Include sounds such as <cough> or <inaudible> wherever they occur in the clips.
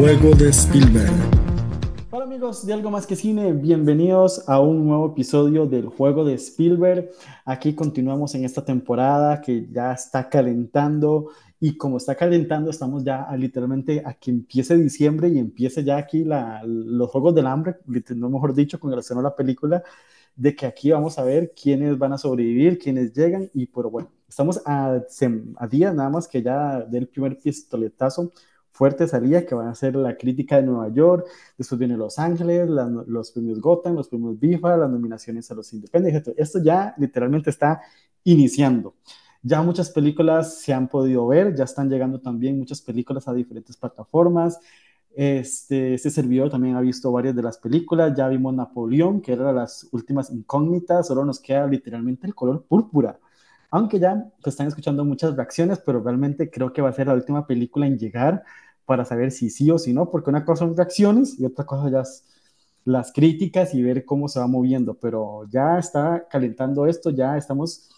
juego de Spielberg. Hola amigos de Algo Más que Cine, bienvenidos a un nuevo episodio del juego de Spielberg. Aquí continuamos en esta temporada que ya está calentando y como está calentando estamos ya literalmente a que empiece diciembre y empiece ya aquí la, los Juegos del Hambre, no mejor dicho, con relación a la película, de que aquí vamos a ver quiénes van a sobrevivir, quiénes llegan y pero bueno, estamos a, a días nada más que ya del primer pistoletazo fuerte salía, que van a ser la crítica de Nueva York, después viene Los Ángeles, los premios Gotham, los premios BIFA, las nominaciones a los Independientes. Esto ya literalmente está iniciando. Ya muchas películas se han podido ver, ya están llegando también muchas películas a diferentes plataformas. Este, este servidor también ha visto varias de las películas, ya vimos Napoleón, que era las últimas incógnitas, solo nos queda literalmente el color púrpura. Aunque ya están escuchando muchas reacciones, pero realmente creo que va a ser la última película en llegar para saber si sí o si no, porque una cosa son reacciones y otra cosa ya las críticas y ver cómo se va moviendo, pero ya está calentando esto, ya estamos,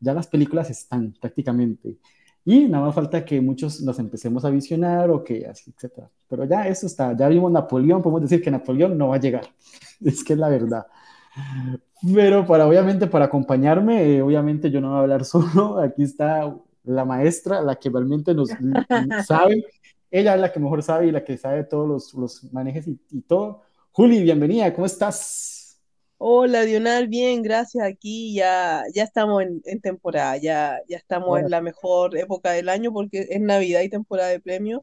ya las películas están prácticamente. Y nada más falta que muchos nos empecemos a visionar o que así, etcétera. Pero ya eso está, ya vimos Napoleón, podemos decir que Napoleón no va a llegar. <laughs> Es que es la verdad. Pero para, obviamente, para acompañarme, eh, obviamente yo no voy a hablar <laughs> solo. Aquí está la maestra, la que realmente nos sabe ella es la que mejor sabe y la que sabe todos los, los manejes y, todo. Juli, bienvenida, ¿cómo estás? Hola, Dional, bien, gracias. Aquí ya, ya estamos en, temporada, ya, ya estamos en la mejor época del año porque es Navidad y temporada de premios.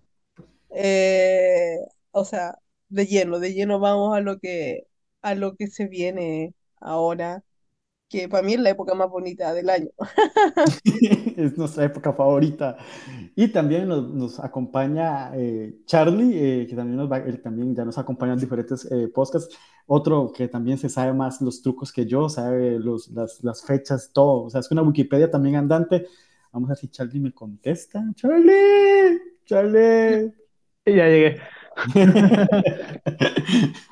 Eh, o sea, de lleno, de lleno vamos a lo que, a lo que se viene ahora que para mí es la época más bonita del año. <laughs> es nuestra época favorita. Y también nos, nos acompaña eh, Charlie, eh, que también, nos va, él también ya nos acompaña en diferentes eh, podcasts. Otro que también se sabe más los trucos que yo, sabe los, las, las, fechas, todo. O sea, es una Wikipedia también andante. Vamos a ver si Charlie me contesta. Charlie, Charlie. <laughs> ya llegué. <laughs>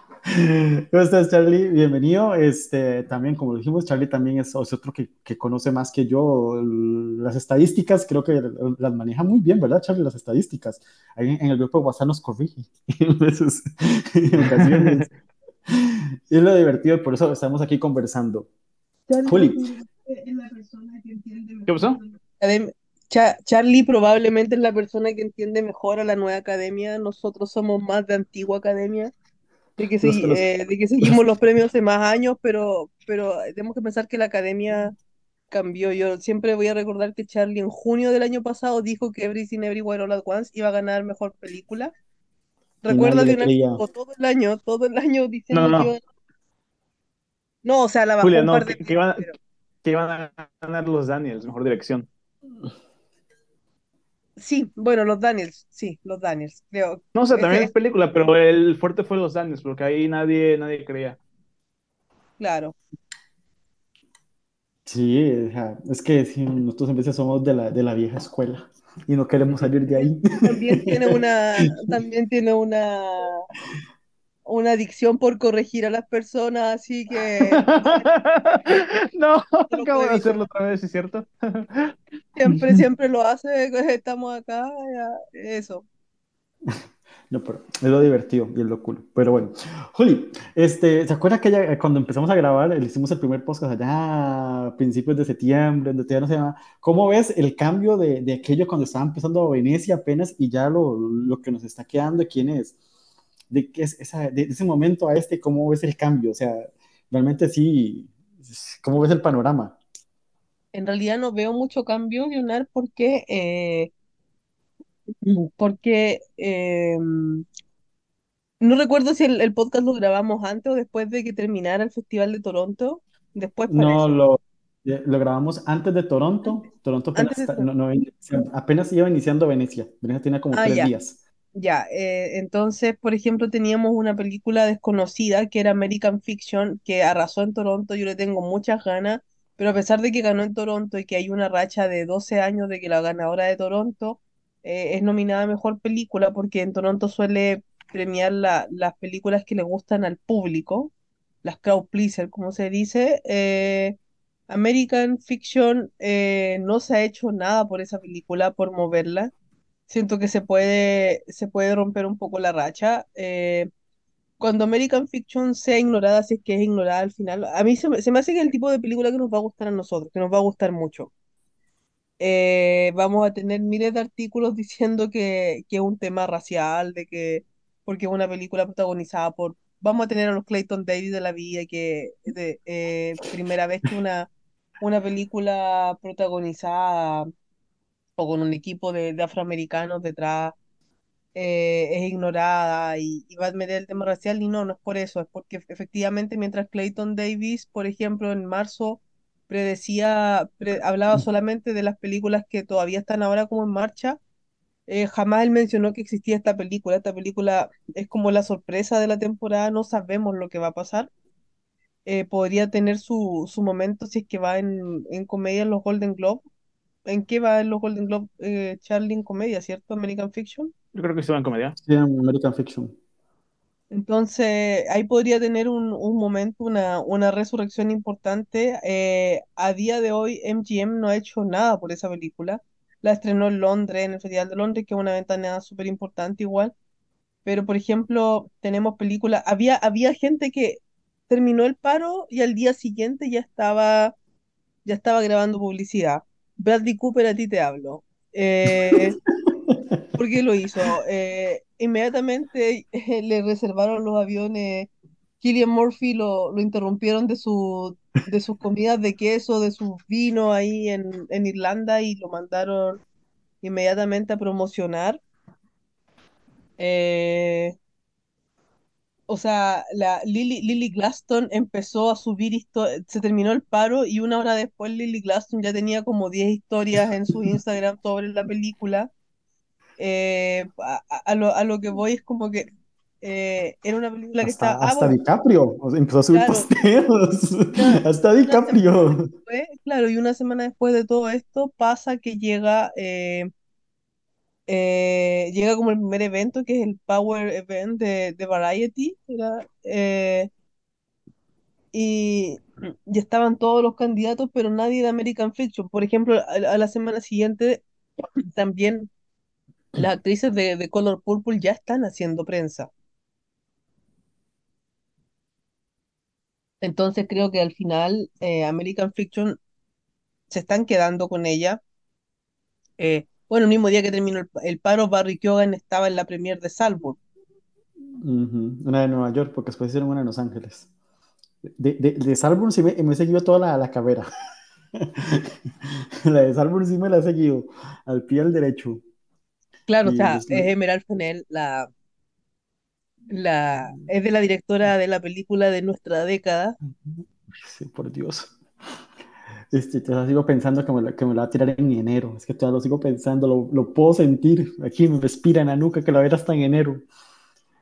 ¿Cómo estás, Charlie? Bienvenido. Este, también, como dijimos, Charlie también es, otro que, que, conoce más que yo las estadísticas. Creo que las maneja muy bien, ¿verdad, Charlie? Las estadísticas. Ahí en el grupo de WhatsApp nos corrige <laughs> en <laughs> ocasiones. y es lo divertido, por eso estamos aquí conversando. Juli. ¿Qué pasó? Charlie probablemente es la persona que entiende mejor a la nueva academia. Nosotros somos más de antigua academia de que, eh, de que seguimos los premios hace más años, pero, pero tenemos que pensar que la academia cambió. Yo siempre voy a recordar que Charlie en junio del año pasado dijo que Everything Everywhere All at Once iba a ganar mejor película. Recuerda de una todo el año, todo el año diciendo no, no. que No, o sea, la bajó Julia, no, que, que, que, iban, a ganar los Daniels, mejor dirección. Sí, bueno, los Daniels, sí, los Daniels, creo. No, o sea, también es película, pero el fuerte fue los Daniels, porque ahí nadie, nadie creía. Claro. Sí, es que nosotros en vez somos de la, de la vieja escuela y no queremos salir de ahí. También tiene una, <laughs> también tiene una, una adicción por corregir a las personas, así que... <laughs> <laughs> no, acabo de hacerlo otra vez, ¿es cierto? <laughs> siempre, siempre lo hace, estamos acá, eso. No, pero es lo divertido y es lo cool. Pero bueno, Juli, este, ¿se acuerda que ya, cuando empezamos a grabar, le hicimos el primer podcast allá a principios de septiembre, donde todavía no se llama, ¿cómo ves el cambio de, de aquello cuando estaba empezando Venecia apenas y ya lo, lo que nos está quedando, quién es? De, esa, de ese momento a este, ¿cómo ves el cambio? O sea, realmente sí, ¿cómo ves el panorama? En realidad no veo mucho cambio, Leonard, porque, eh, <clears throat> porque eh, no recuerdo si el, podcast lo grabamos antes o después de que terminara el Festival de Toronto. Después No, lo, lo grabamos antes de Toronto. Toronto apenas, iba iniciando Venecia. Venecia tiene como ah, tres días. Ya, eh, entonces, por ejemplo, teníamos una película desconocida que era American Fiction, que arrasó en Toronto, yo le tengo muchas ganas, pero a pesar de que ganó en Toronto y que hay una racha de 12 años de que la ganadora de Toronto eh, es nominada a Mejor Película, porque en Toronto suele premiar la, las películas que le gustan al público, las crowd pleaser, como se dice. Eh, American Fiction no se ha hecho nada por esa película, por moverla. Siento que se puede, se puede romper un poco la racha. Eh, cuando American Fiction sea ignorada, si es que es ignorada al final, a mí se se me hace que es el tipo de película que nos va a gustar a nosotros, que nos va a gustar mucho. Eh, vamos a tener miles de artículos <laughs> diciendo que, que es un tema racial, de que, porque es una película protagonizada por, vamos a tener a los Clayton Davis de la vida, que de eh, primera vez que una, una película protagonizada o con un equipo de, de afroamericanos detrás eh, es ignorada y, y, va a meter el tema racial y no, no es por eso, es porque efectivamente mientras Clayton Davis, por ejemplo, en marzo predecía, pre- hablaba solamente de las películas que todavía están ahora como en marcha, eh, jamás él mencionó que existía esta película. Esta película es como la sorpresa de la temporada, no sabemos lo que va a pasar. Eh, podría tener su, su momento si es que va en, en comedia en los Golden Globe. ¿En qué va los Golden Globe? Eh, Charlie en comedia, ¿cierto? American Fiction. Yo creo que se va en comedia. Sí, American Fiction. Entonces, ahí podría tener un, un momento, una, una resurrección importante. Eh, a día de hoy, MGM no ha hecho nada por esa película. La estrenó en Londres, en el Festival de Londres, que es una ventana súper importante igual. Pero, por ejemplo, tenemos películas. Había, había gente que terminó el paro y al día siguiente ya estaba, ya estaba grabando publicidad. Bradley Cooper, a ti te hablo. Eh, ¿Por qué lo hizo? Eh, inmediatamente eh, le reservaron los aviones. Cillian Murphy lo, lo interrumpieron de su, de sus comidas de queso, de sus vinos ahí en, en Irlanda y lo mandaron inmediatamente a promocionar. Eh, o sea, la Lily, Lily Glaston empezó a subir historias, se terminó el paro y una hora después Lily Glaston ya tenía como 10 historias en su Instagram sobre la película. Eh, a, a- lo, a lo que voy es como que eh, era una película que Hasta, estaba, ah, hasta bueno, DiCaprio o sea, empezó a subir claro, posteos. <laughs> una, Hasta DiCaprio. después, claro, y una semana después de todo esto pasa que llega, eh, eh, llega como el primer evento, que es el Power Event de, de Variety, eh, y, y estaban todos los candidatos, pero nadie de American Fiction. Por ejemplo, a, la semana siguiente también las actrices de, de Color Purple ya están haciendo prensa. Entonces creo que al final eh, American Fiction se están quedando con ella. Bueno, el mismo día que terminó el, el paro, Barry Keoghan estaba en la premier de Salvo. Una de Nueva York, porque después hicieron una en Los Ángeles. De, de, sí me, me he seguido toda la, la carrera. <laughs> La de Salburn sí me la he seguido al pie al derecho. Claro, o sea, es Emerald Fennell, la, la, es de la directora de la película de nuestra década. Sí, por Dios. Este, todavía sigo pensando que me, la, que me la va a tirar en enero. Es que todavía lo sigo pensando, lo, lo puedo sentir. Aquí me respira en la nuca que la verá hasta en enero.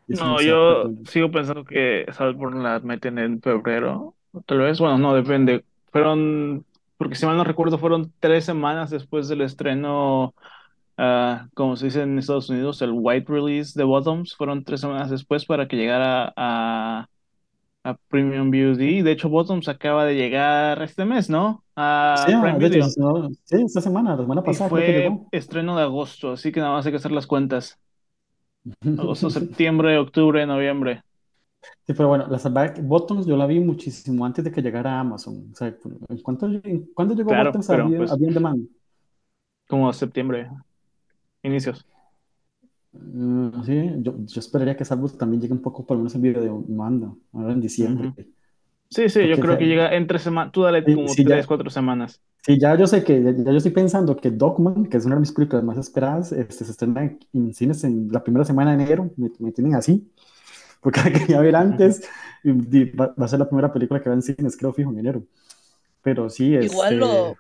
Y eso No, yo perdón. sigo pensando que Saltburn la meten en febrero. Tal vez, bueno, no, depende. Fueron, porque si mal no recuerdo, fueron tres semanas después del estreno, ah, como se dice en Estados Unidos, el white release de Bottoms. Fueron tres semanas después para que llegara a, a Premium VOD. De hecho, Bottoms acaba de llegar este mes, ¿no? A Sí, ah, Prime de hecho, Video. sí, esta semana, la semana Y pasada creo que fue llegó. estreno de agosto, así que nada más hay que hacer las cuentas. <laughs> Agosto, septiembre, octubre, noviembre. Sí, pero bueno, la Salvaje Bottoms yo la vi muchísimo antes de que llegara a Amazon. O sea, ¿en cuánto, en cuándo llegó Claro, Bottoms a pero bien, pues a bien demand? como septiembre, inicios. Mm, sí, yo, yo esperaría que Salvos también llegue un poco por lo menos en video de manda, ahora en diciembre. Ujú. Sí, sí, yo Porque, o creo sea, que llega entre semanas, tú dale sí, como sí, tres, ya, cuatro semanas. sí, ya yo sé que, ya, ya yo estoy pensando que Dogman, que es una de mis películas más esperadas, este, se estrena en, en cines en la primera semana de enero, me, me tienen así, porque la quería ver antes, y, va, va a ser la primera película que va en cines, creo, fijo, en enero. Pero sí, Igual lo, este,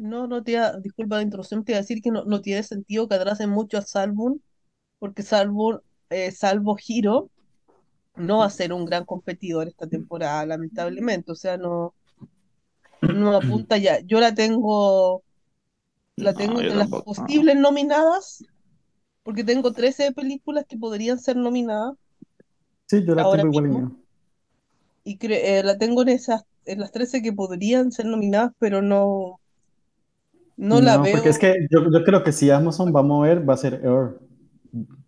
no, no te iba- disculpa la introducción, te iba a decir que no, no tiene sentido que atrasen mucho a Salvo, porque Salvo, eh, salvo Hiro, no va a ser un gran competidor esta temporada, lamentablemente. O sea, no, no apunta ya. Yo la tengo, la tengo No, entre las posibles nominadas, porque tengo 13 películas que podrían ser nominadas sí, yo la ahora tengo igual en mismo, y eh, la tengo en esas, en las 13 que podrían ser nominadas, pero no, No la veo. porque es que yo, yo creo que si Amazon va a mover, va a ser Air.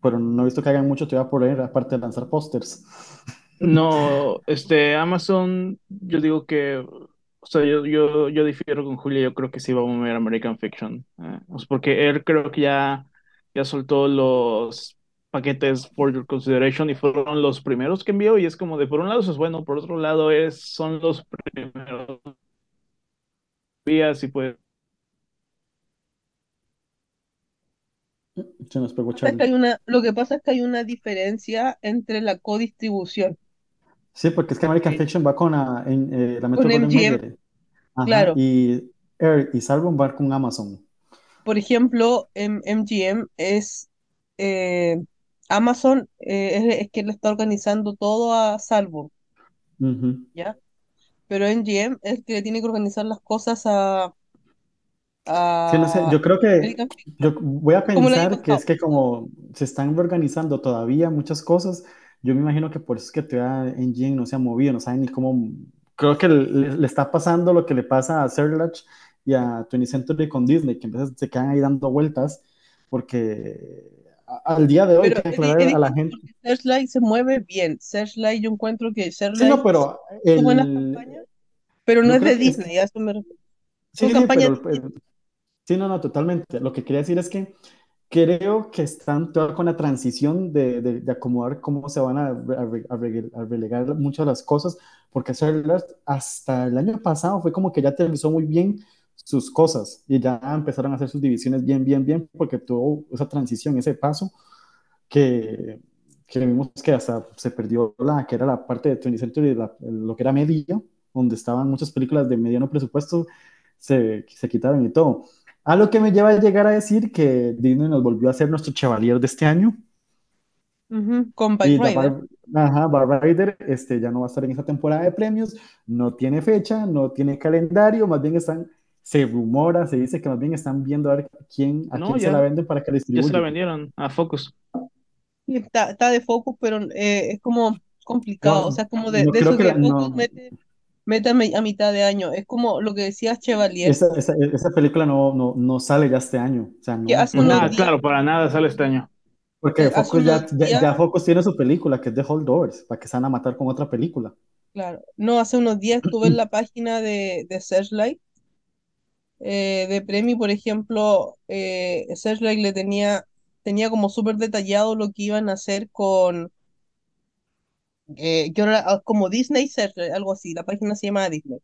Pero no he visto que hagan mucho te voy a poner, aparte de lanzar pósters. No, <laughs> este, Amazon, yo digo que, o sea, yo, yo, yo difiero con Julia, yo creo que sí va a mover American Fiction. eh, pues porque él creo que ya, ya soltó los paquetes for your consideration y fueron los primeros que envió y es como de por un lado eso es bueno, por otro lado es son los primeros días y pues Se nos pegó Pasa que Charlie. hay una, lo que pasa es que hay una diferencia entre la codistribución. Sí, porque es que American Eh, Fiction va con la, en, eh, la Con MGM. Ajá, claro. y Air y Salvo van con Amazon. Por ejemplo, en MGM es eh, Amazon eh, es, es quien le está organizando todo a Salvo. ¿ya? Pero MGM es el que le tiene que organizar las cosas a, Sí, no sé, yo creo que Fiction, yo voy a pensar que es que como se están reorganizando todavía muchas cosas, yo me imagino que por eso es que todavía Engine no se ha movido, no saben ni cómo, creo que le, le está pasando lo que le pasa a Search y a 20th Century con Disney, que a veces se quedan ahí dando vueltas, porque al día de hoy hay Pero que es, di- aclarar a la gente, Searchlight se mueve bien. Searchlight yo encuentro que sí, no, Searchlight pero hizo buenas campañas, el, pero no es de que Disney, a eso me refiero. sí, sí, pero. Sí, no, no, totalmente. Lo que quería decir es que creo que están todavía con la transición de, de- de acomodar cómo se van a, a a re- a relegar muchas de las cosas, porque hasta el año pasado fue como que ya aterrizó muy bien sus cosas y ya empezaron a hacer sus divisiones bien, bien, bien, porque tuvo esa transición, ese paso que, que vimos que hasta se perdió la que era la parte de 20th Century, la- lo que era medio, donde estaban muchas películas de mediano presupuesto, se, se quitaron y todo. A lo que me lleva a llegar a decir que Disney nos volvió a hacer nuestro Chevalier de este año Con Bike y la Rider. Ajá, Bar Rider este, ya no va a estar en esta temporada de premios, no tiene fecha, no tiene calendario, más bien están, se rumora, se dice que más bien están viendo a ver quién, a no, quién se la venden para que la ya se la distribuya. vendieron a Focus. Sí, está, está de Focus, pero eh, es como complicado. O sea, como de, no de que la, Focus no, mete, mete a, mi- a mitad de año. Es como lo que decía Chevalier, esa, esa, esa película no, no, no sale ya este año, o sea, no, Nada, ejemplo, días, claro, para nada sale este año. porque Focus ya, ya, días, ya Focus tiene su película, que es The Holdovers, para que se van a matar con otra película. claro, no, hace unos días estuve en la página de, de Searchlight, eh, de Premi, por ejemplo, eh, Searchlight le tenía, tenía como súper detallado lo que iban a hacer con, eh, ahora, ah, como Disney Searchlight, algo así, la página se llama Disney.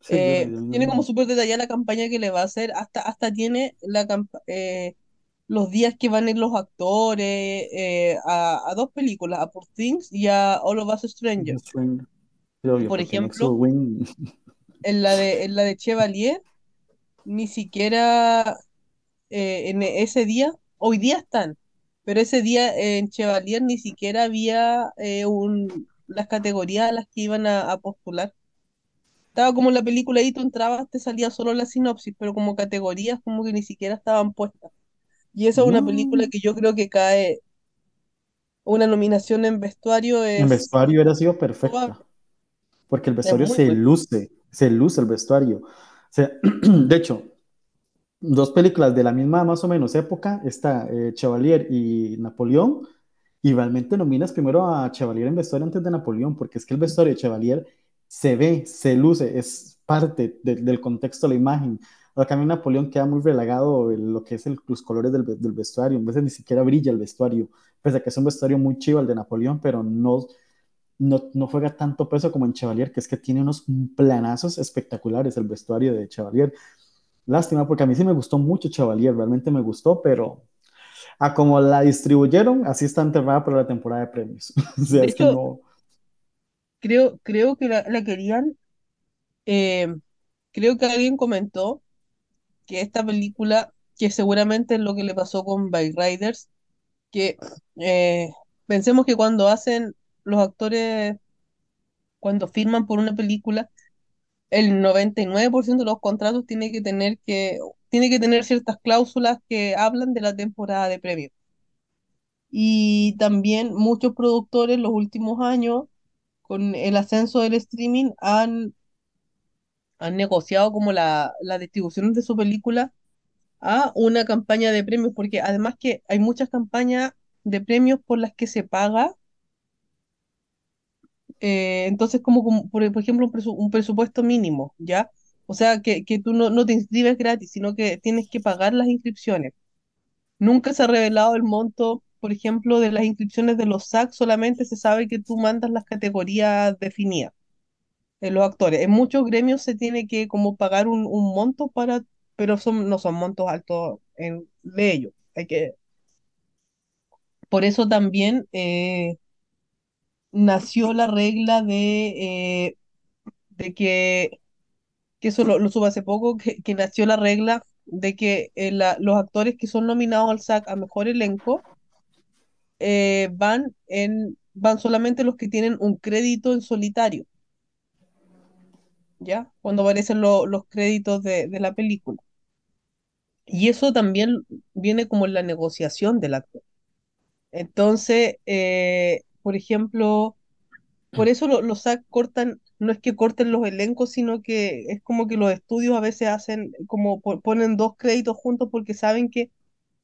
Sí, yo, Eh, yo tiene como súper detallada la campaña que le va a hacer, hasta, hasta tiene la eh, los días que van a ir los actores eh, a, a dos películas, a Poor Things y a All of Us Strangers. Obvio, Por ejemplo, en la de, en la de Chevalier, ni siquiera eh, en ese día, hoy día están, pero ese día en Chevalier ni siquiera había eh, un, las categorías a las que iban a, a postular. Estaba como en la película y tú entrabas, te salía solo la sinopsis, pero como categorías como que ni siquiera estaban puestas. Y esa es una película no, que yo creo que cae, una nominación en vestuario en es vestuario hubiera sido perfecta. porque el es vestuario se buena. luce, se luce el vestuario. O sea, <clears throat> de hecho, dos películas de la misma más o menos época, está eh, Chevalier y Napoleón, y realmente nominas primero a Chevalier en vestuario antes de Napoleón, porque es que el vestuario de Chevalier se ve, se luce, es parte de- del contexto de la imagen. Acá a mí Napoleón queda muy relagado en lo que es el- los colores del, del vestuario, a veces ni siquiera brilla el vestuario, pese a que es un vestuario muy chivo el de Napoleón, pero no, no, no juega tanto peso como en Chevalier, que es que tiene unos planazos espectaculares el vestuario de Chevalier. Lástima, porque a mí sí me gustó mucho Chevalier, realmente me gustó, pero a como la distribuyeron, así está enterrada para la temporada de premios. <laughs> O sea, De es que hecho, no. creo, creo que la, la querían, eh, creo que alguien comentó que esta película, que seguramente es lo que le pasó con Bike Riders, que eh, pensemos que cuando hacen los actores, cuando firman por una película, el 99% de los contratos tiene que tener que, tiene que tener ciertas cláusulas que hablan de la temporada de premios. Y también muchos productores los últimos años, con el ascenso del streaming, han, han negociado como la, la distribución de su película a una campaña de premios, porque además que hay muchas campañas de premios por las que se paga. Eh, entonces, como, como, por, ejemplo, un, presu- un presupuesto mínimo, ¿ya? O sea, que, que tú no, no te inscribes gratis, sino que tienes que pagar las inscripciones. Nunca se ha revelado el monto, por ejemplo, de las inscripciones de los SAC, solamente se sabe que tú mandas las categorías definidas de los actores. En muchos gremios se tiene que como pagar un, un monto para, pero son, no son montos altos en, de ellos. Hay que, por eso también eh, nació la regla de, eh, de que, que eso lo, lo supe hace poco, que, que nació la regla de que eh, la- los actores que son nominados al SAC a mejor elenco eh, van en, van solamente los que tienen un crédito en solitario, ¿ya? Cuando aparecen lo- los créditos de, de la película. Y eso también viene como en la negociación del actor. Entonces, por ejemplo, por eso lo- los SAC cortan, no es que corten los elencos, sino que es como que los estudios a veces hacen, como po- ponen dos créditos juntos porque saben que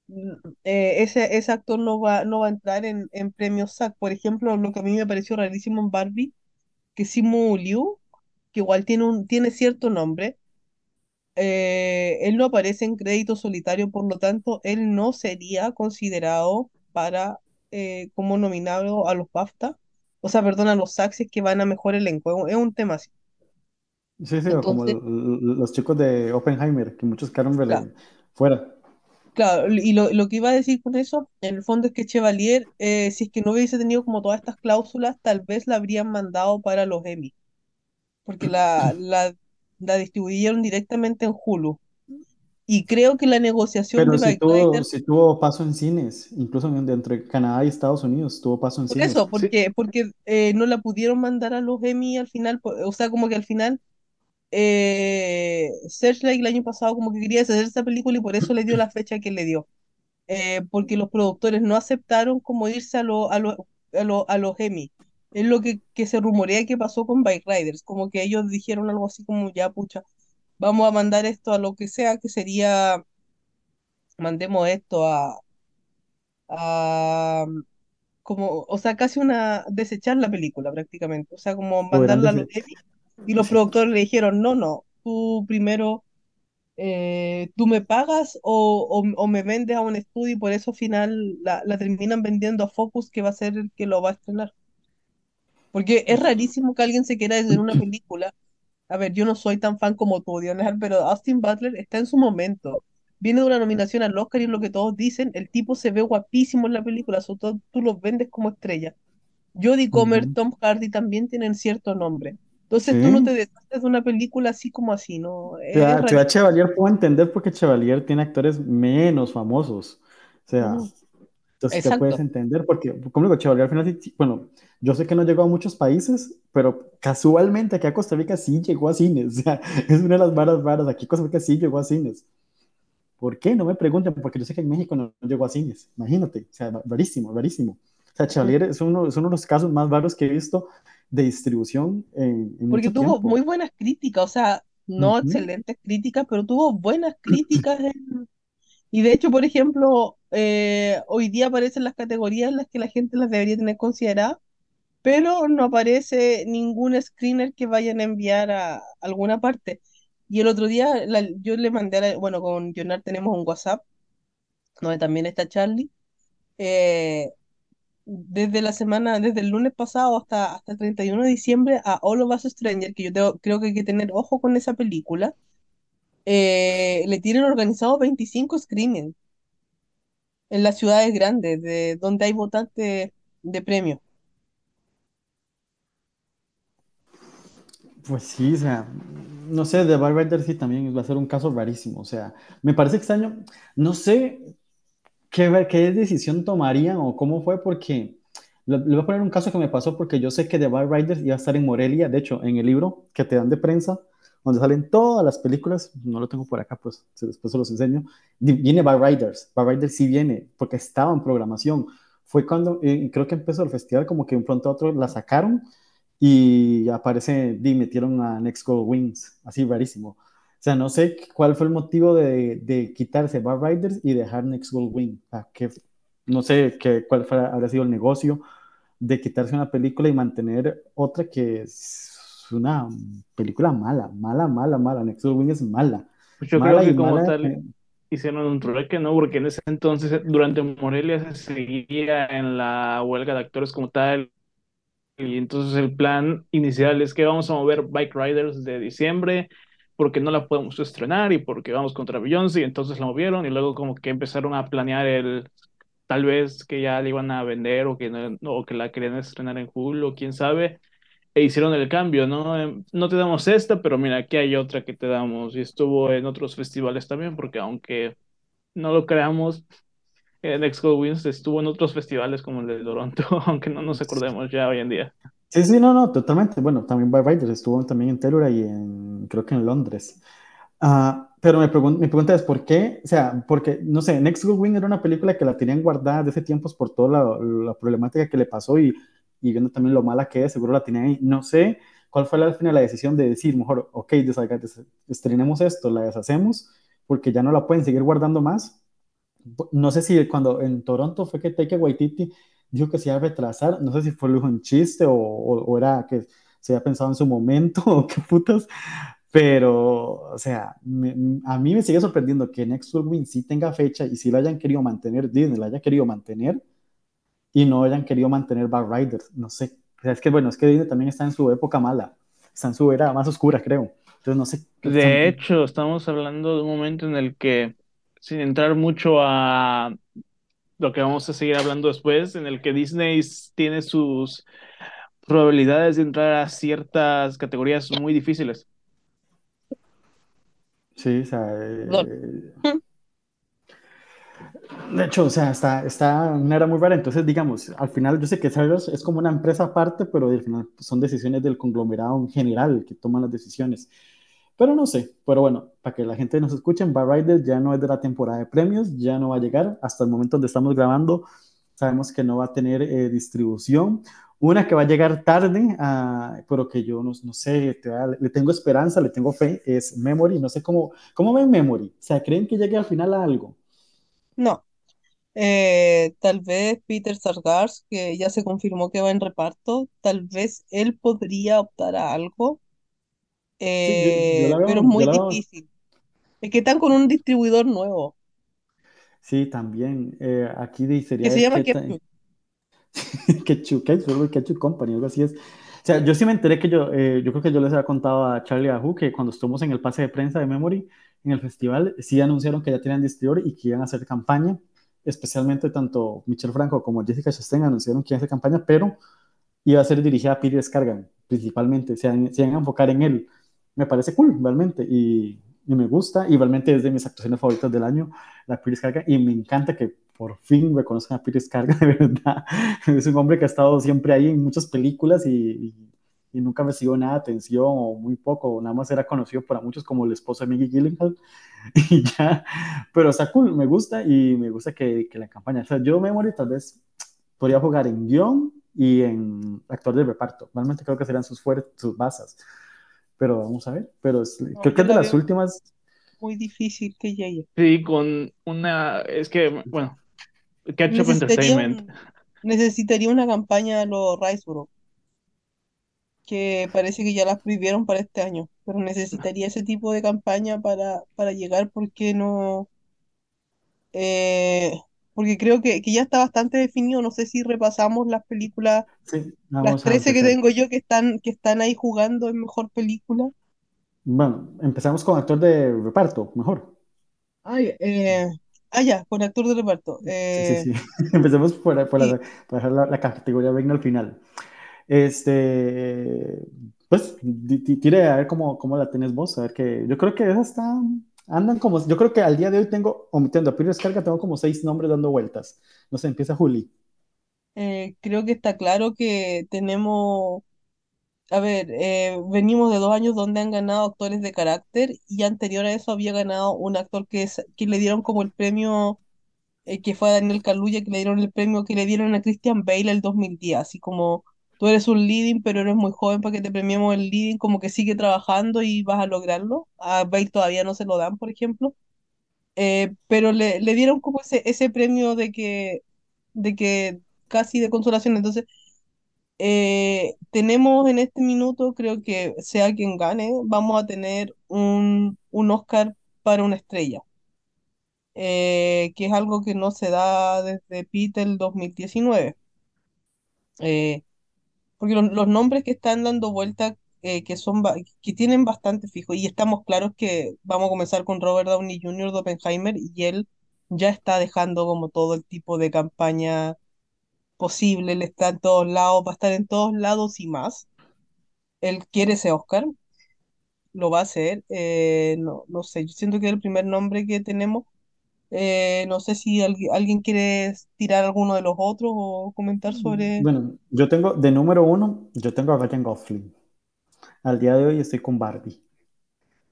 mm, eh, ese, ese actor no va, no va a entrar en, en premios SAC. Por ejemplo, lo que a mí me pareció rarísimo en Barbie, que Simu Liu, que igual tiene un, tiene cierto nombre, eh, él no aparece en crédito solitario, por lo tanto, él no sería considerado para eh, como nominado a los BAFTA, o sea, perdón, a los SAG si es que van a mejor elenco. Es un, es un tema así. Sí, sí, como los chicos de Oppenheimer, que muchos quedaron claro, fuera. claro, y lo, lo que iba a decir con eso, en el fondo es que Chevalier, eh, si es que no hubiese tenido como todas estas cláusulas, tal vez la habrían mandado para los Emmy, porque la, la, la distribuyeron directamente en Hulu. Y creo que la negociación Pero de Bike tuvo, sí tuvo paso en cines, incluso en- dentro de Canadá y Estados Unidos, tuvo paso en Por cines. eso, Sí, porque, porque eh, no la pudieron mandar a los Emmy al final, o sea, como que al final eh, Searchlight el año pasado como que quería hacer esa película y por eso le dio la fecha que le dio, eh, porque los productores no aceptaron como irse a, lo- a, lo- a, lo- a los Emmy. Es lo que, que se rumorea que pasó con Bike Riders, como que ellos dijeron algo así como, ya, pucha, vamos a mandar esto a lo que sea, que sería, mandemos esto a, a como, o sea, casi una, desechar la película prácticamente, o sea, como hubieran mandarla a los Emmy, y los productores le dijeron, no, no, tú primero, eh, tú me pagas o, o, o me vendes a un estudio y por eso al final la, la terminan vendiendo a Focus, que va a ser el que lo va a estrenar. Porque es rarísimo que alguien se quiera hacer una <clears throat> película. A ver, yo no soy tan fan como tú, Dionisar, pero Austin Butler está en su momento. Viene de una nominación al Oscar y es lo que todos dicen, el tipo se ve guapísimo en la película, sobre todo tú lo vendes como estrella. Jodie Comer, Ujú. Tom Hardy también tienen cierto nombre. Entonces tú no te Sí, deshaces de una película así como así, ¿no? Ciudad rarísimo. Chevalier puedo entender porque Chevalier tiene actores menos famosos. O sea, Ujú, entonces te puedes Exacto. entender porque, como digo, Chevalier al final, bueno, yo sé que no llegó a muchos países, pero casualmente aquí a Costa Rica sí llegó a cines. <laughs> O sea, es una de las varas varas. Aquí Costa Rica sí llegó a cines. ¿Por qué? No me pregunten, porque yo sé que en México no llegó a cines. Imagínate, o sea, rarísimo, rarísimo. O sea. Chevalier es uno, es uno de los casos más raros que he visto de distribución en, en Porque tuvo tiempo. muy buenas críticas, o sea, no Ujú. excelentes críticas, pero tuvo buenas <clears throat> críticas. en- Y de hecho, por ejemplo, eh, hoy día aparecen las categorías en las que la gente las debería tener consideradas, pero no aparece ningún screener que vayan a enviar a alguna parte. Y el otro día la- yo le mandé, la- bueno, con Jonar tenemos un WhatsApp, donde también está Charlie. eh, desde la semana, desde el lunes pasado hasta, hasta el 31 de diciembre a All of Us Stranger, que yo tengo- creo que hay que tener ojo con esa película, eh, le tienen organizado 25 screenings en las ciudades grandes, de donde hay votantes de premios. Pues sí, o sea, no sé, de Bad Rider sí también va a ser un caso rarísimo. O sea, me parece extraño. No sé qué, qué decisión tomarían o cómo fue, porque le, le voy a poner un caso que me pasó porque yo sé que The Bad Riders iba a estar en Morelia. De hecho, en el libro que te dan de prensa, donde salen todas las películas, no lo tengo por acá, pues después se los enseño. Viene Bad Riders. Bad Riders sí viene porque estaba en programación. Fue cuando, eh, creo que empezó el festival, como que de un pronto a otro la sacaron y aparece, y metieron a Next Gold Wings, así rarísimo. O sea, no sé cuál fue el motivo de, de quitarse Bar Riders y dejar Next Gold Wing. O sea, que, no sé qué, cuál fue, habrá sido el negocio de quitarse una película y mantener otra que una película mala, mala, mala, mala. Next Wing es mala. Pues yo mala creo que como mala, tal eh, hicieron un trueque, ¿no? Porque en ese entonces, durante Morelia se seguía en la huelga de actores como tal, y entonces el plan inicial es que vamos a mover Bike Riders de diciembre porque no la podemos estrenar y porque vamos contra Beyoncé, y entonces la movieron y luego como que empezaron a planear el tal vez que ya la iban a vender o que no, o que la querían estrenar en julio, quién sabe, e hicieron el cambio, ¿no? Em, No te damos esta, pero mira, aquí hay otra que te damos y estuvo en otros festivales también, porque aunque no lo creamos, en Exco Wins estuvo en otros festivales como el de Toronto, <laughs> aunque no nos acordemos ya hoy en día. Sí, sí, no, no, totalmente. Bueno, también Bar Riders estuvo también en Telluride y en, creo que en Londres. Ah, pero me, pregun- mi pregunta es, ¿por qué? O sea, porque, no sé, Next Good Wing era una película que la tenían guardada desde tiempos por toda la, la problemática que le pasó y, y viendo también lo mala que es, seguro la tenían ahí. No sé cuál fue al final la decisión de decir, mejor, ok, estrenemos esto, la deshacemos, porque ya no la pueden seguir guardando más. No sé si cuando en Toronto fue que Taika Waititi dijo que se iba a retrasar, no sé si fue en chiste o, o, o era que se había pensado en su momento <laughs> o qué putas, pero, o sea, me, a mí me sigue sorprendiendo que Next World Win sí tenga fecha y si la hayan querido mantener, Disney la haya querido mantener y no hayan querido mantener Bar Riders, no sé. O sea, es que bueno, es que Disney también está en su época mala, está en su era más oscura, creo. Entonces no sé De están... hecho, estamos hablando de un momento en el que, sin entrar mucho a lo que vamos a seguir hablando después, en el que Disney tiene sus probabilidades de entrar a ciertas categorías muy difíciles. Sí, o sea, Perdón. eh, De hecho, o sea, está, está una era muy rara. Entonces, digamos, al final yo sé que Cyrus es como una empresa aparte, pero al final pues, son decisiones del conglomerado en general que toman las decisiones. Pero no sé, pero bueno, para que la gente nos escuche, Bar Rider ya no es de la temporada de premios, ya no va a llegar. Hasta el momento donde estamos grabando, sabemos que no va a tener eh, distribución. Una que va a llegar tarde, ah, pero que yo no, no sé, te le tengo esperanza, le tengo fe, es Memory. No sé cómo, cómo ven Memory. O sea, ¿creen que llegue al final a algo? No, eh, tal vez Peter Sarsgaard, que ya se confirmó que va en reparto, tal vez él podría optar a algo, Sí, yo, yo eh, pero es muy difícil. Es que están con un distribuidor nuevo, sí, también. eh, aquí di- que se llama Ketchup. Ketchup, <laughs> Ketchup, Ketchup Company, algo así es. O sea, yo sí me enteré que yo, eh, yo creo que yo les había contado a Charlie y a Who que cuando estuvimos en el pase de prensa de Memory, en el festival, sí anunciaron que ya tenían distribuidor y que iban a hacer campaña, especialmente tanto Michelle Franco como Jessica Chastain anunciaron que iban a hacer campaña, pero iba a ser dirigida a Peter Scargan, principalmente, se van, se van a enfocar en él. Me parece cool, realmente, y, y me gusta, y realmente es de mis actuaciones favoritas del año, la Peter Scargan, y me encanta que por fin reconozcan a Peter Scargan, <laughs> de verdad. Es un hombre que ha estado siempre ahí en muchas películas y, y, y nunca recibió nada de atención, o muy poco, nada más era conocido para muchos como el esposo de Maggie Gyllenhaal, <laughs> y ya, pero está cool, me gusta, y me gusta que, que la campaña, o sea, yo Memory tal vez podría jugar en guion y en actor de reparto. Realmente creo que serían sus, sus bases. Pero vamos a ver. Pero es, No, creo que es de la las últimas. muy difícil que llegue. Sí, con una, es que, bueno, Ketchup Necesitaría Entertainment. un- necesitaría una campaña a los Riceboro, que parece que ya las prohibieron para este año, pero necesitaría ese tipo de campaña para, para llegar porque no, eh, porque creo que, que ya está bastante definido. No sé si repasamos las películas, Sí, las vamos a 13 que tengo yo que están, que están ahí jugando en mejor película. Bueno, empezamos con actor de reparto, mejor. Ay, eh, ah, ya, con actor de reparto. Sí, sí, Eh, sí. <laughs> Empecemos por, por, y la, por dejar la, la categoría reina al final. Este, pues, tire a ver cómo, cómo la tienes vos, a ver que yo creo que esas están, andan como, yo creo que al día de hoy tengo, omitiendo a Peter Scarga, tengo como seis nombres dando vueltas. No sé, empieza Juli. eh, creo que está claro que tenemos, a ver, eh, venimos de dos años donde han ganado actores de carácter y anterior a eso había ganado un actor que, es, que le dieron como el premio, eh, que fue a Daniel Kaluuya, que le dieron el premio que le dieron a Christian Bale el 2010, así como tú eres un leading, pero eres muy joven para que te premiemos el leading, como que sigue trabajando y vas a lograrlo. A Bale todavía no se lo dan, por ejemplo. Eh, pero le, le dieron como ese, ese premio de que, de que casi de consolación. Entonces, eh, tenemos en este minuto, creo que sea quien gane, vamos a tener un, un Oscar para una estrella, eh, que es algo que no se da desde Peter el 2019. Eh, porque los, los nombres que están dando vuelta, eh, que son que tienen bastante fijo, y estamos claros que vamos a comenzar con Robert Downey Jr. de Oppenheimer, y él ya está dejando como todo el tipo de campaña posible, él está en todos lados, va a estar en todos lados y más. Él quiere ese Oscar, lo va a hacer, eh, no, no sé, yo siento que es el primer nombre que tenemos. Eh, no sé si algui- alguien quiere tirar alguno de los otros o comentar sobre... Bueno, yo tengo de número uno, yo tengo a Ryan Gosling. Al día de hoy estoy con Barbie.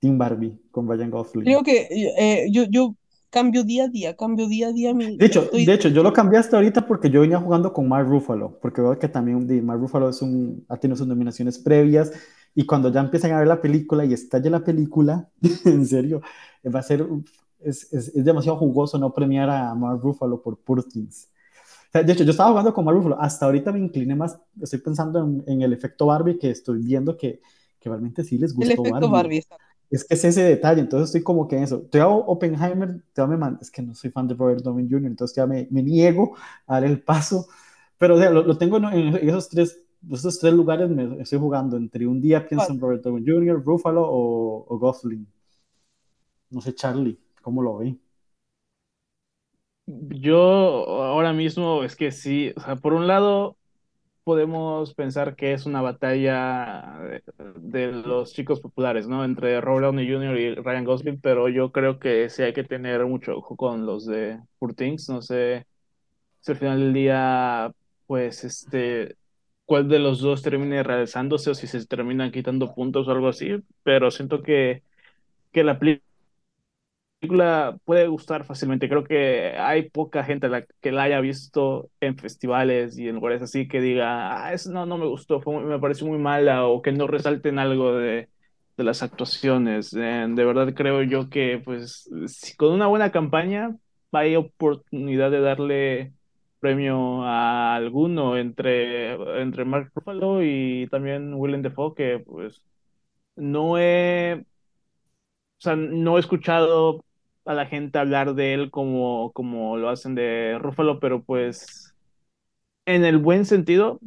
Team Barbie, con Ryan Gosling. Creo que eh, yo, yo cambio día a día, cambio día a día mi... De hecho, estoy- de hecho, yo lo cambié hasta ahorita porque yo venía jugando con Mark Ruffalo, porque veo que también Mark Ruffalo es un, ha tenido sus nominaciones previas y cuando ya empiezan a ver la película y estalla la película, <laughs> en serio, va a ser, es, es, es demasiado jugoso no premiar a Mark Ruffalo por Poor Things. O sea, de hecho, yo estaba jugando con Mark Ruffalo, hasta ahorita me incliné más, estoy pensando en, en el efecto Barbie, que estoy viendo que, que realmente sí les el gustó efecto Barbie. Barbie. está. Es que es ese detalle, entonces estoy como que en eso. Te hago Oppenheimer, te me man- es que no soy fan de Robert Downey Jr., entonces ya me, me niego a dar el paso, pero o sea, lo, lo tengo en, en esos tres, esos tres lugares, me estoy jugando entre un día pienso en Robert Downey Jr., Ruffalo o, o Gosling. No sé, Charlie, ¿cómo lo ve? Yo ahora mismo es que sí, o sea, por un lado podemos pensar que es una batalla de, los chicos populares, ¿no? Entre Robert Downey Jr. y Ryan Gosling, pero yo creo que sí hay que tener mucho ojo con los de Poor no sé si al final del día, pues, este, cuál de los dos termine realizándose o si se terminan quitando puntos o algo así, pero siento que, que la película película puede gustar fácilmente. Creo que hay poca gente la, que la haya visto en festivales y en lugares así que diga, ah, eso no, no me gustó, me pareció muy mala o que no resalten algo de, de las actuaciones. Eh, de verdad creo yo que pues con una buena campaña hay oportunidad de darle premio a alguno entre, entre Mark Ruffalo y también Willem Dafoe que pues no he o sea, no he escuchado a la gente hablar de él como, como lo hacen de Ruffalo, pero pues en el buen sentido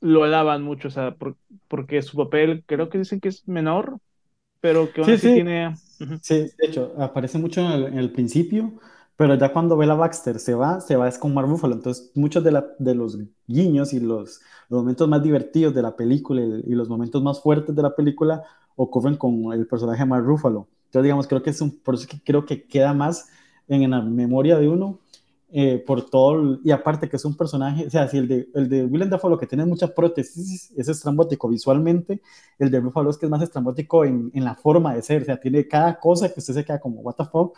lo alaban mucho, o sea, por- porque su papel creo que dicen que es menor, pero que aún Sí, así sí, tiene... Sí, de hecho, aparece mucho en el, en el principio, pero ya cuando Bella Baxter se va, se va es con Mark Ruffalo, entonces muchos de, la- de los guiños y los, los momentos más divertidos de la película y, y los momentos más fuertes de la película ocurren con el personaje de Mark Ruffalo. Entonces, digamos, creo que es un, por eso que creo que queda más en, la memoria de uno, eh, por todo, el- y aparte que es un personaje, o sea, si el de, el de Willem Dafoe lo que tiene mucha prótesis, es estrambótico visualmente, el de Ruffalo es que es más estrambótico en, en la forma de ser, o sea, tiene cada cosa que usted se queda como, what the fuck,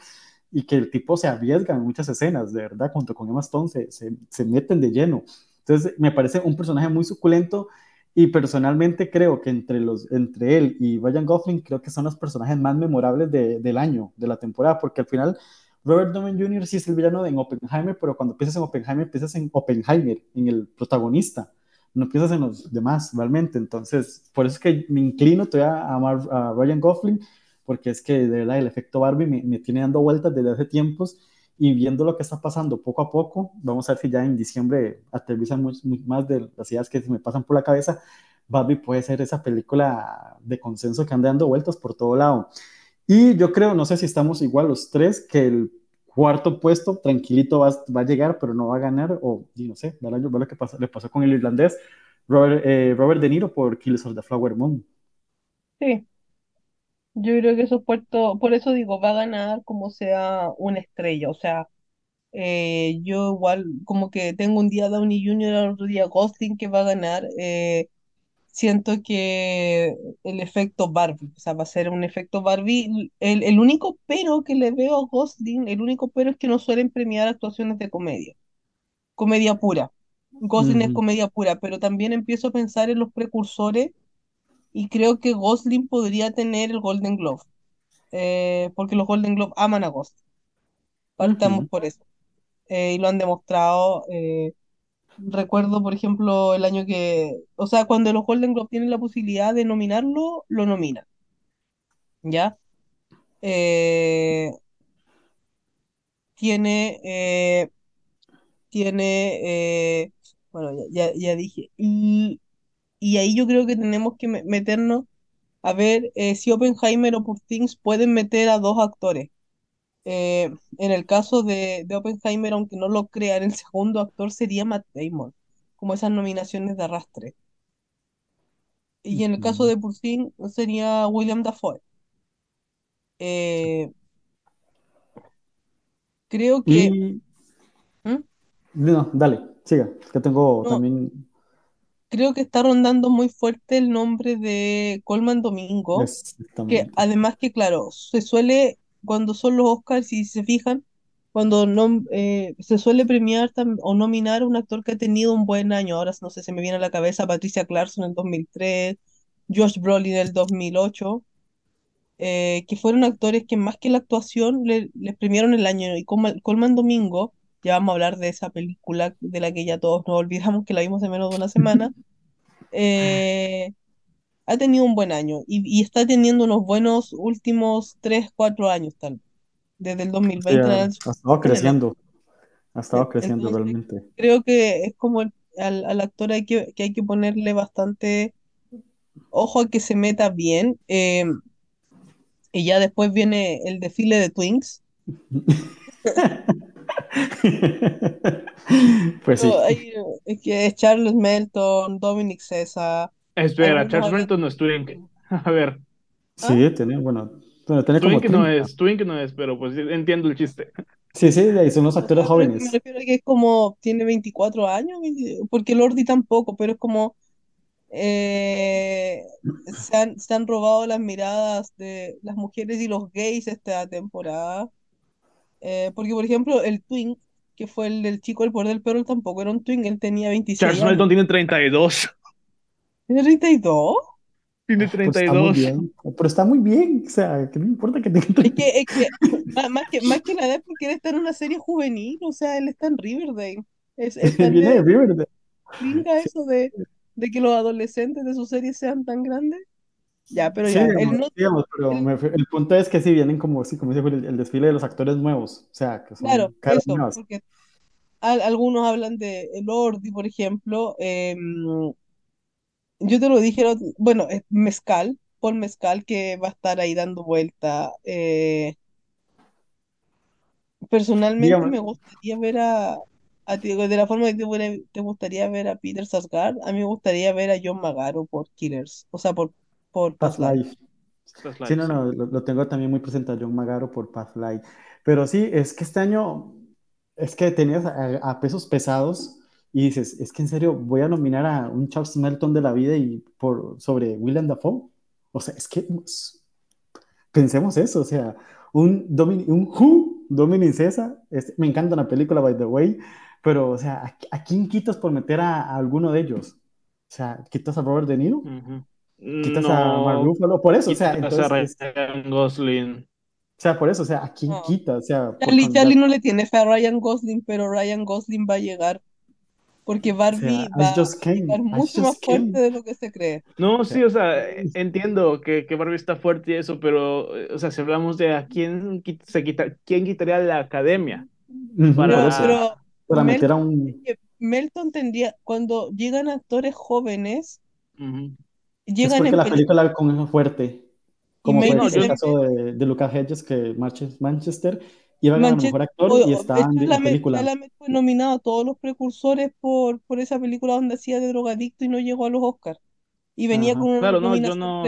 y que el tipo se arriesga en muchas escenas, de verdad, junto con Emma Stone se, se, se meten de lleno. Entonces, me parece un personaje muy suculento y personalmente creo que entre, los, entre él y Ryan Gosling, creo que son los personajes más memorables de, del año, de la temporada, porque al final Robert Downey Jr. sí es el villano en Oppenheimer, pero cuando piensas en Oppenheimer, piensas en Oppenheimer, en el protagonista, no piensas en los demás realmente. Entonces, por eso es que me inclino todavía a amar a Ryan Gosling, porque es que de verdad el efecto Barbie me, me tiene dando vueltas desde hace tiempos y viendo lo que está pasando poco a poco, vamos a ver si ya en diciembre aterrizan mucho, mucho más de las ideas que se me pasan por la cabeza. Barbie puede ser esa película de consenso que anda dando vueltas por todo lado. Y yo creo, no sé si estamos igual los tres, que el cuarto puesto tranquilito va, va a llegar, pero no va a ganar, o y no sé, ve lo, ve lo que pasó, le pasó con el irlandés Robert, eh, Robert De Niro por Killers of the Flower Moon. Sí, yo creo que eso puerto, por eso digo, va a ganar como sea una estrella, o sea, eh, yo igual como que tengo un día Downey Jr., otro día Gosling que va a ganar, eh, siento que el efecto Barbie, o sea, va a ser un efecto Barbie, el, el único pero que le veo a Gosling, el único pero es que no suelen premiar actuaciones de comedia, comedia pura. Gosling es comedia pura, pero también empiezo a pensar en los precursores y creo que Gosling podría tener el Golden Globe, eh, porque los Golden Globe aman a Gosling. Partamos por eso. Eh, y lo han demostrado. Eh, recuerdo, por ejemplo, el año que, o sea, cuando los Golden Globe tienen la posibilidad de nominarlo, lo nominan. ¿Ya? tiene, tiene, bueno, ya, ya, dije, y, y ahí yo creo que tenemos que meternos a ver si Oppenheimer o Poor Things pueden meter a dos actores. Eh, en el caso de, de, Oppenheimer, aunque no lo crean, el segundo actor sería Matt Damon, como esas nominaciones de arrastre. Y en el caso de Purcin sería William Dafoe. Eh, creo que... ¿Mm? No, dale, siga, que tengo también... Creo que está rondando muy fuerte el nombre de Colman Domingo, que además que, claro, se suele cuando son los Oscars, si se fijan, cuando no, eh, se suele premiar o nominar a un actor que ha tenido un buen año. Ahora no sé, se me viene a la cabeza Patricia Clarkson en el 2003, Josh Brolin en el 2008, eh, que fueron actores que más que la actuación les premiaron el año. Y Colman Domingo, ya vamos a hablar de esa película de la que ya todos nos olvidamos que la vimos en menos de una semana. Eh, ha tenido un buen año y, está teniendo unos buenos últimos 3, 4 años tal desde el 2020. ha estado creciendo, ha estado creciendo realmente. Creo que es como al, actor hay que, hay que ponerle bastante ojo a que se meta bien. Em, y ya después viene el desfile de Twins. <laughs> <laughs> pues sí. es que es Charles Melton, Dominic César, Espera, Charles Melton no es Twink. <laughs> A ver. Sí, tiene, bueno, bueno tiene Twink no es, Twink no es, pero pues entiendo el chiste. Sí, sí, ahí son los actores jóvenes. Me refiero a que es como, tiene 24 años, porque Lordi tampoco, pero es como, eh, se, han, se han robado las miradas de las mujeres y los gays esta temporada. Eh, porque, por ejemplo, el Twink, que fue el del chico del poder del perro, tampoco era un Twink, él tenía 26 Charles Melton tiene 32. ¿Tiene 32? Tiene 32. Pues pero está muy bien, o sea, que no importa que tenga 32. Es que, es que, más, que, más que nada es porque él está en una serie juvenil, o sea, él está en Riverdale. Es, <laughs> Viene de Riverdale. eso de, de que los adolescentes de su serie sean tan grandes. Ya, pero ya, él no, digamos, pero el punto es que sí vienen como, sí, como dice el, el, desfile de los actores nuevos, o sea, que son claro, eso, porque algunos hablan de Lordi, por ejemplo, eh, yo te lo dije, bueno, es Mezcal, Paul Mezcal, que va a estar ahí dando vuelta. Eh, personalmente me gustaría ver a, de la forma que te, gustaría ver a Peter Sarsgaard, a mí me gustaría ver a John Magaro por Killers, o sea, por, por Past Life. Sí, no, no, lo, tengo también muy presente a John Magaro por Past Life. Pero sí, es que este año, es que tenías a pesos pesados y dices, es que en serio voy a nominar a un Charles Melton de la vida y por, sobre William Dafoe. O sea, es que pensemos eso, o sea, un, Dominic, un Who, Dominic César, me encanta la película, by the way, pero, o sea, ¿a, quién quitas por meter a, alguno de ellos? O sea, ¿quitas a Robert De Niro? ¿Quitas a Mark Ruffalo? Por eso, o sea, entonces... Ryan Gosling. O sea, por eso, o sea, ¿a quién quita? O sea, Charlie, no le tiene fe a Ryan Gosling, pero Ryan Gosling va a llegar porque Barbie va a estar mucho más fuerte de lo que se cree. No, sí, o sea, entiendo que, que, Barbie está fuerte y eso, pero, o sea, si hablamos de a quién, se quita, quién quitaría la academia para, pero, meter a un... Melton tendría, cuando llegan actores jóvenes, llegan es porque la película con eso fuerte, como fue el caso de, de Lucas Hedges, que Manchester, iba a ganar mejor actor y estaba en la película. fue nominado a todos los precursores por, por esa película donde hacía de drogadicto y no llegó a los Oscars. Y venía con una Claro, no, yo no,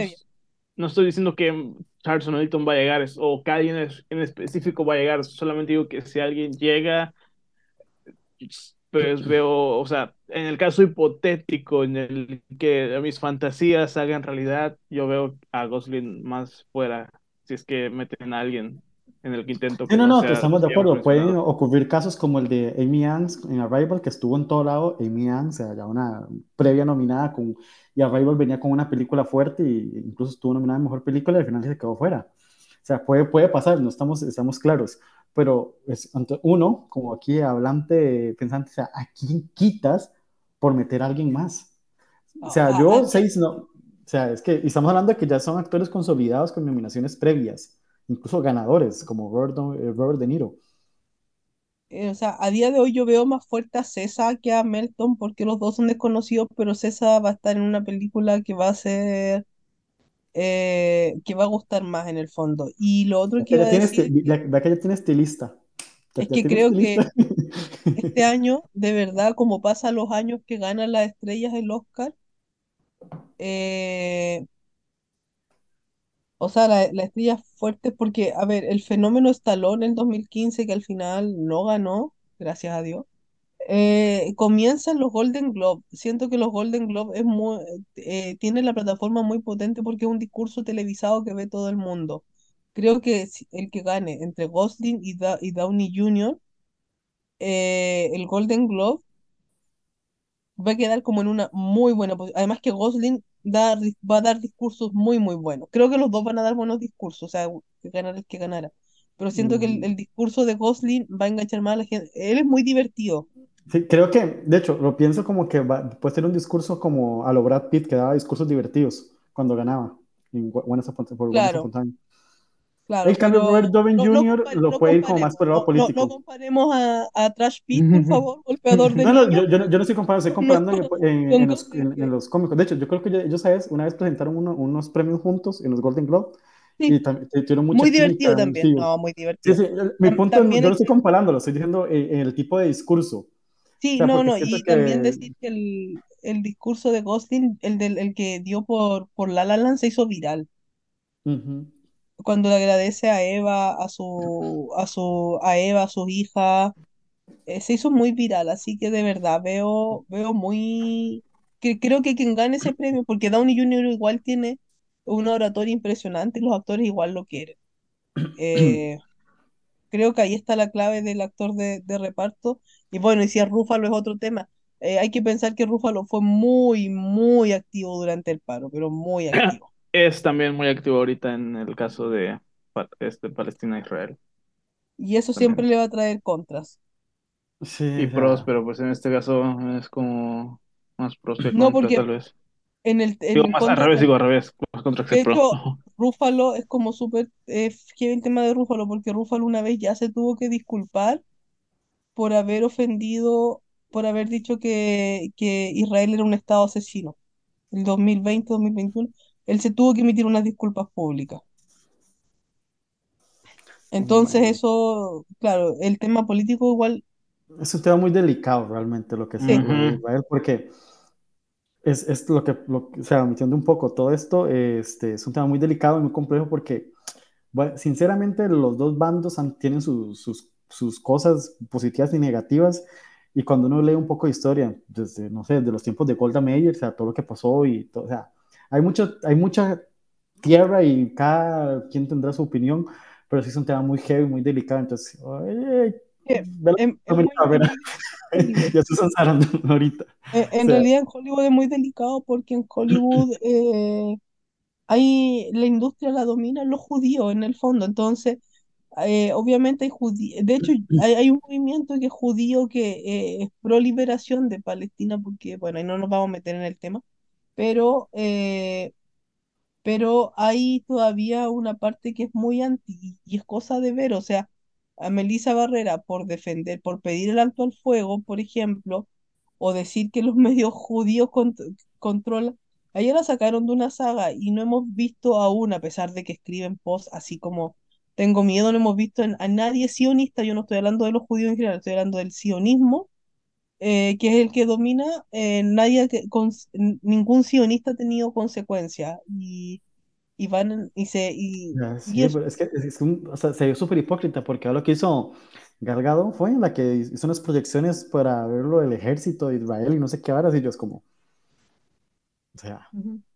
no estoy diciendo que Charles Elton va a llegar o que alguien en específico va a llegar, solamente digo que si alguien llega, pues <laughs> veo, o sea, en el caso hipotético en el que mis fantasías hagan realidad, yo veo a Gosling más fuera, si es que meten a alguien en el intento. Sí, no, no, estamos de acuerdo. Pueden ocurrir casos como el de Amy Adams en Arrival, que estuvo en todo lado. Amy Adams, o sea, ya una previa nominada con, y Arrival venía con una película fuerte e incluso estuvo nominada en mejor película y al final se quedó fuera. O sea, puede, puede pasar, no estamos, estamos claros. Pero es, uno, como aquí hablante, pensante, o sea, ¿a quién quitas por meter a alguien más? O sea, ah, yo seis no. O sea, es que estamos hablando de que ya son actores consolidados con nominaciones previas incluso ganadores como eh, Robert, De Niro. Eh, o sea, a día de hoy yo veo más fuerte a César que a Melton porque los dos son desconocidos, pero César va a estar en una película que va a ser eh, que va a gustar más en el fondo. Y lo otro que iba a decir... la, que ya tiene estilista. Es que creo que este <laughs> año, de verdad, como pasa los años que ganan las estrellas el Oscar, eh, o sea, la, la estrella fuerte porque, a ver, el fenómeno Stallone en 2015, que al final no ganó, gracias a Dios, eh, comienzan los Golden Globe. Siento que los Golden Globe es muy, eh, tiene la plataforma muy potente porque es un discurso televisado que ve todo el mundo. Creo que el que gane entre Gosling y, y Downey Jr., eh, el Golden Globe va a quedar como en una muy buena posición. Además que Gosling va a dar discursos muy, muy buenos. Creo que los dos van a dar buenos discursos, o sea, que ganara el que ganara. Pero siento que el, discurso de Gosling va a enganchar más a la gente. Él es muy divertido. Sí, creo que, de hecho, lo pienso como que puede ser un discurso como a lo Brad Pitt, que daba discursos divertidos cuando ganaba en buenas por claro. Claro, el cambio Robert Downey Jr. lo fue ir como más por el lado político. No, comparemos a, a, Trash Pit, por favor, golpeador <laughs> de No, no, yo, yo, no, yo no estoy comparando, estoy comparando en, en, los, en, los, cómicos. De hecho, yo creo que ellos, ¿sabes? Una vez presentaron uno, unos premios juntos en los Golden Globe. Sí. Y tuvieron mucha Muy divertido también, no, muy divertido. Sí, sí, mi punto, también yo no estoy comparándolo, estoy diciendo en el tipo de discurso. Sí, o sea, no, no, y que... también decir que el, el discurso de Ghosting, el, del, el que dio por, por La La Land, se hizo viral. Uh -huh cuando le agradece a Eva, a su, a su, a Eva, a sus hijas, eh, se hizo muy viral, así que de verdad veo, veo muy, que, creo que quien gane ese premio, porque Downey Jr. igual tiene una oratoria impresionante y los actores igual lo quieren. <clears throat> Eh, creo que ahí está la clave del actor de, reparto. Y bueno, y si es Rúfalo es otro tema. Eh, hay que pensar que Rúfalo fue muy, muy activo durante el paro, pero muy <laughs> activo es también muy activo ahorita en el caso de este, Palestina-Israel. Y eso siempre le va a traer contras. Sí, y pros, pero pues en este caso es como más pros que no, porque tal vez. En el, digo más al revés, digo al revés, más contra que pro. <laughs> Rúfalo es como súper eh, el tema de Rúfalo, porque Rúfalo una vez ya se tuvo que disculpar por haber ofendido, por haber dicho que, que Israel era un estado asesino. El 2020, 2021 él se tuvo que emitir unas disculpas públicas. Entonces eso, claro, el tema político igual... Es un tema muy delicado realmente lo que se Israel, porque es, es, lo, que, lo, o sea, omitiendo un poco todo esto, este, es un tema muy delicado y muy complejo porque, bueno, sinceramente, los dos bandos tienen sus, sus, sus, cosas positivas y negativas. Y cuando uno lee un poco de historia, desde, no sé, de los tiempos de Golda Meir, o sea, todo lo que pasó y todo, o sea, hay, mucho, hay mucha tierra y cada quien tendrá su opinión, pero sí es un tema muy heavy, muy delicado, entonces, eh, en, <laughs> ya se están <laughs> ahorita. En, realidad en Hollywood es muy delicado porque en Hollywood eh, hay, la industria la dominan los judíos en el fondo, entonces eh, obviamente hay judíos, de hecho hay, un movimiento que es judío que eh, es pro liberación de Palestina, porque bueno, ahí no nos vamos a meter en el tema, pero, eh, pero hay todavía una parte que es muy anti y es cosa de ver, o sea, a Melissa Barrera por defender, por pedir el alto al fuego, por ejemplo, o decir que los <laughs> medios judíos controlan, ayer la sacaron de una saga y no hemos visto aún, a pesar de que escriben posts así como tengo miedo, no hemos visto a nadie sionista, yo no estoy hablando de los judíos en general, estoy hablando del sionismo, eh, que es el que domina, eh, nadie, con, ningún sionista ha tenido consecuencias y, y van y se... Y, es, que es un, o sea, se vio súper hipócrita porque lo que hizo Gargado fue la que hizo unas proyecciones para verlo del ejército de Israel y no sé qué horas y yo es como... O sea... O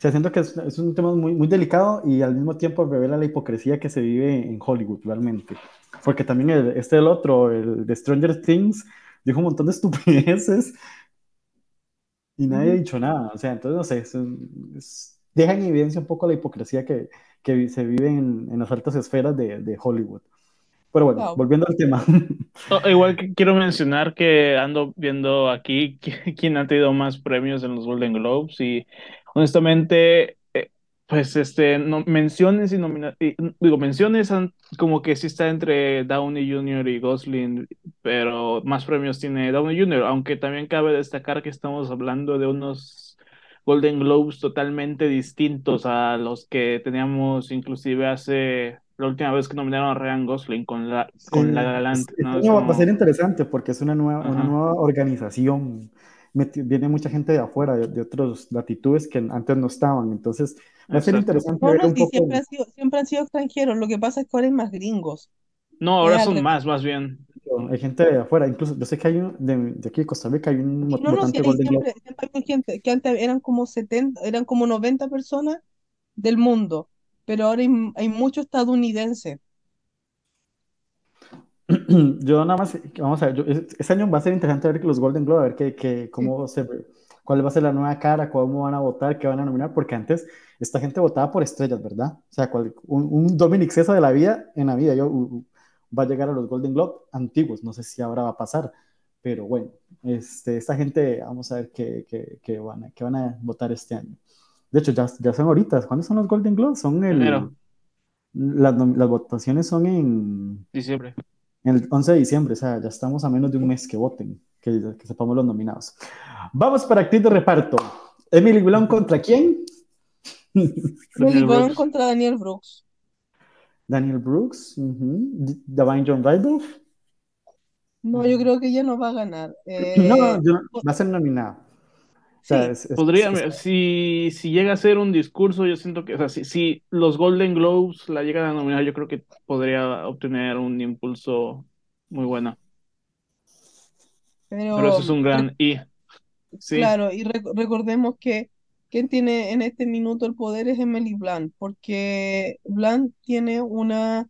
sea, siento que es, es, un tema muy, muy delicado y al mismo tiempo revela la hipocresía que se vive en Hollywood realmente. Porque también el, este el otro, el de Stranger Things, dijo un montón de <laughs> estupideces y nadie ha dicho nada. O sea, entonces no sé, es, es, deja en evidencia un poco la hipocresía que, que se vive en, en, las altas esferas de, de Hollywood. Pero bueno, wow. volviendo al tema. <laughs> Igual que quiero mencionar que ando viendo aquí <laughs> quién ha tenido más premios en los Golden Globes y honestamente, eh, pues este, no, menciones y nominaciones, digo, menciones como que sí está entre Downey Jr. y Gosling, pero más premios tiene Downey Jr., aunque también cabe destacar que estamos hablando de unos Golden Globes totalmente distintos a los que teníamos inclusive hace la última vez que nominaron a Ryan Gosling con la, con sí, la Galante. ¿no? Va a ser interesante porque es una nueva, una nueva organización. Viene mucha gente de afuera, de, de otras latitudes que antes no estaban. Entonces, va a ser interesante. No, ver no, un sí, poco... siempre, han sido, siempre han sido extranjeros. Lo que pasa es que ahora hay más gringos. No, ahora son más, más bien. Hay gente de afuera, incluso yo sé que hay un, de, de aquí de Costa Rica, hay un no, no, votante sí, Golden siempre, siempre hay gente, que antes eran como 70, eran como 90 personas del mundo, pero ahora hay, hay mucho estadounidense. <clears throat> Yo nada más, vamos a ver, yo, este año va a ser interesante ver los Golden Globe, a ver que, que, cómo se, cuál va a ser la nueva cara, cómo van a votar, qué van a nominar, porque antes esta gente votaba por estrellas, ¿verdad? O sea, cual, un, un Dominic César de la vida, en la vida, yo, uh, va a llegar a los Golden Globe antiguos, no sé si ahora va a pasar, pero bueno, este, esta gente, vamos a ver qué, qué, qué van, a, qué van a votar este año. De hecho, ya, ya son ahorita, ¿cuándo son los Golden Globes? Son el... Enero. Las, las votaciones son en... Diciembre. En el 11 de diciembre, o sea, ya estamos a menos de un mes que voten, que, que sepamos los nominados. Vamos para actriz de reparto. Emily Blunt contra quién? <laughs> Emily Blunt contra Daniel Brooks. Daniel Brooks, uh -huh. Divine John Randolph. No, yo creo que ella no va a ganar. Eh, no, yo, va a ser nominada. O sea, Sí. es- es- Podría, es- si, si llega a ser un discurso, yo siento que, o sea, si, si los Golden Globes la llegan a nominar, yo creo que podría obtener un impulso muy bueno. pero, Pero eso es un gran y. Sí, Claro, y rec- recordemos que quien tiene en este minuto el poder es Emily Blunt, porque Blunt tiene una,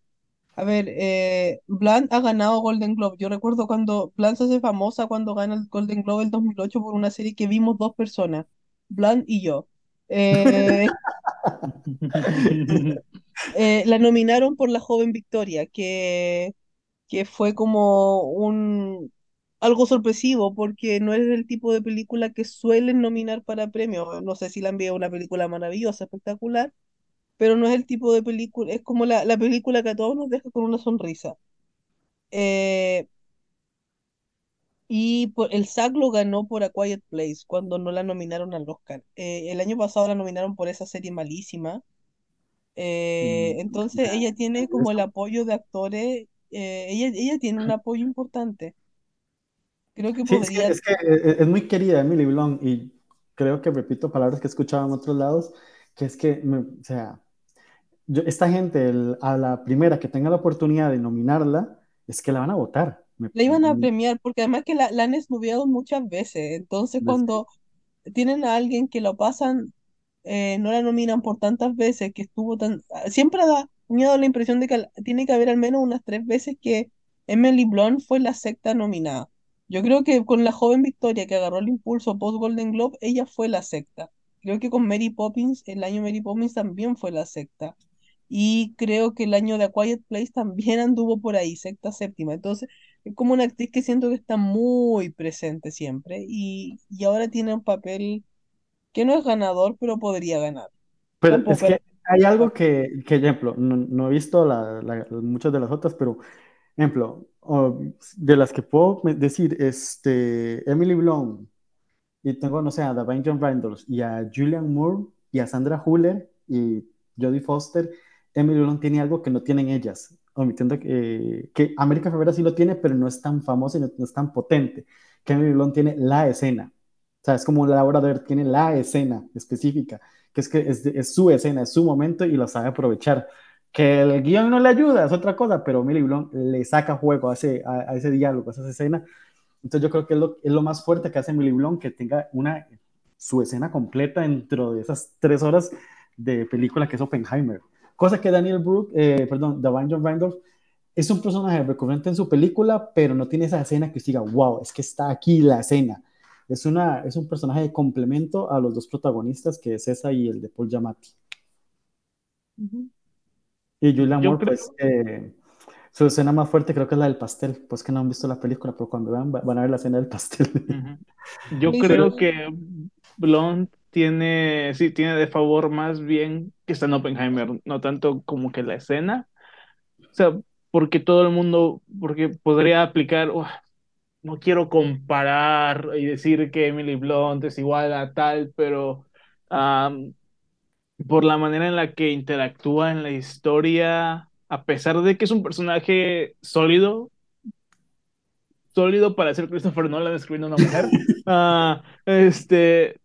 a ver, eh, Blunt ha ganado Golden Globe. Yo recuerdo cuando Blunt se hace famosa cuando gana el Golden Globe el 2008 por una serie que vimos dos personas, Blunt y yo. Eh, <laughs> eh, la nominaron por La Joven Victoria, que, que fue como un algo sorpresivo, porque no es el tipo de película que suelen nominar para premios. No sé si la han visto una película maravillosa, espectacular, pero no es el tipo de película, es como la, la película que a todos nos deja con una sonrisa. Eh, y por, el SAG lo ganó por A Quiet Place, cuando no la nominaron al Oscar. Eh, el año pasado la nominaron por esa serie malísima. Eh, Mm, entonces ya, ella tiene como eso. el apoyo de actores, eh, ella, ella tiene un apoyo importante. Creo que Sí, es que, podría, es que eh, es muy querida Emily Blunt y creo que repito palabras que he escuchado en otros lados, que es que, me- o sea, yo, esta gente, el- a la primera que tenga la oportunidad de nominarla, es que la van a votar. Me- la iban a premiar, porque además que la, la han esnubeado muchas veces. Entonces, cuando tienen a alguien que lo pasan, eh, no la nominan por tantas veces, que estuvo tan... Siempre da, dado la impresión de que tiene que haber al menos unas tres veces que Emily Blunt fue la sexta nominada. Yo creo que con la joven Victoria que agarró el impulso post Golden Globe, ella fue la sexta. Creo que con Mary Poppins, el año Mary Poppins también fue la sexta. Y creo que el año de A Quiet Place también <laughs> anduvo por ahí, sexta, séptima. Entonces, es como una actriz que siento que está muy presente siempre y, y ahora tiene un papel que no es ganador, pero podría ganar. Pero Tampoco es era- que hay algo que, que ejemplo, no, no he visto la- la- muchas de las otras, pero, ejemplo, o de las que puedo decir, este, Emily Blunt, y tengo, no sé, a Dwayne John Randolph, y a Julian Moore, y a Sandra Huller, y Jodie Foster, Emily Blunt tiene algo que no tienen ellas, omitiendo que, que América Ferrera sí lo tiene, pero no es tan famosa y no, es tan potente, que Emily Blunt tiene la escena, o sea, es como Laura Dern tiene la escena específica, que es que es, de- su escena, es su momento y la sabe aprovechar. Que el guion no le ayuda, es otra cosa, pero Emily Blunt le saca juego a ese, a, ese diálogo, a esa escena. Entonces yo creo que es lo, es lo más fuerte que hace Emily Blunt, que tenga una su escena completa dentro de esas tres horas de película que es Oppenheimer. Cosa que Daniel Brook, eh, perdón, John Randolph, es un personaje recurrente en su película, pero no tiene esa escena que usted diga, wow, es que está aquí la escena. Es, una, es un personaje de complemento a los dos protagonistas, que es esa y el de Paul Giamatti. Y Julia Moore, pues, eh, su escena más fuerte creo que es la del pastel. Pues que no han visto la película, pero cuando vean van a ver la escena del pastel. Yo creo que Blonde tiene, sí, tiene de favor más bien que está en Oppenheimer, no tanto como que la escena. O sea, porque todo el mundo, porque podría aplicar, no quiero comparar y decir que Emily Blunt es igual a tal, pero por la manera en la que interactúa en la historia, a pesar de que es un personaje sólido, sólido para ser Christopher Nolan escribiendo a una mujer, uh, <laughs> este,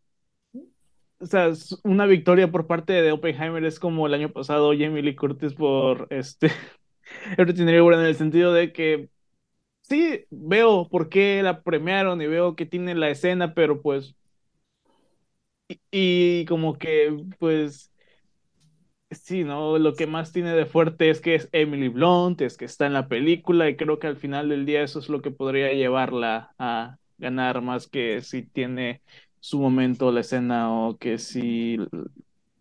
o sea, una victoria por parte de Oppenheimer es como el año pasado Jamie Lee Curtis por este <laughs> Everything en el sentido de que sí veo por qué la premiaron y veo que tiene la escena, pero pues y, como que pues sí, ¿no? Lo que más tiene de fuerte es que es Emily Blunt, es que está en la película y creo que al final del día eso es lo que podría llevarla a ganar más que si tiene su momento la escena o que si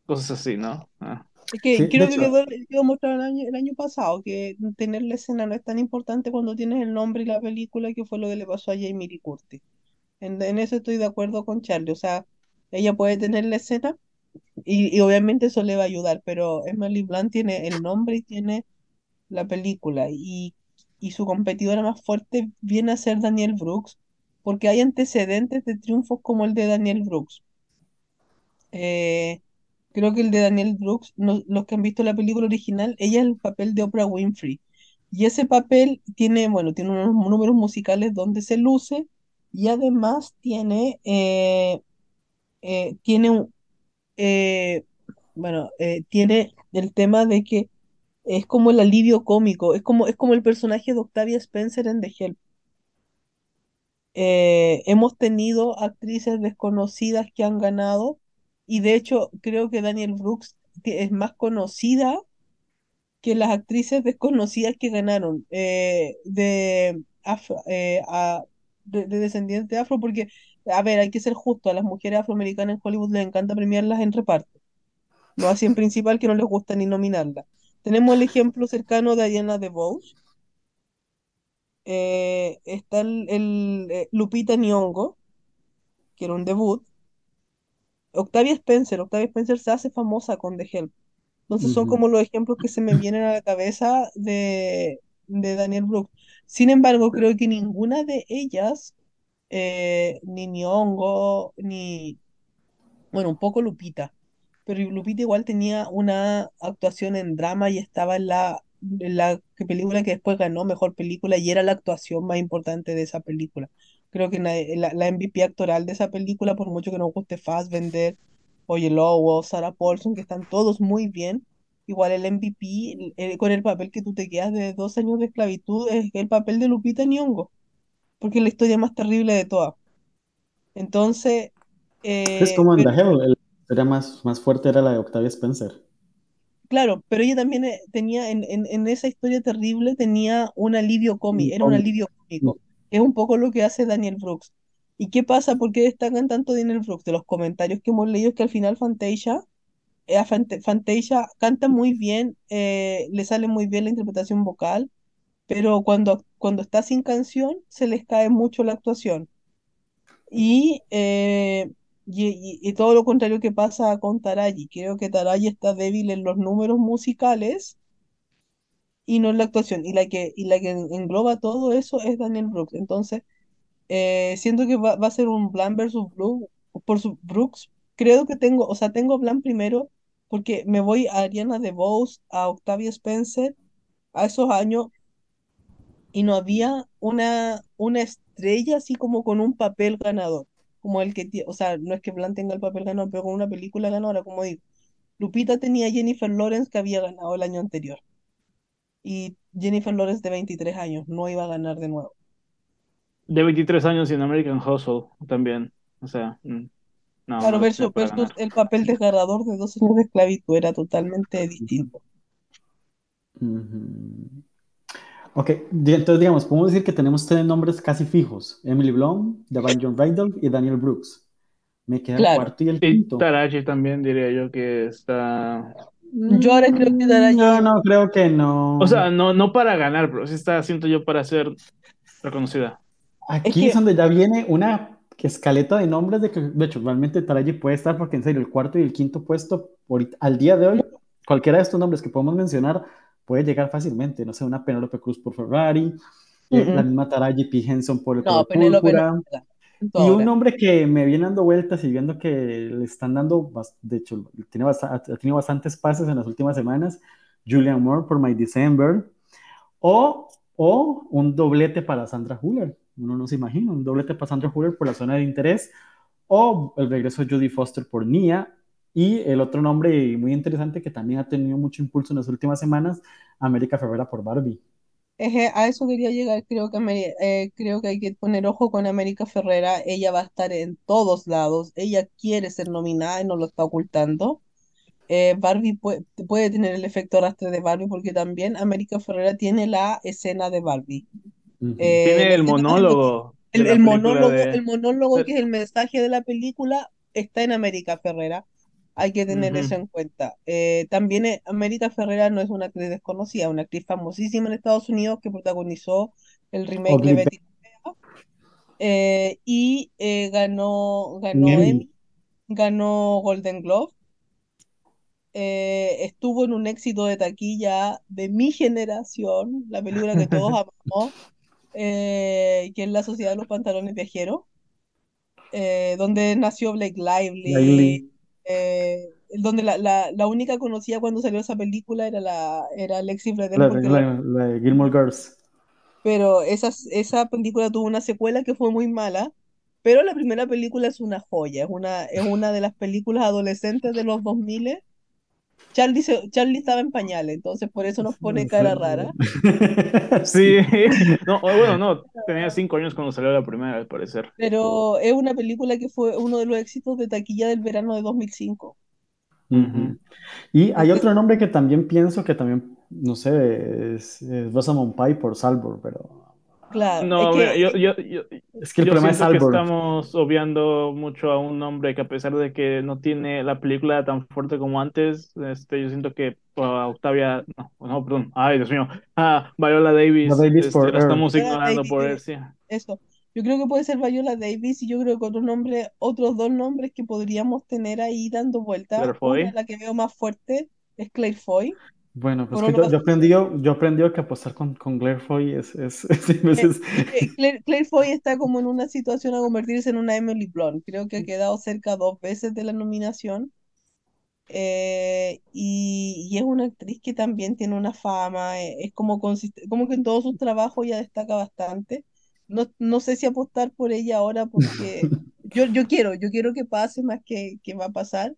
cosas así, ¿no? Ah. Es que creo que quedó, mostrado el año, el año pasado que tener la escena no es tan importante cuando tienes el nombre y la película que fue lo que le pasó a Jamie Lee Curtis. En, eso estoy de acuerdo con Charlie, o sea, ella puede tener la escena y, obviamente eso le va a ayudar, pero Emily Blunt tiene el nombre y tiene la película y, y su competidora más fuerte viene a ser Daniel Brooks porque hay antecedentes de triunfos como el de Daniel Brooks. Eh, creo que el de Daniel Brooks, los que han visto la película original, ella es el papel de Oprah Winfrey. Y ese papel tiene, bueno, tiene unos números musicales donde se luce y además tiene, eh, eh, tiene, bueno, tiene el tema de que es como el alivio cómico, es como, es como el personaje de Octavia Spencer en The Help. Eh, hemos tenido actrices desconocidas que han ganado y de hecho creo que Daniel Brooks es más conocida que las actrices desconocidas que ganaron eh, de, eh, de, de, descendiente afro, porque, a ver, hay que ser justo, a las mujeres afroamericanas en Hollywood les encanta premiarlas en reparto, no así en principal que no les gusta ni nominarlas. Tenemos el ejemplo cercano de Diana DeVos, eh, está el, eh, Lupita Nyong'o, que era un debut. Octavia Spencer, Octavia Spencer se hace famosa con The Help. Entonces son como los ejemplos que se me vienen a la cabeza de, de Daniel Brooks. Sin embargo, creo que ninguna de ellas, eh, ni Nyong'o, ni, bueno, un poco Lupita, pero Lupita igual tenía una actuación en drama y estaba en la la película que después ganó mejor película y era la actuación más importante de esa película. Creo que la, la MVP actoral de esa película, por mucho que nos guste Fassbender, Oye Lobo, Sarah Paulson, que están todos muy bien, igual el MVP con el papel que tú te quedas de dos años de esclavitud es el papel de Lupita Nyong'o, porque es la historia más terrible de todas. Entonces... es como en la historia más, más fuerte era la de Octavia Spencer. Claro, pero ella también eh, tenía, en, en, esa historia terrible, tenía un alivio cómico, era un alivio cómico. Es un poco lo que hace Daniel Brooks. ¿Y qué pasa? ¿Por qué destacan tanto Daniel Brooks? De los comentarios que hemos leído es que al final Fantasia, eh, Fantasia canta muy bien, eh, le sale muy bien la interpretación vocal, pero cuando, cuando está sin canción se les cae mucho la actuación. Y y, todo lo contrario que pasa con Taraji. Creo que Taraji está débil en los números musicales y no en la actuación. Y la que, y la que engloba todo eso es Daniel Brooks. Entonces, eh, siento que va, a ser un Blan versus por su Brooks. Creo que tengo, o sea, tengo Blan primero porque me voy a Ariana DeVos, a Octavia Spencer, a esos años y no había una, una estrella así como con un papel ganador como el que, o sea, no es que Blan tenga el papel ganador, pero con una película ganadora, como digo. Lupita tenía a Jennifer Lawrence que había ganado el año anterior. Y Jennifer Lawrence de 23 años no iba a ganar de nuevo. De 23 años y en American Hustle también. O sea. Mm. No, Claro, no versus, el papel desgarrador de dos años de esclavitud era totalmente distinto. Ok, entonces digamos, podemos decir que tenemos tres nombres casi fijos: Emily Blunt, Devon John Randolph y Daniel Brooks. Me queda el Claro. cuarto y el Y quinto. Taraji también diría yo que está. Yo ahora creo que Taraji- No, no, creo que no. O sea, no, no para ganar, pero sí está, siento yo, para ser reconocida. Aquí Es que- es donde ya viene una escaleta de nombres de que, de hecho, realmente Taraji puede estar porque en serio, el cuarto y el quinto puesto, ahorita- al día de hoy, cualquiera de estos nombres que podemos mencionar puede llegar fácilmente. No sé, una Penélope Cruz por Ferrari, eh, Mm-mm. la misma Taraji P. Henson por el No, Penélope. Y un nombre que me viene dando vueltas y viendo que le están dando, de hecho, tiene bast- ha tenido bastantes pases en las últimas semanas, Julian Moore por My December, o, o un doblete para Sandra Huller. Uno no se imagina, un doblete para Sandra Huller por la zona de interés, o el regreso de Judy Foster por Nia, y el otro nombre muy interesante que también ha tenido mucho impulso en las últimas semanas, América Ferrera por Barbie. Eje, a eso quería llegar, creo que, Ameri- eh, creo que hay que poner ojo con América Ferrera, ella va a estar en todos lados, ella quiere ser nominada y no lo está ocultando. Eh, Barbie puede, puede tener el efecto arrastre de Barbie porque también América Ferrera tiene la escena de Barbie. Ujú. Eh, Tiene el monólogo. El, el monólogo, de- el monólogo que es el mensaje de la película está en América Ferrera. Hay que tener eso en cuenta. Eh, también eh, América Ferrera no es una actriz desconocida, una actriz famosísima en Estados Unidos que protagonizó el remake de Betty eh, y eh, ganó, ganó Emmy. Ganó Golden Globe. eh, estuvo en un éxito de taquilla de mi generación, la película que todos <laughs> amamos, que es La Sociedad de los Pantalones Viajeros, donde nació Blake Lively, Lively. Eh, donde la, la, la única conocida cuando salió esa película era, la, era Lexi la- la- la de Gilmore Girls. pero esa, esa película tuvo una secuela que fue muy mala, pero la primera película es una joya, es una, es una de las películas adolescentes de los 2000. Charlie, se- Charlie estaba en pañales, entonces por eso nos pone cara rara. <laughs> Sí, no, bueno, no, tenía cinco años cuando salió la primera, al parecer. Pero es una película que fue uno de los éxitos de taquilla del verano de 2005. Ujú. Y hay otro nombre que también pienso que también, no sé, es, es Rosamund Pike por Salvor, pero Claro, No, es que yo, yo, yo, es que el yo problema es que estamos obviando mucho a un hombre que a pesar de que no tiene la película tan fuerte como antes, este, yo siento que a Octavia, no, no, perdón, ay Dios mío, a Viola Davis, Viola Davis este, la estamos Viola ignorando Davis, por él, sí. eso. Yo creo que puede ser Viola Davis y yo creo que otro nombre, otros dos nombres que podríamos tener ahí dando vuelta. Claire Foy. Una, la que veo más fuerte, es Claire Foy. Bueno, pues que yo, yo aprendí, yo aprendí que apostar con, con Claire Foy es, es, <laughs> es- a veces- Eh, Claire, Claire Foy está como en una situación a convertirse en una Emily Blunt. Creo que ha quedado cerca dos veces de la nominación. Eh, y, y es una actriz que también tiene una fama, eh, es como, como que en todos sus trabajos ella destaca bastante. No, no sé si apostar por ella ahora porque <laughs> yo, yo quiero, yo quiero que pase más que, que va a pasar.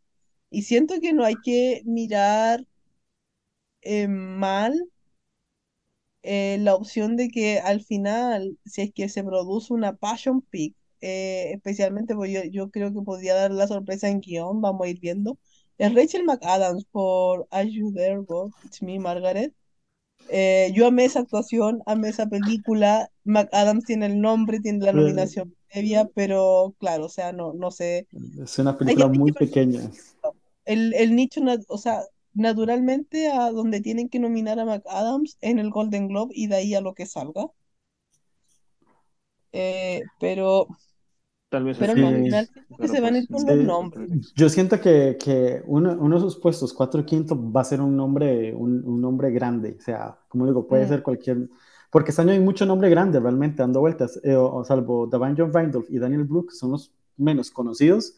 Y siento que no hay que mirar eh, mal eh, la opción de que al final, si es que se produce una Passion Pick, eh, especialmente porque yo, yo creo que podría dar la sorpresa en guion, vamos a ir viendo, es Rachel McAdams por Are You There, God? It's Me, Margaret. Eh, yo amé esa actuación, amé esa película. McAdams tiene el nombre, tiene la Pero- nominación previa, pero claro, o sea, no, no sé. es una película muy pequeña. El, el nicho, o sea, naturalmente a donde tienen que nominar a McAdams en el Golden Globe y de ahí a lo que salga. Eh, pero Tal vez pero así, no, que se van a pues, ir los Sí. nombres. Yo siento que, que uno, uno de sus puestos, cuatro y quinto, va a ser un nombre, un, un nombre grande. O sea, como digo, puede Mm. ser cualquier. Porque este año hay mucho nombre grande realmente dando vueltas. eh, o, o salvo Davan John Randolph y Daniel Brooks, son los menos conocidos.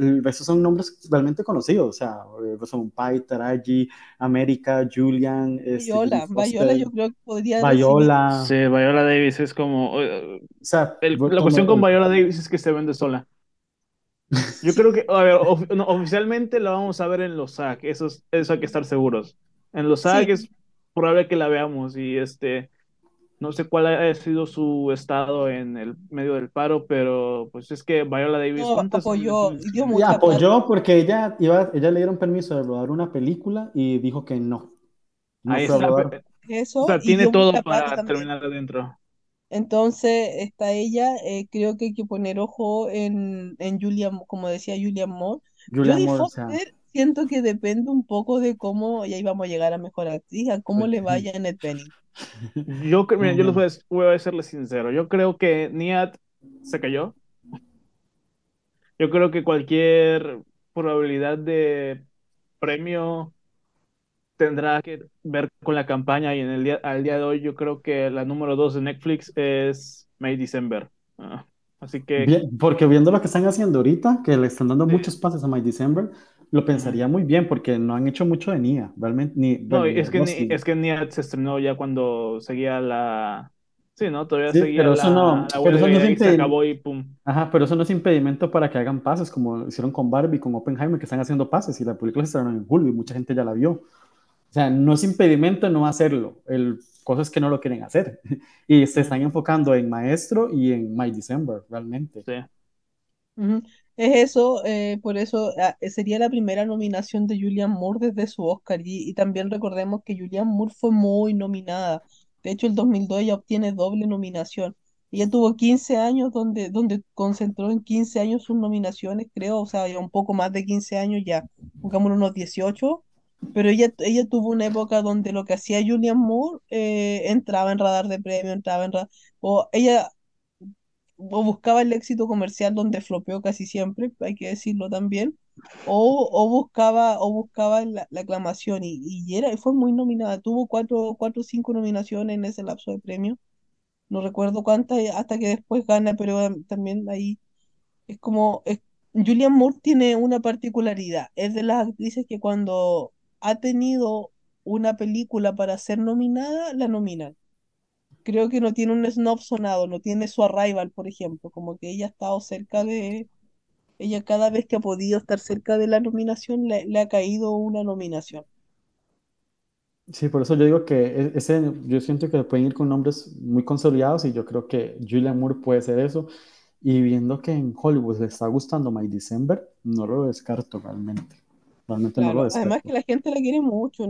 El resto son nombres realmente conocidos. O sea, eh, Rosamund Pike, Taraji, América, Julian, este, Viola, Viola yo creo que podría. Viola. Sí, Viola Davis es como... eh, O sea, el- bueno, la cuestión con Viola Davis es que se vende sola. <laughs> Yo creo que, a ver, of- no, oficialmente la vamos a ver en los SAG, eso, es- eso hay que estar seguros. En los SAG Sí. es probable que la veamos y este... no sé cuál ha sido su estado en el medio del paro, pero pues es que Viola Davis, No, apoyó, dio Y mucha apoyó porque ella iba, ella le dieron permiso de rodar una película y dijo que no. No Ahí está, rodar. pe- o Eso, sea, tiene todo para también. terminar adentro. Entonces, está ella, eh, creo que hay que poner ojo en, en Julian, como decía Julian Moore. Julia Moore, o sea, Foster, siento que depende un poco de cómo, y ahí vamos a llegar a mejor actriz, a cómo le vaya a Annette Bening. Yo, miren, yo les voy a, voy a serles sincero. Yo creo que Niat se cayó. Yo creo que cualquier probabilidad de premio tendrá que ver con la campaña y en el día, al día de hoy yo creo que la número dos de Netflix es May December. Ah, así que bien, porque viendo lo que están haciendo ahorita, que le están dando Sí. muchos pases a My December, lo pensaría muy bien porque no han hecho mucho de Nia, realmente, ni, no, es que, ni- es que Niat se estrenó ya cuando seguía la... Sí, ¿no? Todavía Sí, seguía pero eso no, la, la pero eso no es y se acabó y pum. Ajá, pero eso no es impedimento para que hagan pases como hicieron con Barbie, con Oppenheimer, que están haciendo pases y la película se estrenó en julio y mucha gente ya la vio. O sea, no es impedimento no hacerlo, el cosa es que no lo quieren hacer <laughs> y se están enfocando en Maestro y en My December, realmente. Sí. Ujú. Es eso, eh, por eso ah, eh, sería la primera nominación de Julianne Moore desde su Oscar. Y, y también recordemos que Julianne Moore fue muy nominada. De hecho, el 2002 ella obtiene doble nominación. Ella tuvo 15 años donde, donde concentró en 15 años sus nominaciones, creo, o sea, ya un poco más de 15 años ya, pongámosle unos 18. Pero ella, ella tuvo una época donde lo que hacía Julianne Moore eh, entraba en radar de premio, entraba en radar, o ella o buscaba el éxito comercial donde flopeó casi siempre, hay que decirlo también, o, o buscaba, o buscaba la, la aclamación y, y era, fue muy nominada, tuvo cuatro, cuatro o cinco nominaciones en ese lapso de premio, no recuerdo cuántas, eh, hasta que después gana, pero eh, también ahí es como, es, Julianne Moore tiene una particularidad, es de las actrices que cuando ha tenido una película para ser nominada, la nominan creo que no tiene un snob sonado, no tiene su Arrival, por ejemplo, como que ella ha estado cerca de, ella cada vez que ha podido estar cerca de la nominación, le, le ha caído una nominación. Sí, por eso yo digo que e- ese, yo siento que pueden ir con nombres muy consolidados y yo creo que Julian Moore puede ser eso. Y viendo que en Hollywood le está gustando My December, no lo descarto realmente. Realmente no lo Claro, además descarto. que la gente la quiere mucho,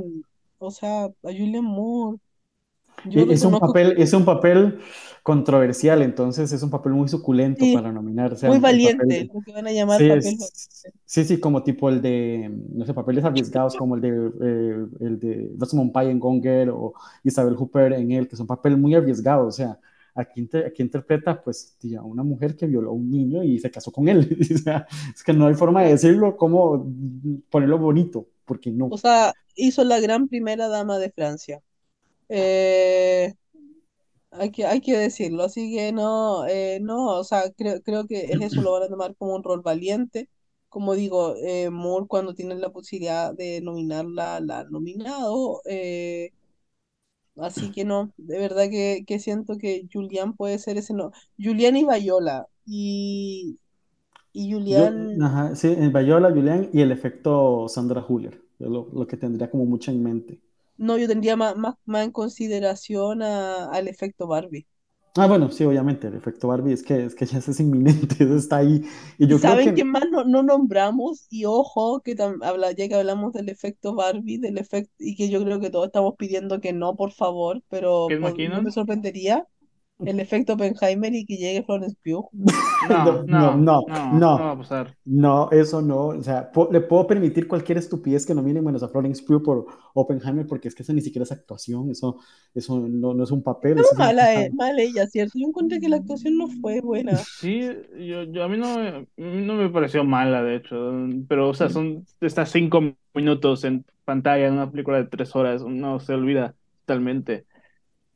o sea, a Julianne Moore, yo E- Es un papel, que es un papel controversial, entonces es un papel muy suculento sí, para nominar. O sea, muy valiente, papel, lo que van a llamar sí, papel es- sí, sí, como tipo el de, no sé, papeles arriesgados como el de, eh, el de Rosamund Pike en Gone Girl o Isabel Hooper en él, que es un papel muy arriesgado. O sea, aquí, inter- aquí interpreta pues tía, una mujer que violó a un niño y se casó con él. <laughs> O sea, es que no hay forma de decirlo, como ponerlo bonito, porque no. O sea, hizo la gran primera dama de Francia. Eh, Hay que, hay que decirlo, así que no, eh, no, o sea, creo, creo que es eso, lo van a tomar como un rol valiente. Como digo, eh, Moore cuando tiene la posibilidad de nominarla, la ha nominado. eh, así que no, de verdad que, que siento que Julián puede ser ese no. Julián y Viola. Y, y Yo, Julián, ajá, sí, Viola, Julián y el efecto Sandra Huller, es lo, lo que tendría como mucho en mente. No, yo tendría más, más, más en consideración a- al efecto Barbie. Ah, bueno, sí, obviamente, el efecto Barbie es que, es que ya es inminente, eso <laughs> está ahí. Y ¿Y yo creo saben que, qué más no, no nombramos? Y ojo, que tam- habla, ya que hablamos del efecto Barbie, del efecto, y que yo creo que todos estamos pidiendo que no, por favor, pero po- no me sorprendería el efecto Oppenheimer y que llegue Florence Pugh. <laughs> No, no, no, no, no, no va a no, pasar. no, eso no, o sea, po- le puedo permitir cualquier estupidez que nominen menos a Florence Pugh por Oppenheimer, porque es que eso ni siquiera es actuación, eso, eso no, no es un papel, mala, eh, mal ella, ¿cierto? Yo encontré que la actuación no fue buena. Sí, yo, yo a mí no, me- a mí no me pareció mala, de hecho, pero, o sea, son estas cinco minutos en pantalla en una película de tres horas, no se olvida totalmente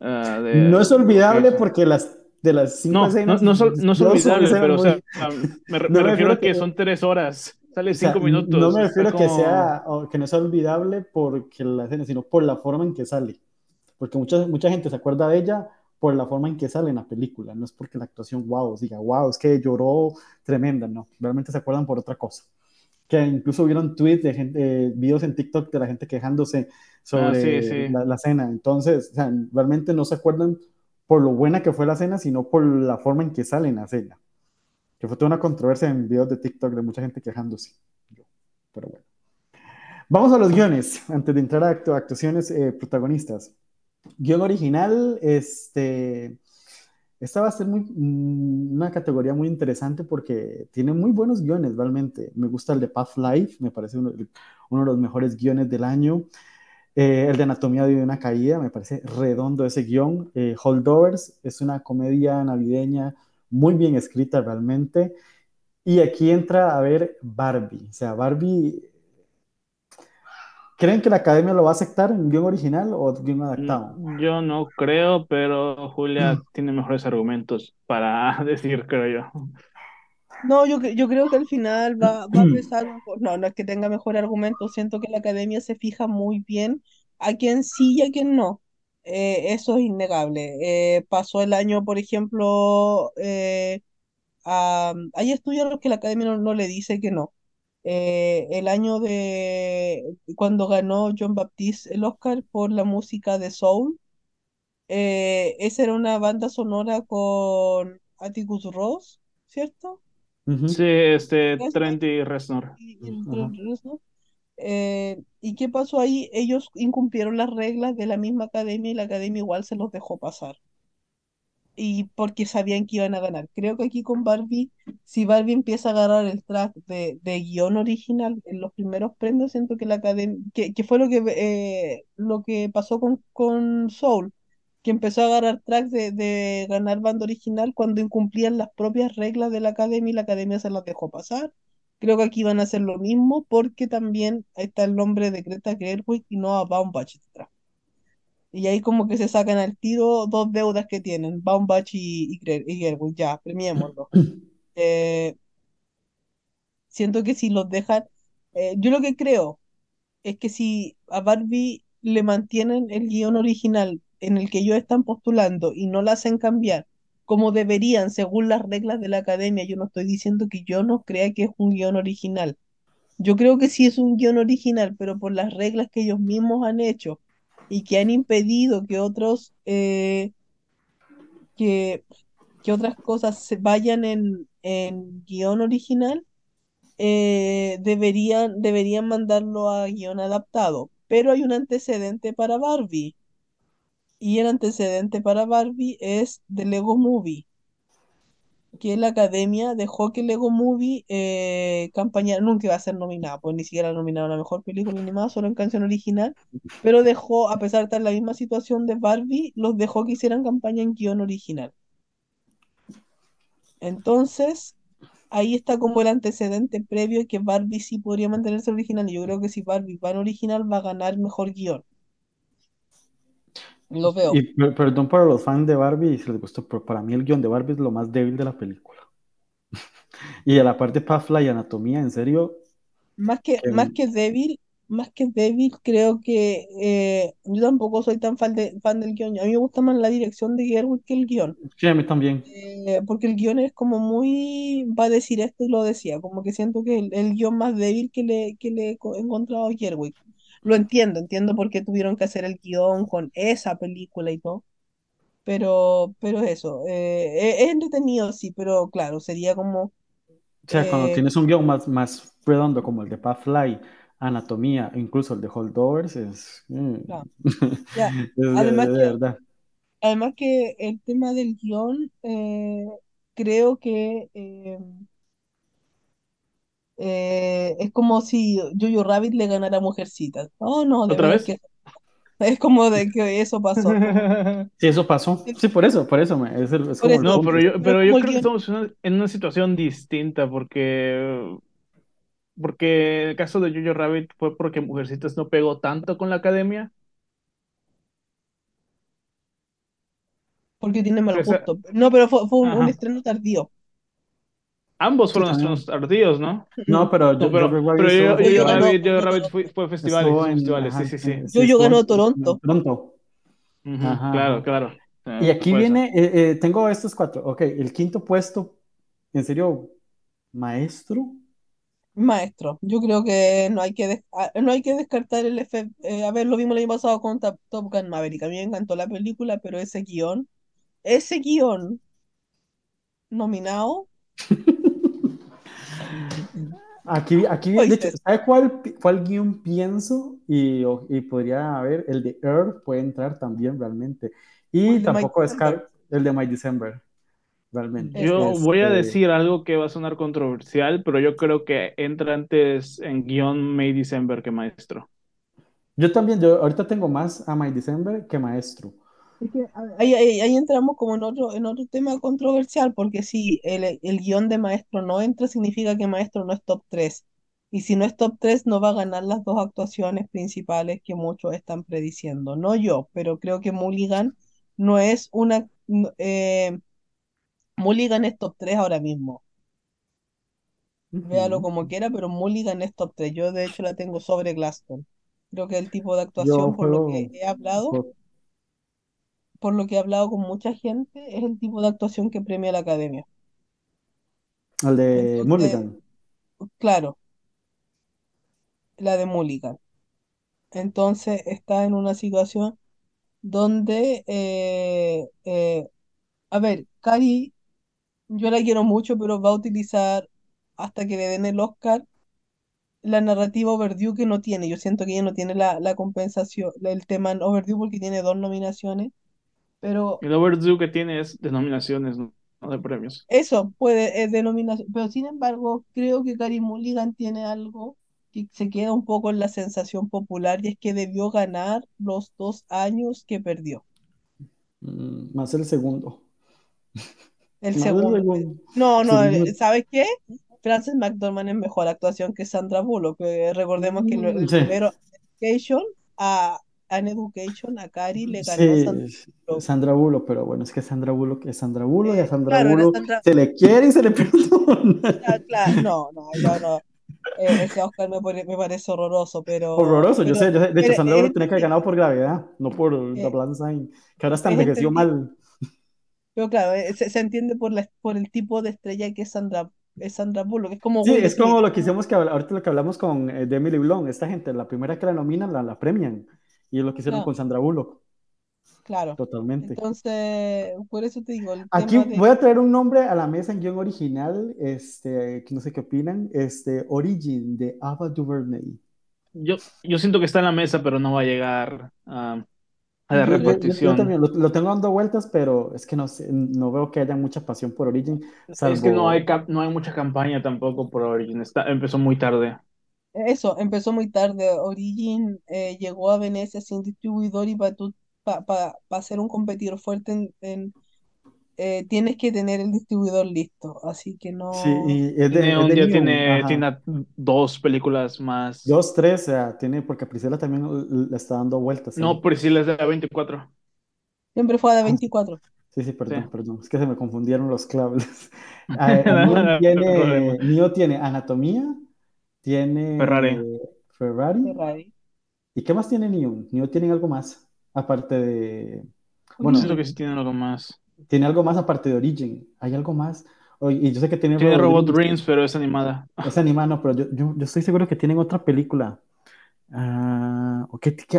ah, de No es que olvidable hizo. porque las, de las cinco No, no, escenas, no, es ol- no es olvidable, pero, o sea, muy... me, <laughs> No me me refiero a que que, son tres horas, sale O sea, cinco n- no minutos, me refiero que como... sea, o que no sea olvidable porque la escena, sino por la forma en que sale. Porque mucha, mucha gente se acuerda de ella por la forma en que sale en la película, no es porque la actuación, wow, diga, wow, es que lloró tremenda, no, realmente se acuerdan por otra cosa. Que incluso hubieron tweets de gente, eh, videos en TikTok de la gente quejándose Ah, sí, sobre sí. la, la escena. Entonces, o sea, realmente no se acuerdan por lo buena que fue la escena, sino por la forma en que sale en la escena. Que fue toda una controversia en videos de TikTok de mucha gente quejándose. Pero bueno. Vamos a los guiones, antes de entrar a actuaciones eh, protagonistas. Guión original, este, esta va a ser muy, mm, una categoría muy interesante porque tiene muy buenos guiones realmente. Me gusta el de Path Life, me parece uno, uno de los mejores guiones del año. Eh, el de Anatomía de una caída, me parece redondo ese guion. Eh, Holdovers es una comedia navideña muy bien escrita realmente. Y aquí entra a ver Barbie. O sea, Barbie ¿Creen que la academia lo va a aceptar en guion original o guion adaptado? Mm, yo no creo, pero Julia mm. tiene mejores argumentos para <laughs> decir, creo yo. No, yo, yo creo que al final va, va a pesar un poco. No, no es que tenga mejor argumento. Siento que la academia se fija muy bien a quién sí y a quién no. Eh, eso es innegable. Eh, pasó el año, por ejemplo, eh, hay estudios a los que la academia no le dice que no. Eh, el año de cuando ganó John Baptiste el Oscar por la música de Soul. Eh, esa era una banda sonora con Atticus Ross, ¿cierto? Sí, este, Trent y Reznor. Eh, ¿Y qué pasó ahí? Ellos incumplieron las reglas de la misma academia y la academia igual se los dejó pasar y porque sabían que iban a ganar. Creo que aquí con Barbie, si Barbie empieza a agarrar el track de, de guion original en los primeros premios, siento que la academia, que, que, fue lo que, eh, lo que pasó con, con Soul, que empezó a agarrar tracks de, de ganar banda original cuando incumplían las propias reglas de la academia y la academia se las dejó pasar. Creo que aquí van a hacer lo mismo porque también está el nombre de Greta Gerwig y no a Baumbach detrás. Y ahí como que se sacan al tiro dos deudas que tienen, Baumbach y, y, Gerwig, ya, premiémoslo. <clears throat> Eh, siento que si los dejan, eh, yo lo que creo es que si a Barbie le mantienen el guion original en el que ellos están postulando y no la hacen cambiar como deberían según las reglas de la academia, yo no estoy diciendo que yo no crea que es un guion original. Yo creo que sí es un guion original, pero por las reglas que ellos mismos han hecho y que han impedido que otros eh, que, que, otras cosas se vayan en, en guion original eh, deberían, deberían mandarlo a guion adaptado. Pero hay un antecedente para Barbie y el antecedente para Barbie es de Lego Movie que la academia dejó que Lego Movie eh, campaña, nunca iba a ser nominada, pues ni siquiera nominada a la mejor película animada, solo en canción original, pero dejó, a pesar de estar en la misma situación de Barbie, los dejó que hicieran campaña en guion original. Entonces, ahí está como el antecedente previo que Barbie sí podría mantenerse original, y yo creo que si Barbie va en original va a ganar mejor guion. Lo veo. Y perdón para los fans de Barbie, si les gustó, pero para mí el guion de Barbie es lo más débil de la película. <laughs> y a la parte de Pafla y Anatomía, en serio. Más que, más que débil, más que débil, creo que eh, yo tampoco soy tan fan, de, fan del guion. A mí me gusta más la dirección de Gerwig que el guion. Sí, a mí también. Eh, porque el guion es como muy. Va a decir esto y lo decía. Como que siento que el, el guion más débil que le, que le he encontrado a Gerwig lo entiendo, entiendo por qué tuvieron que hacer el guion con esa película y todo. Pero, pero eso, eh, es entretenido, sí, pero claro, sería como... O sea, cuando eh, tienes un guion más, más redondo como el de Pathfly, Anatomía, incluso el de Holdovers, es... Mm, <laughs> además, que, verdad. además que el tema del guion, eh, creo que eh, es como si Jojo Rabbit le ganara a Mujercitas. Oh, no, de ¿Otra vez? Que, <laughs> es como de que eso pasó. <laughs> Sí, eso pasó. Sí, por eso, por eso. Me, es, como no, pero yo, pero yo creo que estamos en una situación distinta porque porque el caso de Jojo Rabbit fue porque Mujercitas no pegó tanto con la academia. Porque tiene mal gusto. No, pero fue, fue un, estreno tardío. Ambos fueron estrenos tardíos, ¿no? No, pero yo, pero, pero yo, Rabbit, Rabbit fue, fue festivales, festivales, sí, sí, sí. Yo, yo ganó Toronto. Toronto. claro, claro. Y aquí viene, eh, eh, tengo estos cuatro. Ok, el quinto puesto, ¿en serio? ¿Maestro? Maestro, yo creo que no hay que, ah, no hay que descartar el efecto. Eh, a ver, lo vimos el año pasado con Top Gun Maverick. A mí me encantó la película, pero ese guion ese guion nominado. <laughs> Aquí, aquí de hecho, ¿sabe cuál, cuál guion pienso? Y, y, podría haber, el de Earth puede entrar también realmente. Y tampoco es el de My December, realmente. Yo voy a este decir algo que va a sonar controversial, pero yo creo que entra antes en guion My December que Maestro. Yo también, yo ahorita tengo más a My December que Maestro ahí, ahí, entramos como en otro, en otro tema controversial, porque si el, el guion de maestro no entra, significa que maestro no es top 3. Y si no es top 3, no va a ganar las dos actuaciones principales que muchos están prediciendo. No yo, pero creo que Mulligan no es una... Eh, Mulligan es top 3 ahora mismo. Véalo como quiera, pero Mulligan es top 3. Yo de hecho la tengo sobre Glaston. Creo que el tipo de actuación, por lo que he hablado, por lo que he hablado con mucha gente, es el tipo de actuación que premia la academia. Al de Mulligan. Claro, la de Mulligan. Entonces está en una situación donde, eh, eh, a ver, Cari, yo la quiero mucho, pero va a utilizar hasta que le den el Oscar la narrativa overdue que no tiene. Yo siento que ella no tiene la, la compensación, el tema overdue porque tiene dos nominaciones pero, el overdue que tiene es denominaciones, no de premios. Eso puede, es denominación. Pero sin embargo, creo que Karim Mulligan tiene algo que se queda un poco en la sensación popular y es que debió ganar los dos años que perdió. Mm, más el segundo. El segundo. No, no, ¿sabes qué? Frances McDormand es mejor actuación que Sandra Bullock. recordemos que el, primero Education a An Education a Cari le ganó Sandra, Bullock. pero bueno, es que Sandra Bullock es Sandra Bullock y a Sandra Bullock se le quiere y se le <laughs> perdona. Claro, no, no, yo no. Eh, ese Oscar me, parece horroroso, pero. Horroroso, yo sé, De hecho, Sandra Bullock tenía que haber ganado por gravedad, no por la Plan que ahora está envejeció mal. Pero claro, eh, se, entiende por, la, por el tipo de estrella que es Sandra, es Sandra Bullock. Es como. Sí, es como lo que hicimos que ahorita lo que hablamos con eh, Emily Blunt. Esta gente, la primera que la nominan, la, la premian. Y es lo que hicieron con Sandra Bullock. Claro. Totalmente. Entonces, por eso te digo. Aquí voy a traer un nombre a la mesa en guion original, este, no sé qué opinan, este, Origin de Ava DuVernay. Yo, yo siento que está en la mesa, pero no va a llegar a, la repartición. Yo, también lo, tengo dando vueltas, pero es que no, sé, no veo que haya mucha pasión por Origin. Es que no hay, no hay mucha campaña tampoco por Origin. Está, empezó muy tarde. Eso, empezó muy tarde. Origin eh, llegó a Venecia sin distribuidor y para pa, ser un competidor fuerte en, eh, tienes que tener el distribuidor listo. Así que no. Sí, y es de, tiene, tiene, tiene, dos películas más. Dos, tres, o sea, tiene, porque Priscila también le está dando vueltas. No, Priscila es de 24. Siempre fue de 24. Ah, sí, sí, perdón, perdón. Es que se me confundieron los claves. <laughs> Ah, tiene, tiene anatomía tiene Ferrari. Ferrari. ¿Y qué más tiene Neo? Neo tiene algo más, aparte de... Bueno, siento que sí tiene algo más. Tiene algo más aparte de Origin. Hay algo más. Y yo sé que tiene... Tiene Robot, Dreams, pero es animada. Es animada, no, pero yo, yo, estoy seguro que tienen otra película. Uh,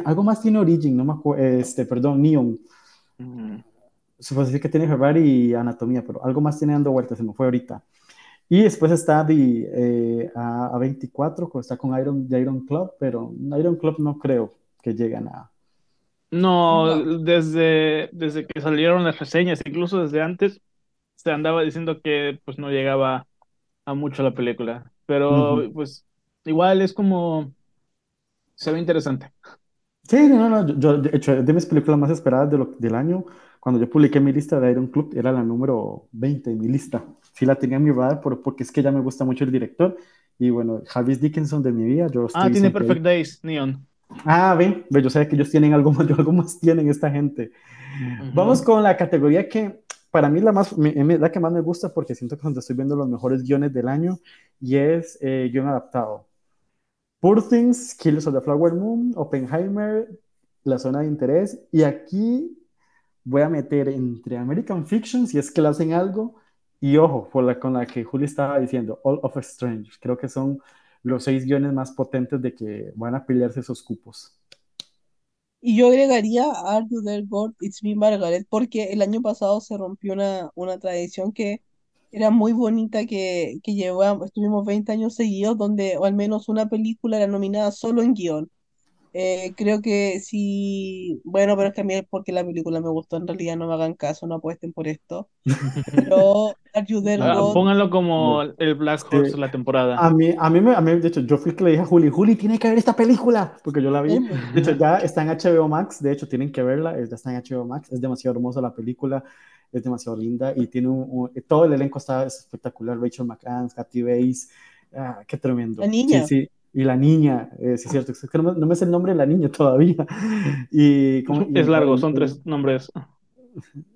algo más tiene Origin, no me acuerdo. Este, perdón, Neon. Decir que tiene Ferrari y Anatomía, pero algo más tiene dando vueltas, se me fue ahorita. Y después está eh, a, 24, está con Iron, Iron Club, pero Iron Club no creo que lleguen a... No, Desde, desde que salieron las reseñas, incluso desde antes, se andaba diciendo que pues no llegaba a mucho la película. Pero pues igual es como... Se ve interesante. Sí, no, no, yo, de hecho, de mis películas más esperadas de lo, del año, cuando yo publiqué mi lista de Iron Club, era la número 20 en mi lista sí la tenía en mi radar porque es que ya me gusta mucho el director. Y bueno, Jarvis Dickinson de mi vida, yo Ah, tiene Perfect Days, Neon. Ah, ve, yo sé que ellos tienen algo más, <laughs> algo más tienen esta gente. Vamos con la categoría que para mí la, más, la que más me gusta porque siento que donde estoy viendo los mejores guiones del año y es eh, guion adaptado. Poor Things, Killers of the Flower Moon, Oppenheimer, La Zona de Interés y aquí voy a meter entre American Fiction, si es que le hacen algo, y ojo, por la, con la que Juli estaba diciendo, All of Strange, creo que son los seis guiones más potentes de que van a pelearse esos cupos. Y yo agregaría Are You There God? It's Me Margaret, porque el año pasado se rompió una, una tradición que era muy bonita, que, que llevamos, estuvimos 20 años seguidos, donde o al menos una película era nominada solo en guion. Eh, creo que sí, bueno, pero es que a mí es porque la película me gustó, en realidad no me hagan caso, no apuesten por esto. <laughs> Pero Ah, God? pónganlo como el Black Sí. Horse la temporada. A mí, a mí, me- a mí, de hecho, yo fui que le dije a Juli, Juli, tiene que ver esta película, porque yo la vi. De hecho, ya está en HBO Max, de hecho, tienen que verla, ya está en HBO Max, es demasiado hermosa la película, es demasiado linda y tiene un, un- todo el elenco está espectacular, Rachel McAdams, Kathy Bates, ah, qué tremendo. La niña. Sí, sí, y la niña, eh, sí es cierto, es que no, me- no me sé el nombre de la niña <laughs> todavía. Y, ¿cómo- <laughs> y Es largo, el- son tres nombres.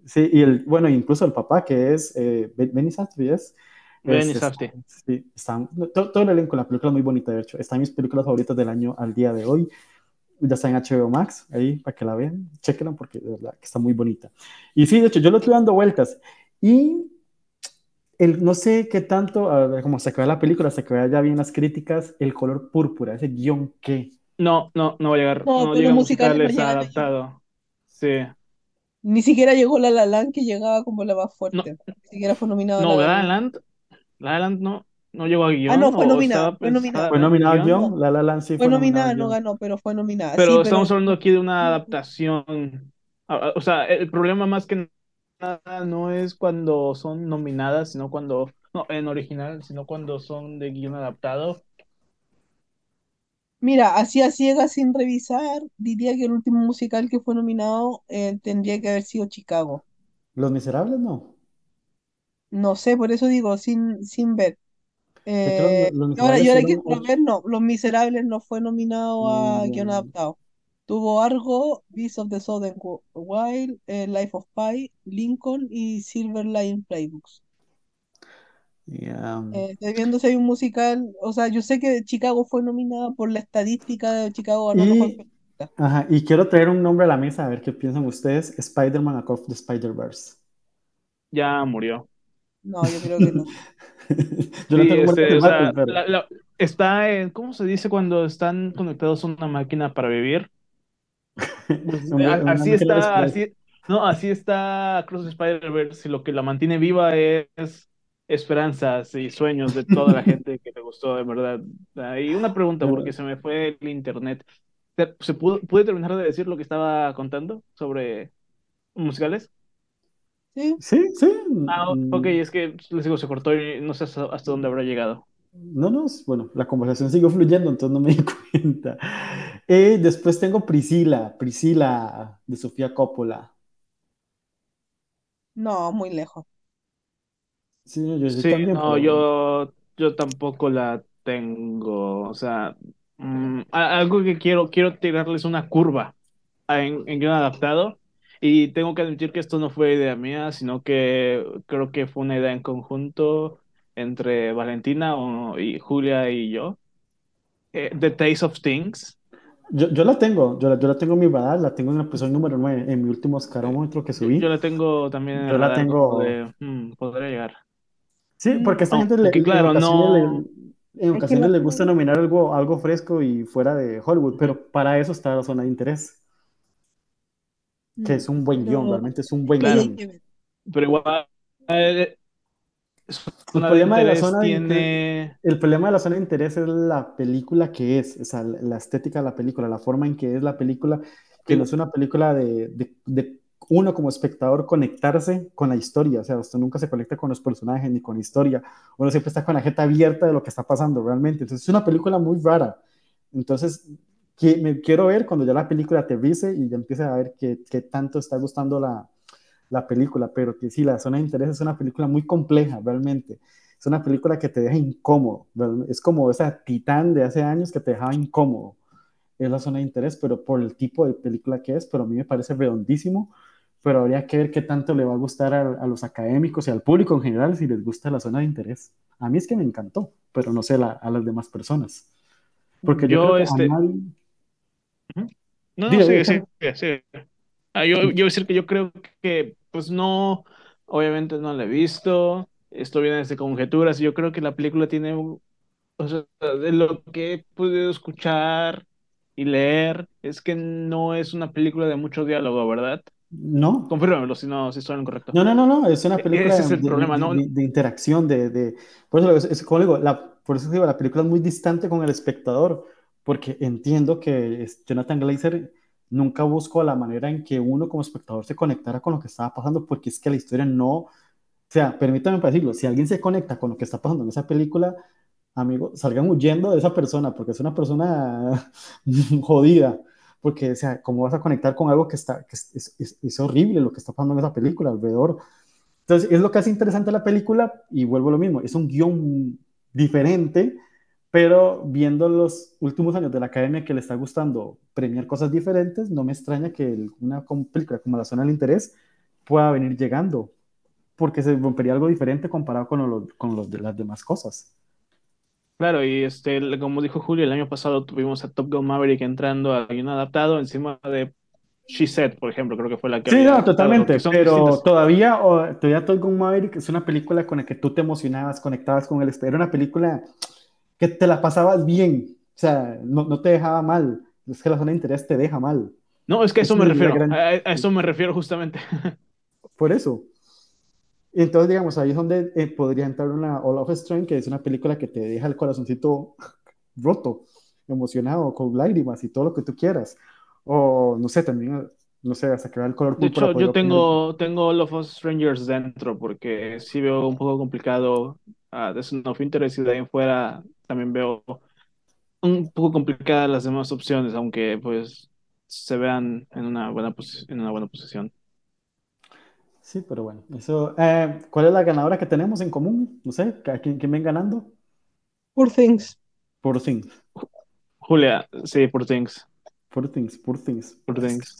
Sí, y el, bueno, incluso el papá que es eh, Ben- Benny Safdie, es, Benny es- Safdie. Sí, están, todo, todo el elenco, la película es muy bonita, de hecho. Está en mis películas favoritas del año al día de hoy. Ya está en HBO Max, ahí para que la vean, chequenla porque de verdad que está muy bonita. Y sí, de hecho, yo lo estoy dando vueltas. Y el, no sé qué tanto, ver, como se vea la película, hasta que vea ya bien las críticas, el color púrpura, ese guion que. No, no, no va a llegar. No, No, pero llega musicales no adaptado. Sí. Ni siquiera llegó La La Land, que llegaba como la más fuerte. Ni siquiera fue nominado a No, La La La La Land. La La Land no, no llegó a guion. Ah, no, fue nominada, fue nominada. Fue en nominado a guion. La La Land sí Fue nominada, a no ganó, pero fue nominada. Pero Sí, estamos pero hablando aquí de una adaptación. Ah, ah, O sea, el problema más que nada no es cuando son nominadas, sino cuando, no, en original, sino cuando son de guion adaptado. mira, así a ciegas sin revisar, diría que el último musical que fue nominado eh, tendría que haber sido Chicago. Los Miserables no. No sé, por eso digo, sin, sin ver. Los, Eh, los ahora, Miserables y ahora que fueron quiero ocho. ver, no, Los Miserables no fue nominado a Mm, guion adaptado. Tuvo Argo, Beast of the Southern Wi- Wild, eh, Life of Pi, Lincoln y Silver Line Playbooks. Eh, estoy viendo si hay un musical, o sea, yo sé que Chicago fue nominada por la estadística de Chicago mejor Y, película. ajá, y quiero traer un nombre a la mesa a ver qué piensan ustedes. Spider-Man Across the Spider-Verse. Ya murió. No, yo creo que no. <laughs> Yo no Sí, tengo este, de o sea, Marvel, pero la- la- está en, ¿cómo se dice cuando están conectados a una máquina para vivir? Pues, una, a- una así máquina de está, así, no, así está Cross Spider-Verse y lo que la mantiene viva es esperanzas y sueños de toda la gente que le gustó, de verdad. Y una pregunta, porque se me fue el internet. ¿Se, pudo, pude terminar de decir lo que estaba contando sobre musicales? ¿Sí? Sí, sí. Ah, mm, ok, es que les digo, se cortó y no sé hasta, hasta dónde habrá llegado. No, no, es- bueno, la conversación siguió fluyendo, entonces no me di <laughs> cuenta. Eh, después tengo Priscila, Priscila de Sofía Coppola. No, muy lejos. Sí, yo, yo Sí, también, no, pero yo, yo tampoco la tengo. O sea, mm, algo que quiero, quiero tirarles una curva en, en guion adaptado. Y tengo que admitir que esto no fue idea mía, sino que creo que fue una idea en conjunto entre Valentina o- y Julia y yo. Eh, The Taste of Things. Yo, yo la tengo, yo la, yo la tengo en mi radar, la tengo en el episodio número 9, en mi último Sí. Oscarómetro que Yo, subí. yo la tengo también en Yo la radar tengo, de, mm, podría llegar. sí, porque a esta No, gente le- que en claro, ocasiones le, no. en Es que ocasiones la le gusta nominar algo, algo fresco y fuera de Hollywood, pero para eso está la zona de interés, que mm, es un buen guion, realmente es un buen hay guion. Pero igual, eh, El problema de la zona de interés, tiene. el problema de la zona de interés es la película que es, o sea, la estética de la película, la forma en que es la película, que no es una película de, de- de uno como espectador conectarse con la historia, o sea, usted nunca se conecta con los personajes ni con la historia, uno siempre está con la jeta abierta de lo que está pasando realmente, entonces es una película muy rara, entonces que, me quiero ver cuando ya la película aterrice y ya empiece a ver qué, qué tanto está gustando la, la película, pero que sí, la zona de interés es una película muy compleja, realmente. Es una película que te deja incómodo. real- Es como esa Titán de hace años que te dejaba incómodo. Es la zona de interés, pero por el tipo de película que es, pero a mí me parece redondísimo. Pero habría que ver qué tanto le va a gustar a, a los académicos y al público en general si les gusta la zona de interés. A mí es que me encantó, pero no sé la- a las demás personas. Porque yo creo a este. nadie... No, no, diga, sigue, sigue, sigue. Ah, yo, yo decir que yo creo que, pues no, obviamente no la he visto, esto viene desde conjeturas, yo creo que la película tiene, o sea, de lo que he podido escuchar, y leer es que no es una película de mucho diálogo, ¿verdad? No. Confírmamelo si no, si estoy en lo correcto. No, no, no, no, es una E- película ese es el de, problema, de- ¿no? de- de interacción, de, de- por eso, es, es como digo, la, por eso digo, la película es muy distante con el espectador, porque entiendo que Jonathan Glazer nunca buscó la manera en que uno como espectador se conectara con lo que estaba pasando, porque es que la historia no, o sea, permítame decirlo, si alguien se conecta con lo que está pasando en esa película, amigo, salgan huyendo de esa persona, porque es una persona <laughs> jodida, porque, o sea, ¿cómo vas a conectar con algo que está, que es- es- es horrible lo que está pasando en esa película alrededor? Entonces, es lo que hace interesante la película, y vuelvo a lo mismo, es un guion diferente, pero viendo los últimos años de la academia que le está gustando premiar cosas diferentes, no me extraña que el- una película como La Zona del Interés pueda venir llegando, porque se rompería algo diferente comparado con, los, con los de las demás cosas. Claro, y este, como dijo Julio, el año pasado tuvimos a Top Gun Maverick entrando a un adaptado encima de She Said, por ejemplo, creo que fue la que Sí, no, totalmente, pero distintas. todavía, o, todavía Top Gun Maverick es una película con la que tú te emocionabas, conectabas con el era una película que te la pasabas bien, o sea, no, no te dejaba mal, es que la zona de interés te deja mal, No, es que a eso Es me refiero, gran- a, eso me refiero justamente. <laughs> por eso. Entonces, digamos, ahí es donde eh, podría entrar una All of Strange, que es una película que te deja el corazoncito <laughs> roto, emocionado, con lágrimas y todo lo que tú quieras. O, no sé, también, no sé, hasta que vea el color De hecho, yo tengo, tengo All of Strangers dentro porque sí veo un poco complicado a The Zone of Interest y de ahí en fuera también veo un poco complicadas las demás opciones, aunque pues se vean en una buena, posi- en una buena posición. Sí, pero bueno, eso. eh, ¿cuál es la ganadora que tenemos en común? No sé, ¿a quién, quién ven ganando? Poor Things. Poor Things, Julia, sí, por Things. Poor Things, Poor Things. Poor Es, Things.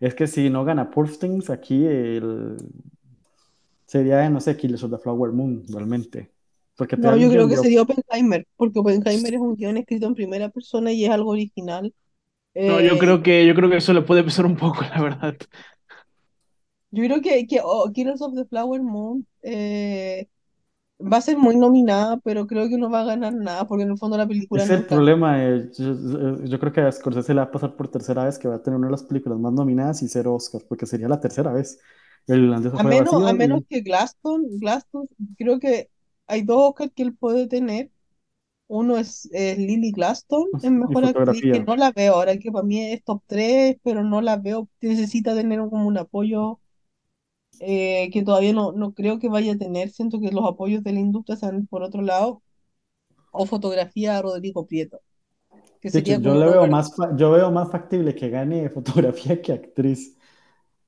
es que si no gana Poor Things, aquí el, sería, no sé, Killers of the Flower Moon, realmente. Porque No, yo creo que de- sería Oppenheimer, porque Oppenheimer es un guion escrito en primera persona y es algo original. No, yo Eh, creo que, yo creo que eso le puede pesar un poco, <laughs> la verdad. yo creo que, que oh, Killers of the Flower Moon eh, va a ser muy nominada, pero creo que no va a ganar nada, porque en el fondo la película Es no el problema. eh, yo, yo- yo creo que a Scorsese le va a pasar por tercera vez que va a tener una de las películas más nominadas y cero Oscars, porque sería la tercera vez. El A menos, a y- menos que Glaston, Glaston, creo que hay dos Oscars que él puede tener. Uno es, es Lily Glaston, es mejor actriz, que no la veo ahora, que para mí es top 3, pero no la veo. Necesita tener como un apoyo eh, que todavía no, no creo que vaya a tener. Siento que los apoyos de la industria están por otro lado. O fotografía a Rodrigo Prieto, que De hecho, sería yo le veo más, yo veo más factible que gane <laughs> fotografía que actriz.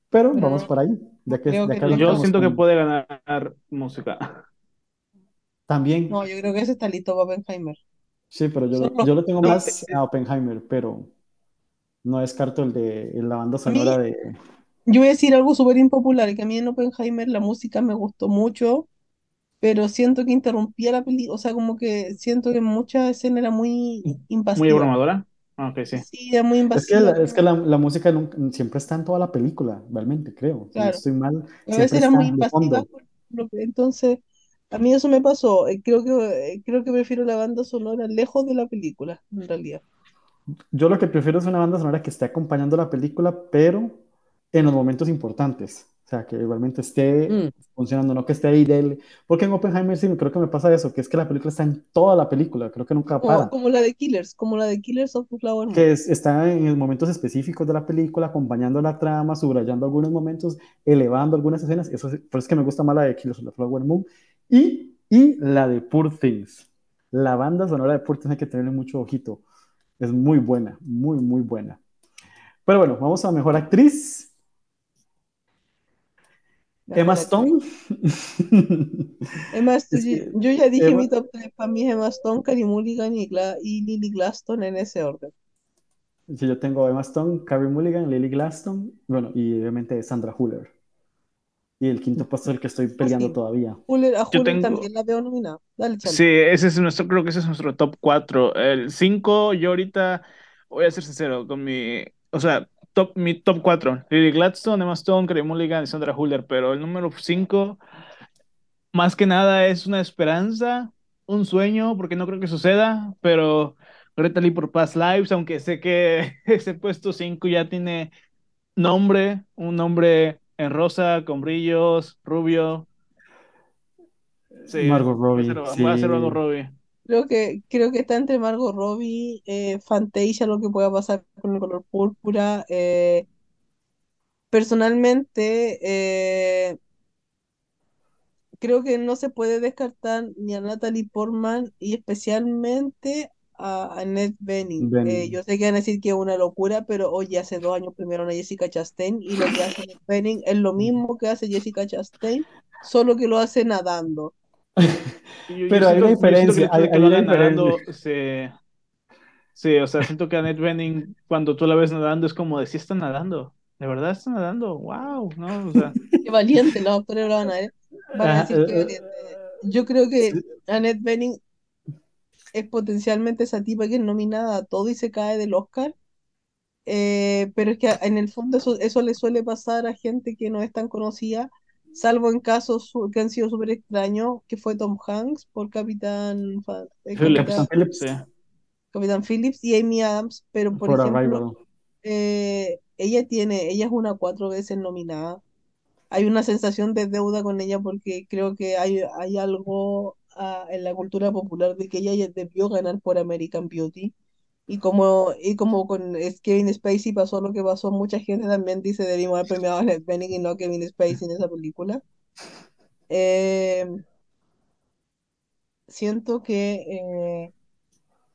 Pero Pero vamos por ahí, ya que, ya que que. Yo siento que con- puede ganar música. También, No, yo creo que ese está listo para Oppenheimer. sí, pero yo, Solo- yo lo tengo No, más a Oppenheimer, pero no descarto el de el- la banda A mí- sonora de... Yo voy a decir algo súper impopular, que a mí en Oppenheimer la música me gustó mucho, pero siento que interrumpía la película, o sea, como que siento que en muchas escenas era muy Muy invasiva. abrumadora. Ah, Ok, sí. Sí, era muy Es que, invasiva. la, es que la, la música nunca- siempre está en toda la película, realmente, creo. Si no Claro. estoy mal, A veces era muy invasiva, lo entonces a mí eso me pasó. Eh, Creo que, eh, creo que prefiero la banda sonora lejos de la película, en realidad. Yo lo que prefiero es una banda sonora que esté acompañando la película, pero en los momentos importantes. O sea, que igualmente esté Mm. funcionando, no que esté ahí del... Porque en Oppenheimer sí, creo que me pasa eso, que es que la película está en toda la película, creo que nunca Como, para. como la de Killers, como la de Killers of the Flower Moon. Que es- está en momentos específicos de la película, acompañando la trama, subrayando algunos momentos, elevando algunas escenas. Eso es, por eso es que me gusta más la de Killers of the Flower Moon. Y, y la de Poor Things. La banda sonora de Poor Things hay que tenerle mucho ojito. Es muy buena, muy, muy buena. Pero bueno, vamos a Mejor Actriz. Mejor Emma actriz. Stone. Emma <laughs> yo ya dije Emma- mi top 3, para mí es Emma Stone, Carey Mulligan y, Gla- y Lily Glaston en ese orden. Sí, yo tengo Emma Stone, Carey Mulligan, Lily Glaston, bueno, y obviamente Sandra Huller. Y el quinto puesto es el que estoy peleando sí. todavía. A Yo Fuller tengo- también la veo nominada. Dale, Chale. Sí, ese es nuestro, creo que ese es nuestro top 4. El 5, yo ahorita voy a ser sincero con mi, o sea, top, mi top 4. Lily Gladstone, Emma Stone, Carey Mulligan y Sandra Huller, pero el número 5, más que nada es una esperanza, un sueño, porque no creo que suceda, pero Greta Lee por Past Lives, aunque sé que <laughs> ese puesto 5 ya tiene nombre, un nombre en rosa, con brillos, rubio. Sí, Margot Robbie. Voy a hacer, Margot Robbie. Creo que, creo que está entre Margot Robbie, eh, Fantasia, lo que pueda pasar con el color púrpura. Eh, personalmente, eh, creo que no se puede descartar ni a Natalie Portman y especialmente a Annette Bening. yo sé que van a decir que es una locura, pero hoy hace dos años primero a Jessica Chastain y lo que hace Annette Bening es lo mismo que hace Jessica Chastain, solo que lo hace nadando. <laughs> Pero hay una diferencia. Hay, una diferencia. Sí, o sea, siento que Annette Bening, cuando tú la ves nadando, es como de sí está nadando. De verdad está nadando. ¡Wow! ¿no? O sea... <laughs> Qué valiente, los actores lo van a ver. Van a decir que valiente. Yo creo que Annette Bening es potencialmente esa tipa que es nominada a todo y se cae del Oscar. Eh, pero es que en el fondo eso, eso le suele pasar a gente que no es tan conocida salvo en casos que han sido súper extraños, que fue Tom Hanks por Capitán, eh, Phillips, Capitán, Phillips y Amy Adams, pero por, ejemplo, eh, ella tiene, ella es una cuatro veces nominada. Hay una sensación de deuda con ella porque creo que hay, hay algo ah, en la cultura popular de que ella debió ganar por American Beauty y como, y como con Kevin Spacey pasó lo que pasó, mucha gente también dice debimos haber premiado a Benning y no a Kevin Spacey en esa película. Eh, siento que, eh,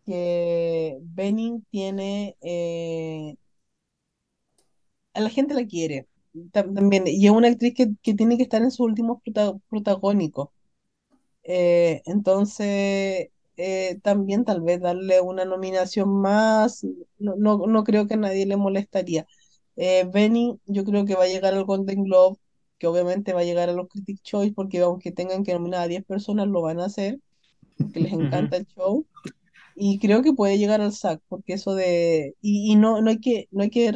que Benning tiene... Eh, a la gente la quiere también, y es una actriz que, que tiene que estar en sus últimos protagónicos. Entonces, eh, también tal vez darle una nominación más, no, no, creo que a nadie le molestaría. Eh, Benny, yo creo que va a llegar al Golden Globe, que obviamente va a llegar a los Critics Choice, porque aunque tengan que nominar a 10 personas, lo van a hacer, porque les encanta el show. Y creo que puede llegar al SAC, porque eso de... Y, no, no, hay que, no hay que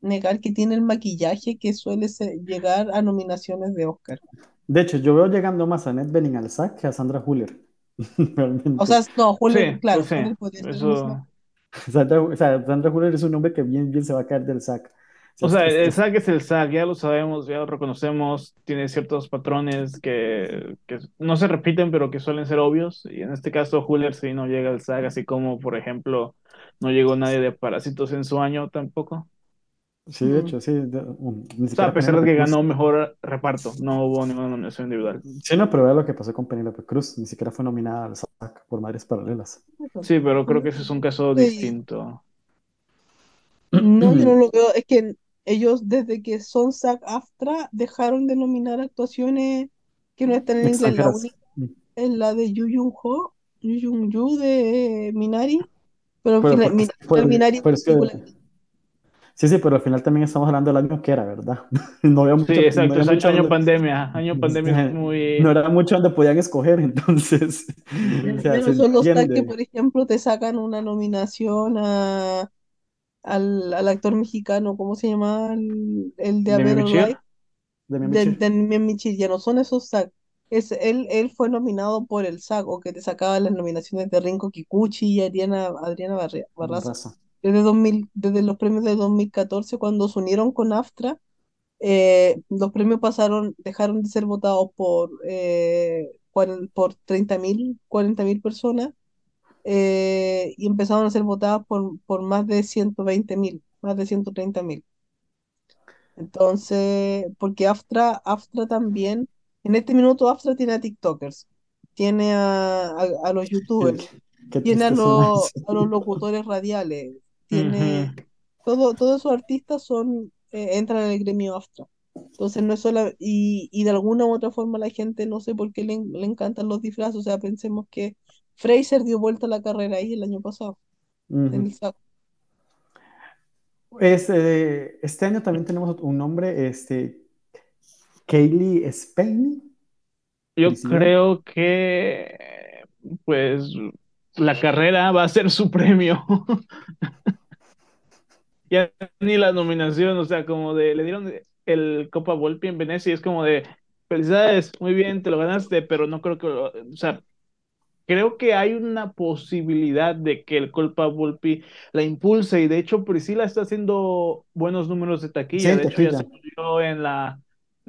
negar que tiene el maquillaje que suele llegar a nominaciones de Oscar. De hecho, yo veo llegando más a Ned Benning al SAC que a Sandra Huller. <laughs> O sea, no, Julio, claro, eso... <laughs> Sandra, o sea, Sandra Huller es un hombre que bien, bien se va a caer del SAC. O sea, el SAC es el SAC, ya lo sabemos, ya lo reconocemos, tiene ciertos patrones que, que, no se repiten, pero que suelen ser obvios. Y en este caso, Huller sí no llega al SAC, así como, por ejemplo, no llegó nadie de Parásitos en su año tampoco. Sí, de hecho, sí. Um, a pesar de que ganó mejor reparto, no hubo ninguna nominación individual. Sí, no, pero vea lo que pasó con Penélope Cruz, ni siquiera fue nominada al SAC por Madres Paralelas. Sí, pero creo que ese es un caso distinto. No, yo no <clears throat> lo veo, es que ellos desde que son SAC AFTRA dejaron de nominar actuaciones que no están en inglés. La única mm. es la de Yu Jung Ho, Yu Jung Yu de Minari, pero, Minari Sí, sí, pero al final también estamos hablando del año que era, ¿verdad? <laughs> No había mucho, sí, exacto, no mucho año pandemia, <laughs> año pandemia muy... No era mucho donde podían escoger, <laughs> entonces... Pero son los que, por ejemplo, te sacan una nominación a, al, al actor mexicano, ¿cómo se llama? El, el de Haber De Michir, ya no son esos SAC. Es, él, él fue nominado por el SAC, o que te sacaba las nominaciones de Rinko Kikuchi y Adriana, Adriana Barraza desde, 2000, desde los premios de 2014, cuando se unieron con AFTRA, eh, los premios pasaron, dejaron de ser votados por, eh, por 30.000, 40.000 personas eh, y empezaron a ser votadas por, por más de 120.000, más de 130.000. Entonces, porque AFTRA, AFTRA también, en este minuto AFTRA tiene a TikTokers, tiene a, a, los YouTubers, tiene a los, a los locutores radiales, tiene, todo, todos esos artistas son, eh, entran en el gremio Astra. Entonces no es solo, y, y, de alguna u otra forma la gente no sé por qué le, le, encantan los disfraces, o sea, pensemos que Fraser dio vuelta a la carrera ahí el año pasado, Este, este año también tenemos un nombre, este, Kaylee Spain. Yo creo que, pues, la carrera va a ser su premio. <laughs> ya ni la nominación, o sea, como de, le dieron el Copa Volpi en Venecia y es como de, felicidades, muy bien, te lo ganaste, pero no creo que, o sea, creo que hay una posibilidad de que el Culpa Volpi la impulse y de hecho Priscila está haciendo buenos números de taquilla. de hecho ya se murió en la,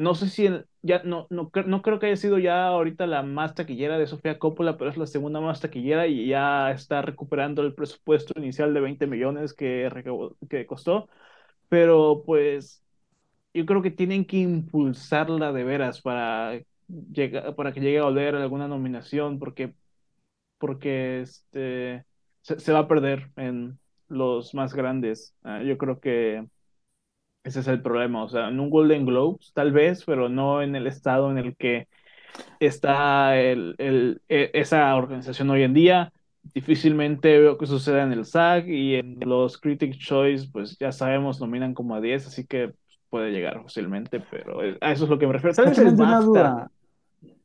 no sé si ya no, no, no creo que haya sido ya ahorita la más taquillera de Sofía Coppola, pero es la segunda más taquillera y ya está recuperando el presupuesto inicial de 20 millones que, que costó. Pero pues yo creo que tienen que impulsarla de veras para, llegar, para que llegue a volver alguna nominación, porque porque este, se, va a perder en los más grandes. Ah, yo creo que ese es el problema. O sea, en un Golden Globes, tal vez, pero no en el estado en el que está el, el, e, esa organización hoy en día. Difícilmente veo que suceda en el SAG y en los Critics Choice, pues ya sabemos, nominan como a 10, así que puede llegar fácilmente, pero a eso es lo que me refiero. ¿Sabes? El duda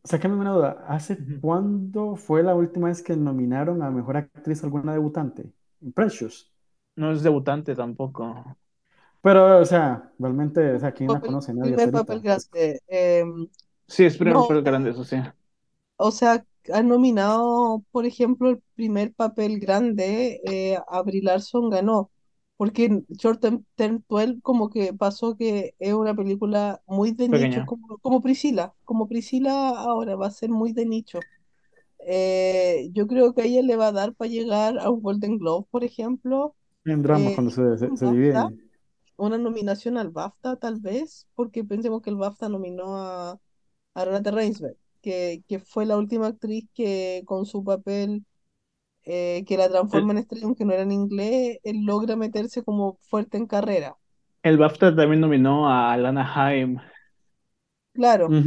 sáqueme una duda. ¿Hace cuándo fue la última vez que nominaron a mejor actriz alguna debutante? Precious. No es debutante tampoco. Pero, o sea, realmente, o sea, ¿quién la conoce? Nadie primer papel grande. Em, sí, es primer papel grande, eso sí. O sea, han nominado, por ejemplo, el primer papel grande, eh, a Brie Larson ganó porque Short Term 12 como que pasó que es una película muy de nicho, como, como Priscila, como Priscila ahora va a ser muy de nicho. Eh, yo creo que a ella le va a dar para llegar a un Golden Globe, por ejemplo. En drama, eh, cuando se, se, divide. Una nominación al BAFTA, tal vez, porque pensemos que el BAFTA nominó a, a Renate Reinsberg, que, que fue la última actriz que con su papel eh, que la transforma en estrella, aunque no era en inglés, él logra meterse como fuerte en carrera. El BAFTA también nominó a Alana Haim. Claro,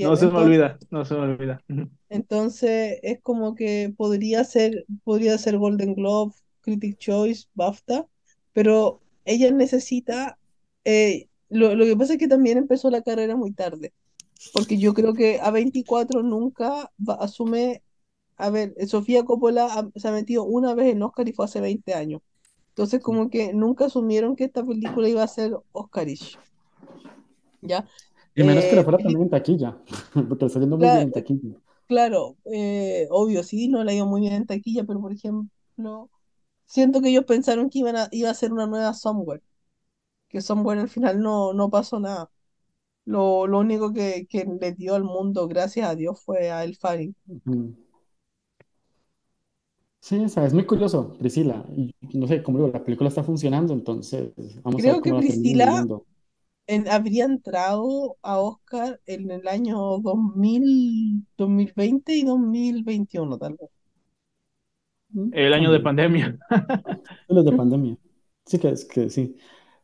No se me olvida, no se me olvida. Entonces es como que podría ser, podría ser Golden Globe, Critic Choice, BAFTA, pero ella necesita, eh, lo, lo, que pasa es que también empezó la carrera muy tarde, porque yo creo que a 24 nunca asume a ver, Sofía Coppola se ha metido una vez en Oscar y fue hace 20 años. Entonces, como que nunca asumieron que esta película iba a ser Oscarish. ¿Ya? Y menos que le fuera eh, también en taquilla, <laughs> porque está yendo muy bien en taquilla. Claro, eh, obvio, sí, no le ha ido muy bien en taquilla, pero por ejemplo, siento que ellos pensaron que iban a, iba a ser una nueva Somewhere, que Somewhere al final no, no pasó nada. Lo, lo único que, que le dio al mundo, gracias a Dios, fue a El Faring. Sí, es muy curioso, Priscila. Y no sé, como digo, la película está funcionando, entonces vamos a ver Creo que Priscila habría entrado a Oscar en el año 2000, 2020 y 2021, tal vez. El año de pandemia. <laughs> Los de pandemia. Sí, que es que sí.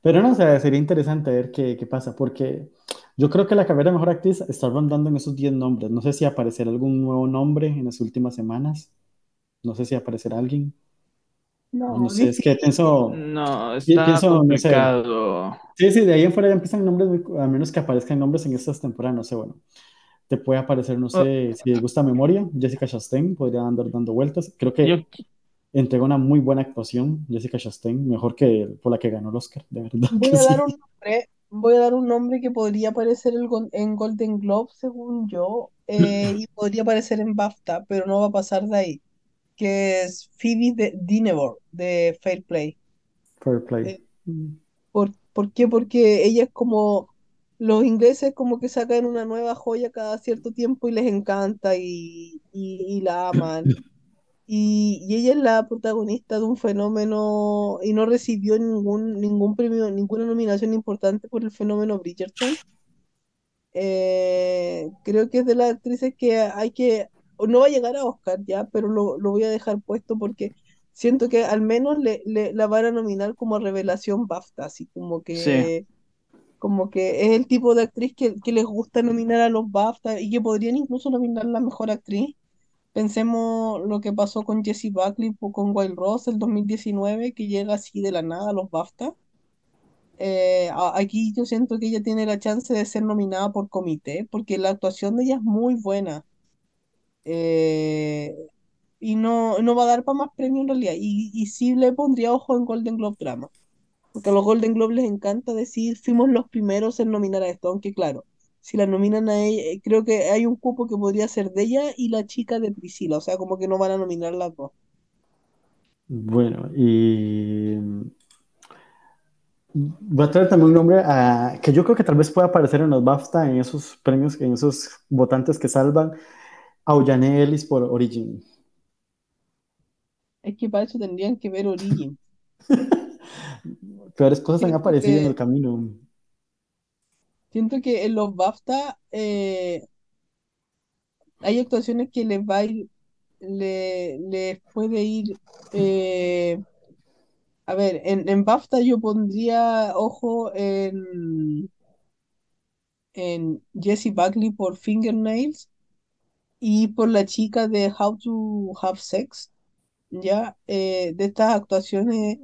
Pero no, o sea, sería interesante ver qué, qué pasa, porque yo creo que la carrera de mejor actriz está rondando en esos 10 nombres. No sé si aparecerá algún nuevo nombre en las últimas semanas. No sé si aparecerá alguien. No, no sé, es que pienso. No, está pienso, complicado. sí, sí, de ahí en fuera ya empiezan nombres, a menos que aparezcan nombres en estas temporadas, no sé, bueno. Te puede aparecer, no sé, si les gusta memoria, Jessica Chastain podría andar dando vueltas. Creo que entregó una muy buena actuación, Jessica Chastain, mejor que por la que ganó el Oscar, de verdad. Voy a <laughs> dar un nombre, voy a dar un nombre que podría aparecer en Golden Globe, según yo, eh, y podría aparecer en BAFTA, pero no va a pasar de ahí que es Phoebe de Dinevor, de Fair Play. Fair Play. Eh, ¿por, ¿Por qué? Porque ella es como, los ingleses como que sacan una nueva joya cada cierto tiempo y les encanta y, y, la aman. Y, y, ella es la protagonista de un fenómeno y no recibió ningún, ningún premio, ninguna nominación importante por el fenómeno Bridgerton. Eh, creo que es de las actrices que hay que no va a llegar a Oscar ya, pero lo, voy a dejar puesto porque siento que al menos le, la van a nominar como revelación BAFTA, así como que, como que es el tipo de actriz que, les gusta nominar a los BAFTA y que podrían incluso nominar la mejor actriz. Pensemos lo que pasó con Jessie Buckley o con Wild Rose el 2019, que llega así de la nada a los BAFTA. Eh, aquí yo siento que ella tiene la chance de ser nominada por comité, porque la actuación de ella es muy buena. Eh, y no, no va a dar para más premios en realidad. Y, y sí le pondría ojo en Golden Globe Drama. Porque a los Golden Globe les encanta decir, fuimos los primeros en nominar a esto. Aunque claro, si la nominan a ella, eh, creo que hay un cupo que podría ser de ella y la chica de Priscila, o sea, como que no van a nominar las dos. Bueno, y voy a traer también un nombre a, que yo creo que tal vez pueda aparecer en los BAFTA, en esos premios, en esos votantes que salvan, a Ollane Ellis por Origin. Es que para eso tendrían que ver Origin. <laughs> Peores cosas han aparecido en el camino. siento que en los BAFTA eh, hay actuaciones que les va a ir, le, les puede ir, eh, a ver, en, en BAFTA yo pondría ojo en, en Jessie Buckley por Fingernails y por la chica de How to Have Sex, ya, eh, de estas actuaciones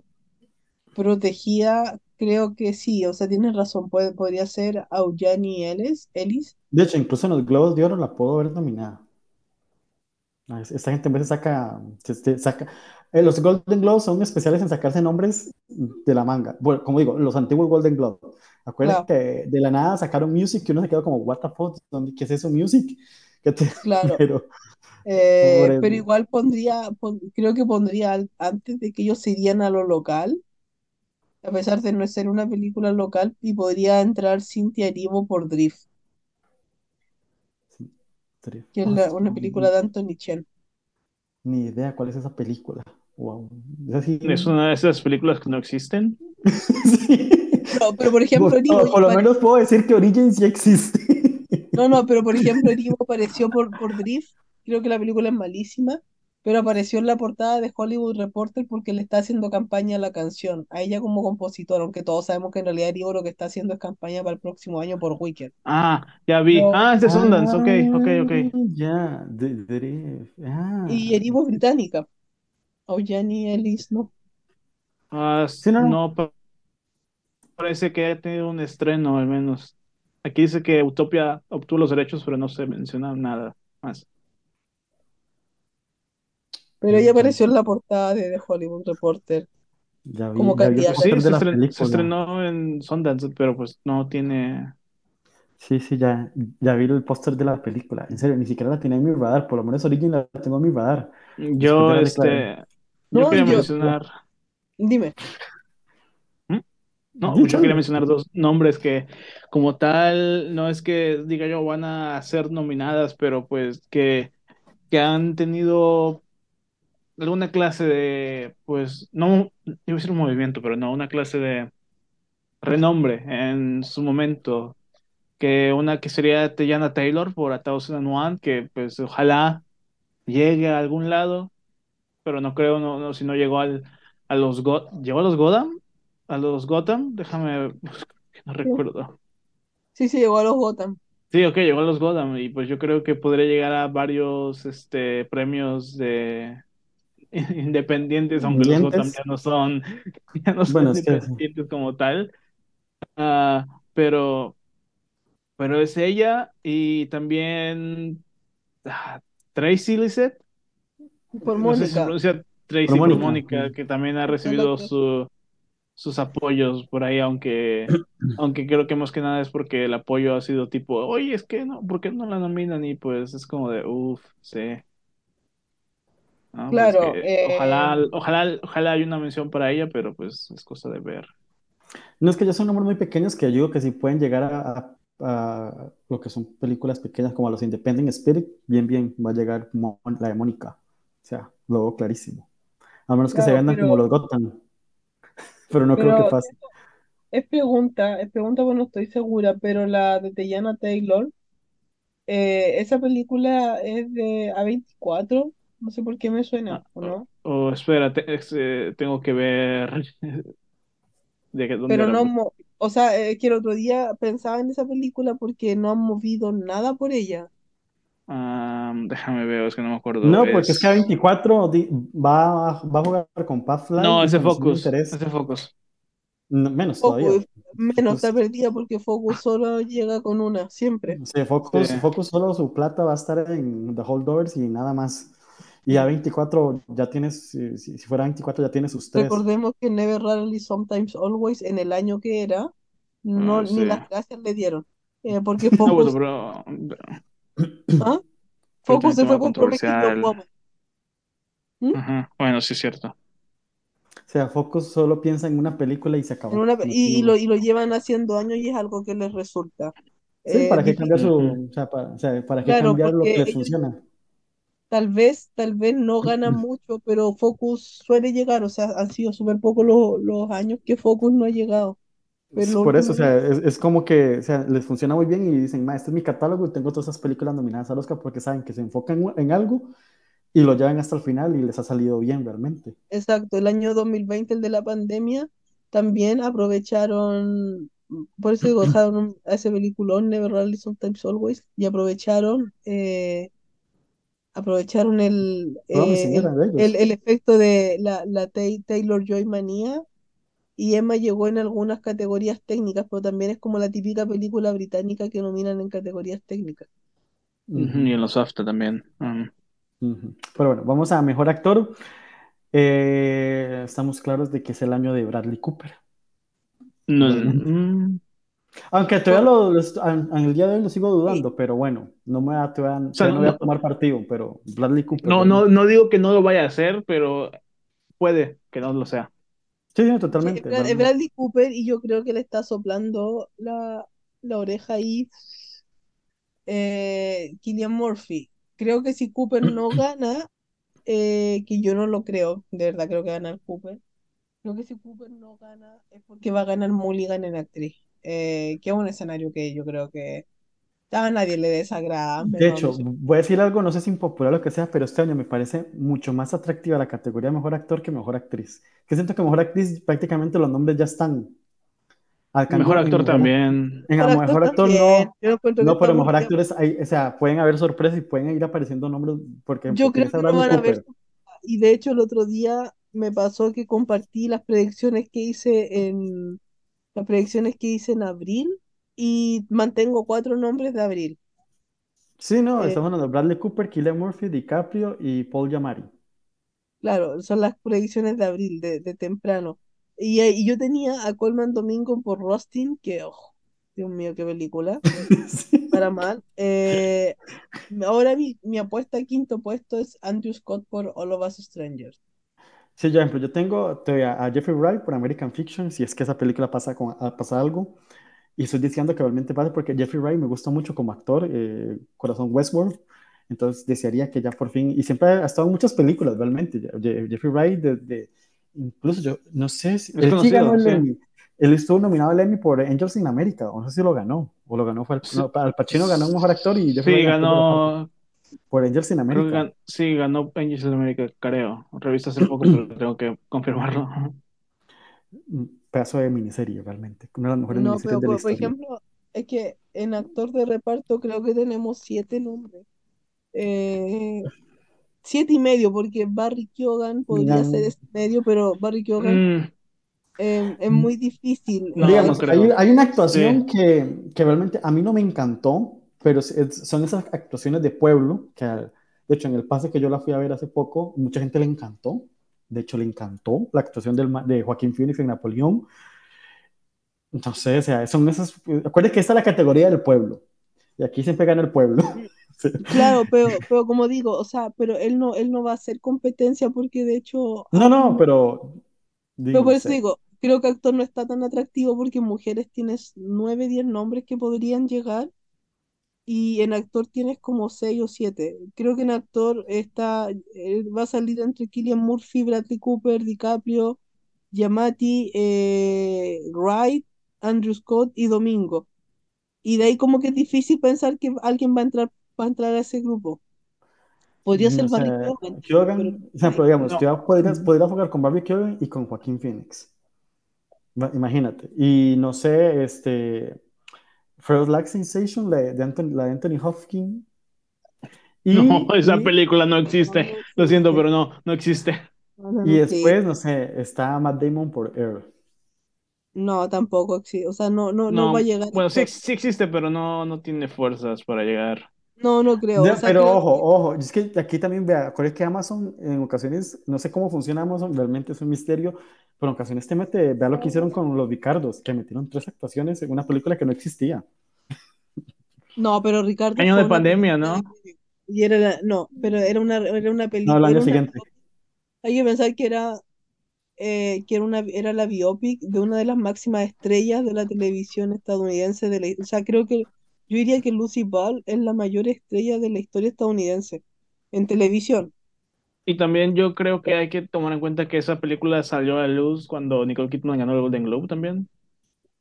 protegidas, creo que sí, o sea, tienes razón, puede, podría ser Aujani Ellis, Ellis, De hecho, incluso en los Globos de Oro la puedo ver nominada. Ah, es- Esta gente en vez saca, saca, eh, los Golden Globes son especiales en sacarse nombres de la manga. Bueno, como digo, los antiguos Golden Globes. Acuérdate claro, que de la nada sacaron Music que uno se quedó como, what the fuck, ¿dónde- ¿qué es eso Music? <laughs> ¿Qué te- claro. <laughs> Pero, Eh, pero igual pondría, pon- creo que pondría antes de que ellos se irían a lo local, a pesar de no ser una película local, y podría entrar Cynthia Erivo por Drift, sí, sería- que es ah, la- una no, película de Anthony Chen. ni idea cuál es esa película. Wow. Es así. Es una de esas películas que no existen. <laughs> Sí. No, pero por ejemplo, Erivo, no, por lo menos puedo decir que Origin sí existe. no, no, pero por ejemplo, Erivo apareció por, por Drift, creo que la película es malísima, pero apareció en la portada de Hollywood Reporter porque le está haciendo campaña a la canción, a ella como compositora, aunque todos sabemos que en realidad Erivo lo que está haciendo es campaña para el próximo año por Wicked. Ah, ya vi. Pero, Ah, es de Sundance. Ok, ok, Ah, ok. ya, de, de- y ah. Erivo es británica. Aujani Ellis, no. Ah, Sí, no, no. no pa- parece que haya tenido un estreno, al menos. Aquí dice que Utopia obtuvo los derechos, pero no se menciona nada más. Pero ella Ya, apareció en la portada de The Hollywood Reporter ya vi, como ya vi. Sí, póster se de la estren- se estrenó en Sundance, pero pues no tiene. Sí, sí, ya, ya vi el póster de la película. En serio, ni siquiera la tenía en mi radar. Por lo menos Origin la tengo en mi radar. Yo, este, yo No, quería yo, mencionar. dime, ¿Mm? No, yo quería mencionar dos nombres que, como tal, no es que diga yo van a ser nominadas, pero pues que, que han tenido alguna clase de, pues, no, iba a decir un movimiento, pero no, una clase de renombre en su momento, que una que sería Teyana Taylor por A Thousand and One, que pues ojalá llegue a algún lado, pero no creo, no, no, si no llegó al, a los, Go- ¿llegó a los Gotham? ¿A los Gotham? Déjame, no recuerdo. sí, sí, llegó a los Gotham. Sí, ok, llegó a los Gotham y pues yo creo que podría llegar a varios este, premios de <laughs> independientes, aunque los Gotham ya no son, <laughs> ya no son Bueno, sí. independientes como tal. Ah, pero, pero es ella y también ah, Tracy Lissette, Por no sé si se Mónica, pronuncia Tracy Por por Mónica. Que también ha recibido su, sus apoyos por ahí, aunque, <clears throat> aunque creo que más que nada es porque el apoyo ha sido tipo, oye, es que no, ¿por qué no la nominan? Y pues es como de, uff, sí. No, pues Claro, que ojalá, eh, ojalá, ojalá haya una mención para ella, pero pues es cosa de ver. No es que ya son números muy pequeños que yo digo que si pueden llegar a, a- a lo que son películas pequeñas como los Independent Spirit, bien, bien, va a llegar la de Mónica. O sea, lo veo clarísimo. A menos que se vendan como los pero, Gotham, <laughs> pero no creo que pero pase. es pregunta, es pregunta, bueno, no estoy segura, pero la de Teyana Taylor, eh, esa película es de A24, no sé por qué me suena, Ah, ¿o no? o espérate, es, eh, tengo que ver <laughs> de que- dónde Pero no, mo- o sea, eh, que el otro día pensaba en esa película porque no han movido nada por ella. Ah, déjame ver, es que no me acuerdo. No, porque es que Es. A24 di- va, va a jugar con Pathfly No, ese Focus, ese Focus. No, menos todavía. Menos Focus, está perdida porque Focus solo llega con una, siempre. sí, Focus, Sí. Focus solo su plata va a estar en The Holdovers y nada más. Y Mm. A24 ya tienes, si, si- fuera 24 ya tiene sus tres. Recordemos que Never Rarely, Sometimes Always, en el año que era, no, Ah, ni las gracias le dieron. eh, <laughs> porque Ah, bueno, <clears throat> Focus, pero, ¿ah? pero Focus se fue con. Woman. ¿Mm? Ajá, Bueno, sí es cierto. O sea, Focus solo piensa en una película y se acabó. una- No y, lo, y lo llevan haciendo años y es algo que les resulta. Sí, Eh, ¿para qué cambiar su, o sea, para, o sea, ¿para qué Claro, cambiar lo que porque les ellos funciona? Tal vez, tal vez no ganan <laughs> mucho, pero Focus suele llegar, o sea, han sido súper pocos los, los años que Focus no ha llegado, pero Por eso, o sea, es, es como que, o sea, les funciona muy bien y dicen, ma, este es mi catálogo y tengo todas esas películas nominadas al Oscar porque saben que se enfocan en, en algo y lo llevan hasta el final y les ha salido bien realmente. exacto, el año 2020, el de la pandemia, también aprovecharon, por eso <clears throat> dejaron ese peliculón Never Rarely Sometimes Always, y aprovecharon, eh, aprovecharon el, eh, el, el, efecto de la, la Taylor Joy manía Y Emma llegó en algunas categorías técnicas, pero también es como la típica película británica que nominan en categorías técnicas. Ujú, Y en los BAFTA también. Ujú. Pero bueno, vamos a mejor actor. Eh, estamos claros de que es el año de Bradley Cooper, No, Aunque todavía lo, lo en, en el día de hoy lo sigo Sí, dudando, pero bueno, no me va, todavía, o sea, no, no voy a tomar partido, pero Bradley Cooper no, no, no digo que no lo vaya a hacer, pero puede que no lo sea. Sí, sí, sí, totalmente. Brad- es realmente. Bradley Cooper y yo creo que le está soplando la, la oreja ahí eh, Cillian Murphy. Creo que si Cooper no <clears throat> gana, eh, que yo no lo creo, de verdad creo que va a ganar Cooper. Creo que si Cooper no gana es porque va a ganar Mulligan en actriz, eh, que es un escenario que yo creo que a nadie le desagrada, De hecho, nosotros. voy a decir algo, no sé si impopular o lo que sea, pero este año me parece mucho más atractiva la categoría de mejor actor que mejor actriz. Que siento que mejor actriz prácticamente los nombres ya están. Mejor actor también. en Mejor el actor mejor actor también, no, no, pero mejor bien. actores, hay, o sea, pueden haber sorpresas y pueden ir apareciendo nombres, por ejemplo, Yo creo que no van a haber, Cooper. y de hecho el otro día me pasó que compartí las predicciones que hice en las predicciones que hice en abril y mantengo cuatro nombres de abril. Sí, no, Eh, estamos hablando de Bradley Cooper, Cillian Murphy, DiCaprio y Paul Giamatti. claro, son las predicciones de abril, de, de temprano. Y, eh, y yo tenía a Colman Domingo por Rustin, que, oh, Dios mío, qué película, <laughs> Sí. para mal. Eh, ahora mi, mi apuesta a quinto puesto es Andrew Scott por All of Us Strangers. Sí, por ejemplo, yo tengo a Jeffrey Wright por American Fiction, si es que esa película pasa, con, a- pasa algo. Y estoy diciendo que realmente pasa porque Jeffrey Wright me gusta mucho como actor, eh, Corazón Westworld. Entonces desearía que ya por fin, y siempre ha estado en muchas películas realmente. Je- Je- Jeffrey Wright, desde, incluso yo no sé si, Es él sí ganó conocido, el sí. Emmy. Él estuvo nominado al Emmy por Angels in America, o no sé si lo ganó, o lo ganó, fue al, no, Al Pacino ganó un mejor actor y Jeffrey sí, Wright de reparto ganó. Por Angels in Creo que America. gan- sí, ganó Angels of America, creo. Revisé hace poco, pero <clears throat> tengo que confirmarlo. Un pedazo de miniserie realmente, una de las mejores No, miniseries pero de la por, ejemplo, es que en actor de reparto creo que tenemos siete nombres. Eh, siete y medio, porque Barry Keoghan podría ser este medio, pero Barry Keoghan Mm, eh, es muy difícil. no, no Digamos, hay, una Sí. actuación que, que realmente a mí no me encantó, pero es- son esas actuaciones de pueblo, que de hecho en el pase que yo la fui a ver hace poco, mucha gente le encantó. De hecho, le encantó la actuación del, de Joaquín Phoenix en Napoleón. Entonces, o sea, son esas. Acuérdense que esta es la categoría del pueblo. Y aquí siempre gana el pueblo. <laughs> Sí. claro, pero, pero como digo, o sea, pero él no, él no va a hacer competencia porque de hecho No, no, mu- pero. pero Digo, por no eso sé. digo, creo que actor no está tan atractivo porque mujeres tienes nueve, diez nombres que podrían llegar y en actor tienes como seis o siete. Creo que en actor está, va a salir entre Cillian Murphy, Bradley Cooper, DiCaprio, Giamatti, eh, Wright, Andrew Scott y Domingo. Y de ahí como que es difícil pensar que alguien va a entrar, va a entrar a ese grupo. Podría ser O Barry sea, Keoghan, pero, o sea, pero digamos, No. Ujú. podrías jugar con Barbie Keoghan y con Joaquín Phoenix. Imagínate. Y no sé, este. First Like Sensation, la de Anthony, la de Anthony Hopkins. <laughs> No, esa y, película no No, existe. no Lo siento, existe. pero no, no existe. Y después, no sé, está Matt Damon por Air. No, tampoco existe. O sea, no, no, no va a llegar bueno, sí, sí existe, pero no, no tiene fuerzas para llegar. No, no creo. O Ya, sea, pero creo ojo, que ojo, es que aquí también vea, acuérdate que Amazon en ocasiones, no sé cómo funciona Amazon, realmente es un misterio, pero en ocasiones te mete, vea lo que hicieron con los Vicardos, que metieron tres actuaciones en una película que no existía. No, pero Ricardo. Año de pandemia, ¿no? Y era la- no, pero era una, era una No, película. el año una, siguiente. hay que pensar que era, eh, que era una, era la biopic de una de las máximas estrellas de la televisión estadounidense. De la, o sea, creo que yo diría que Lucy Ball es la mayor estrella de la historia estadounidense en televisión. Y también yo creo que hay que tomar en cuenta que esa película salió a la luz cuando Nicole Kidman ganó el Golden Globe también.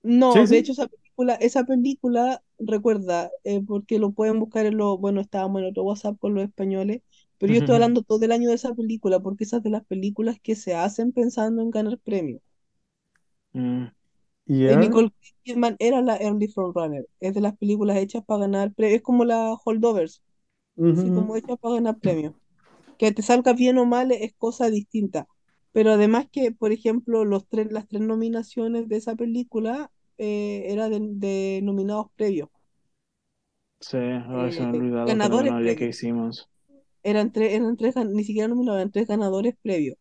No, Sí, de sí. hecho esa película, esa película, recuerda, eh, porque lo pueden buscar en lo, bueno, estábamos en otro WhatsApp con los españoles, pero yo estoy hablando todo el año de esa película, porque esa es de las películas que se hacen pensando en ganar premios. Mm, Y Eh, Nicole Kidman era la early frontrunner, es de las películas hechas para ganar premios, es como la Holdovers, así como hechas para ganar premios. Que te salga bien o mal es cosa distinta. Pero además que, por ejemplo, los tres, las tres nominaciones de esa película eh, eran de, de nominados previos. sí, ay, se me Eh, olvidado que no ganadores que hicimos. Eran tres, eran tres, ni siquiera nominados, eran tres ganadores previos.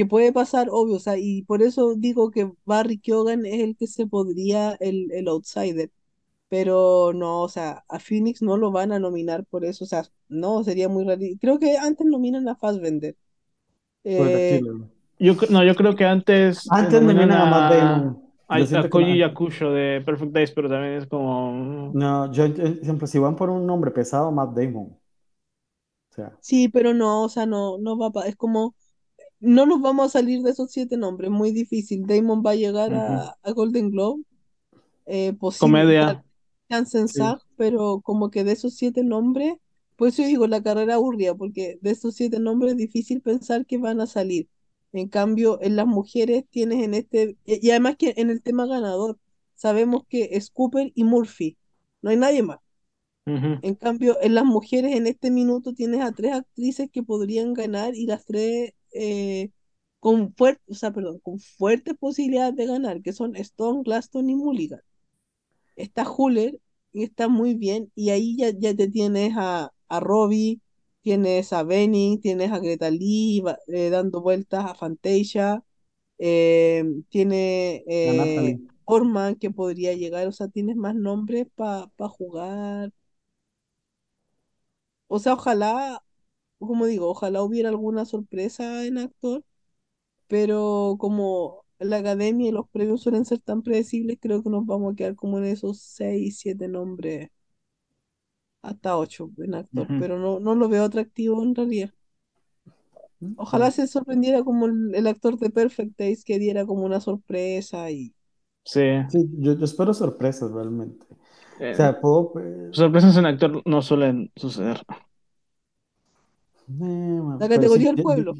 Que puede pasar, obvio, o sea, y por eso digo que Barry Keoghan es el que se podría, el, el outsider. Pero no, o sea, a Phoenix no lo van a nominar por eso, o sea, no, sería muy raro. Creo que antes nominan a Fassbender. Eh. Yo, no, yo creo que antes eh, Antes nominan nominan a Matt a, Damon. a, Yo a siento que Koji. Yakusho de Perfect Days, pero también es como... mm, No, yo siempre, si van por un nombre pesado, Matt Damon. O sea, sí, pero no, o sea, no, no va a, es como, no nos vamos a salir de esos siete nombres, muy difícil. Damon va a llegar a, a Golden Globe, eh, Comedia. chance sí. Pero como que de esos siete nombres, por eso digo la carrera aburrida, porque de esos siete nombres es difícil pensar que van a salir. En cambio, en las mujeres tienes en este, y además que en el tema ganador, sabemos que es Cooper y Murphy, no hay nadie más. En cambio, en las mujeres en este minuto tienes a tres actrices que podrían ganar y las tres eh, con o sea, perdón, con fuertes posibilidades de ganar, que son Stone, Glaston y Mulligan. Está Huller y está muy bien, y ahí ya, ya te tienes a, a Robbie, tienes a Benning, tienes a Greta Lee eh, dando vueltas a Fantasia, eh, tiene A eh. Orman que podría llegar, o sea, tienes más nombres para jugar. O sea, ojalá, como digo, ojalá hubiera alguna sorpresa en actor, pero como la academia y los premios suelen ser tan predecibles, creo que nos vamos a quedar como en esos seis, siete nombres, hasta ocho en actor, Ujú. pero no, no lo veo atractivo en realidad. Ojalá se sorprendiera como el, el actor de Perfect Days que diera como una sorpresa y Sí. Sí, yo, yo espero sorpresas realmente. O Eh, sea, puedo. eh, sorpresas en actor no suelen suceder. Eh, la pero sí, categoría del yo- yo- pueblo.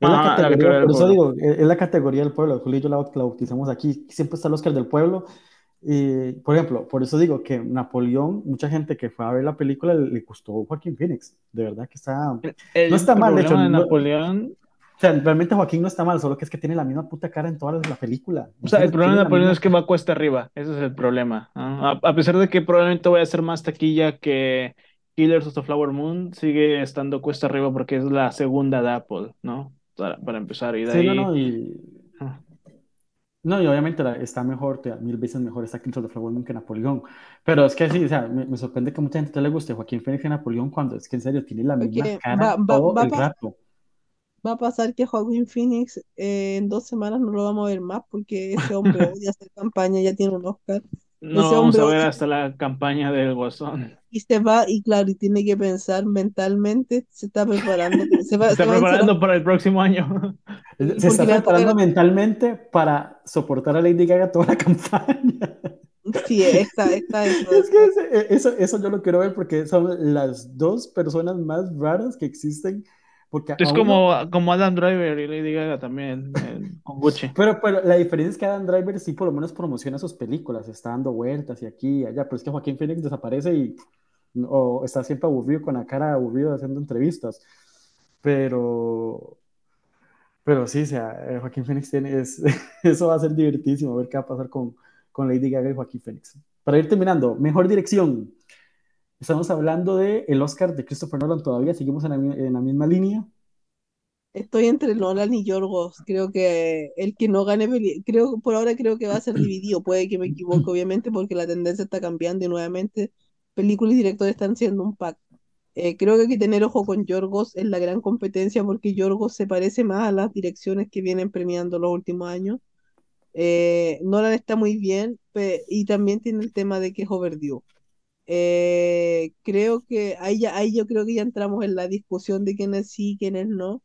Es la Ajá, la categoría, categoría del por eso pueblo. digo, es la categoría del pueblo. Julio y yo la, la bautizamos aquí. Siempre está el Oscar del pueblo. Y, por ejemplo, por eso digo que Napoleón, mucha gente que fue a ver la película le, le gustó Joaquín Phoenix. De verdad que está. El, No el está mal, de hecho. de no- Napoleón, o sea, realmente Joaquín no está mal, solo que es que tiene la misma puta cara en toda la película. o sea, el problema de la Napoleón misma es que va cuesta arriba. Ese es el problema. ¿no? A, a pesar de que probablemente vaya a ser más taquilla que Killers of the Flower Moon, sigue estando cuesta arriba porque es la segunda de Apple, ¿no? Para, para empezar. Y de Sí, no, ahí. no, y. ah, No, y obviamente la- está mejor, te- mil veces mejor está Killers of the Flower Moon que Napoleón. Pero es que sí, o sea, me, me sorprende que mucha gente le guste Joaquín Phoenix y Napoleón cuando es que en serio tiene la misma Porque cara va, va, todo va, a el rato. va a pasar que Joaquín Phoenix eh, en dos semanas no lo vamos a ver más porque ese hombre <laughs> odia hacer campaña, ya tiene un Oscar. No Ese vamos a ver hasta la campaña del Guasón. Y se va y claro, y tiene que pensar mentalmente, se está preparando, se va, <laughs> Se está se preparando para el próximo año. Se está preparando mentalmente para soportar a Lady Gaga toda la campaña. sí, está, está eso, <laughs> Es que ese- eso, eso yo lo quiero ver porque son las dos personas más raras que existen. Porque Es a uno, como, como Adam Driver y Lady Gaga también, eh, con Gucci. <laughs> pero, pero la diferencia es que Adam Driver sí por lo menos promociona sus películas, está dando vueltas y aquí y allá, pero es que Joaquín Phoenix desaparece y o está siempre aburrido con la cara aburrida haciendo entrevistas. Pero, pero sí, o sea, eh, Joaquín Phoenix tiene, es, <laughs> eso va a ser divertísimo, ver qué va a pasar con, con Lady Gaga y Joaquín Phoenix. Para ir terminando, mejor dirección. Estamos hablando de el Oscar de Christopher Nolan todavía, seguimos en la, en la misma línea. Estoy entre Nolan y Yorgos. Creo que el que no gane, creo por ahora creo que va a ser dividido. Puede que me equivoque, obviamente, porque la tendencia está cambiando y nuevamente películas y directores están haciendo un pack. Eh, creo que hay que tener ojo con Yorgos en la gran competencia porque Yorgos se parece más a las direcciones que vienen premiando los últimos años. Eh, Nolan está muy bien y también tiene el tema de que es overdue. Eh, creo que ahí, ya, ahí yo creo que ya entramos en la discusión de quiénes sí quiénes no.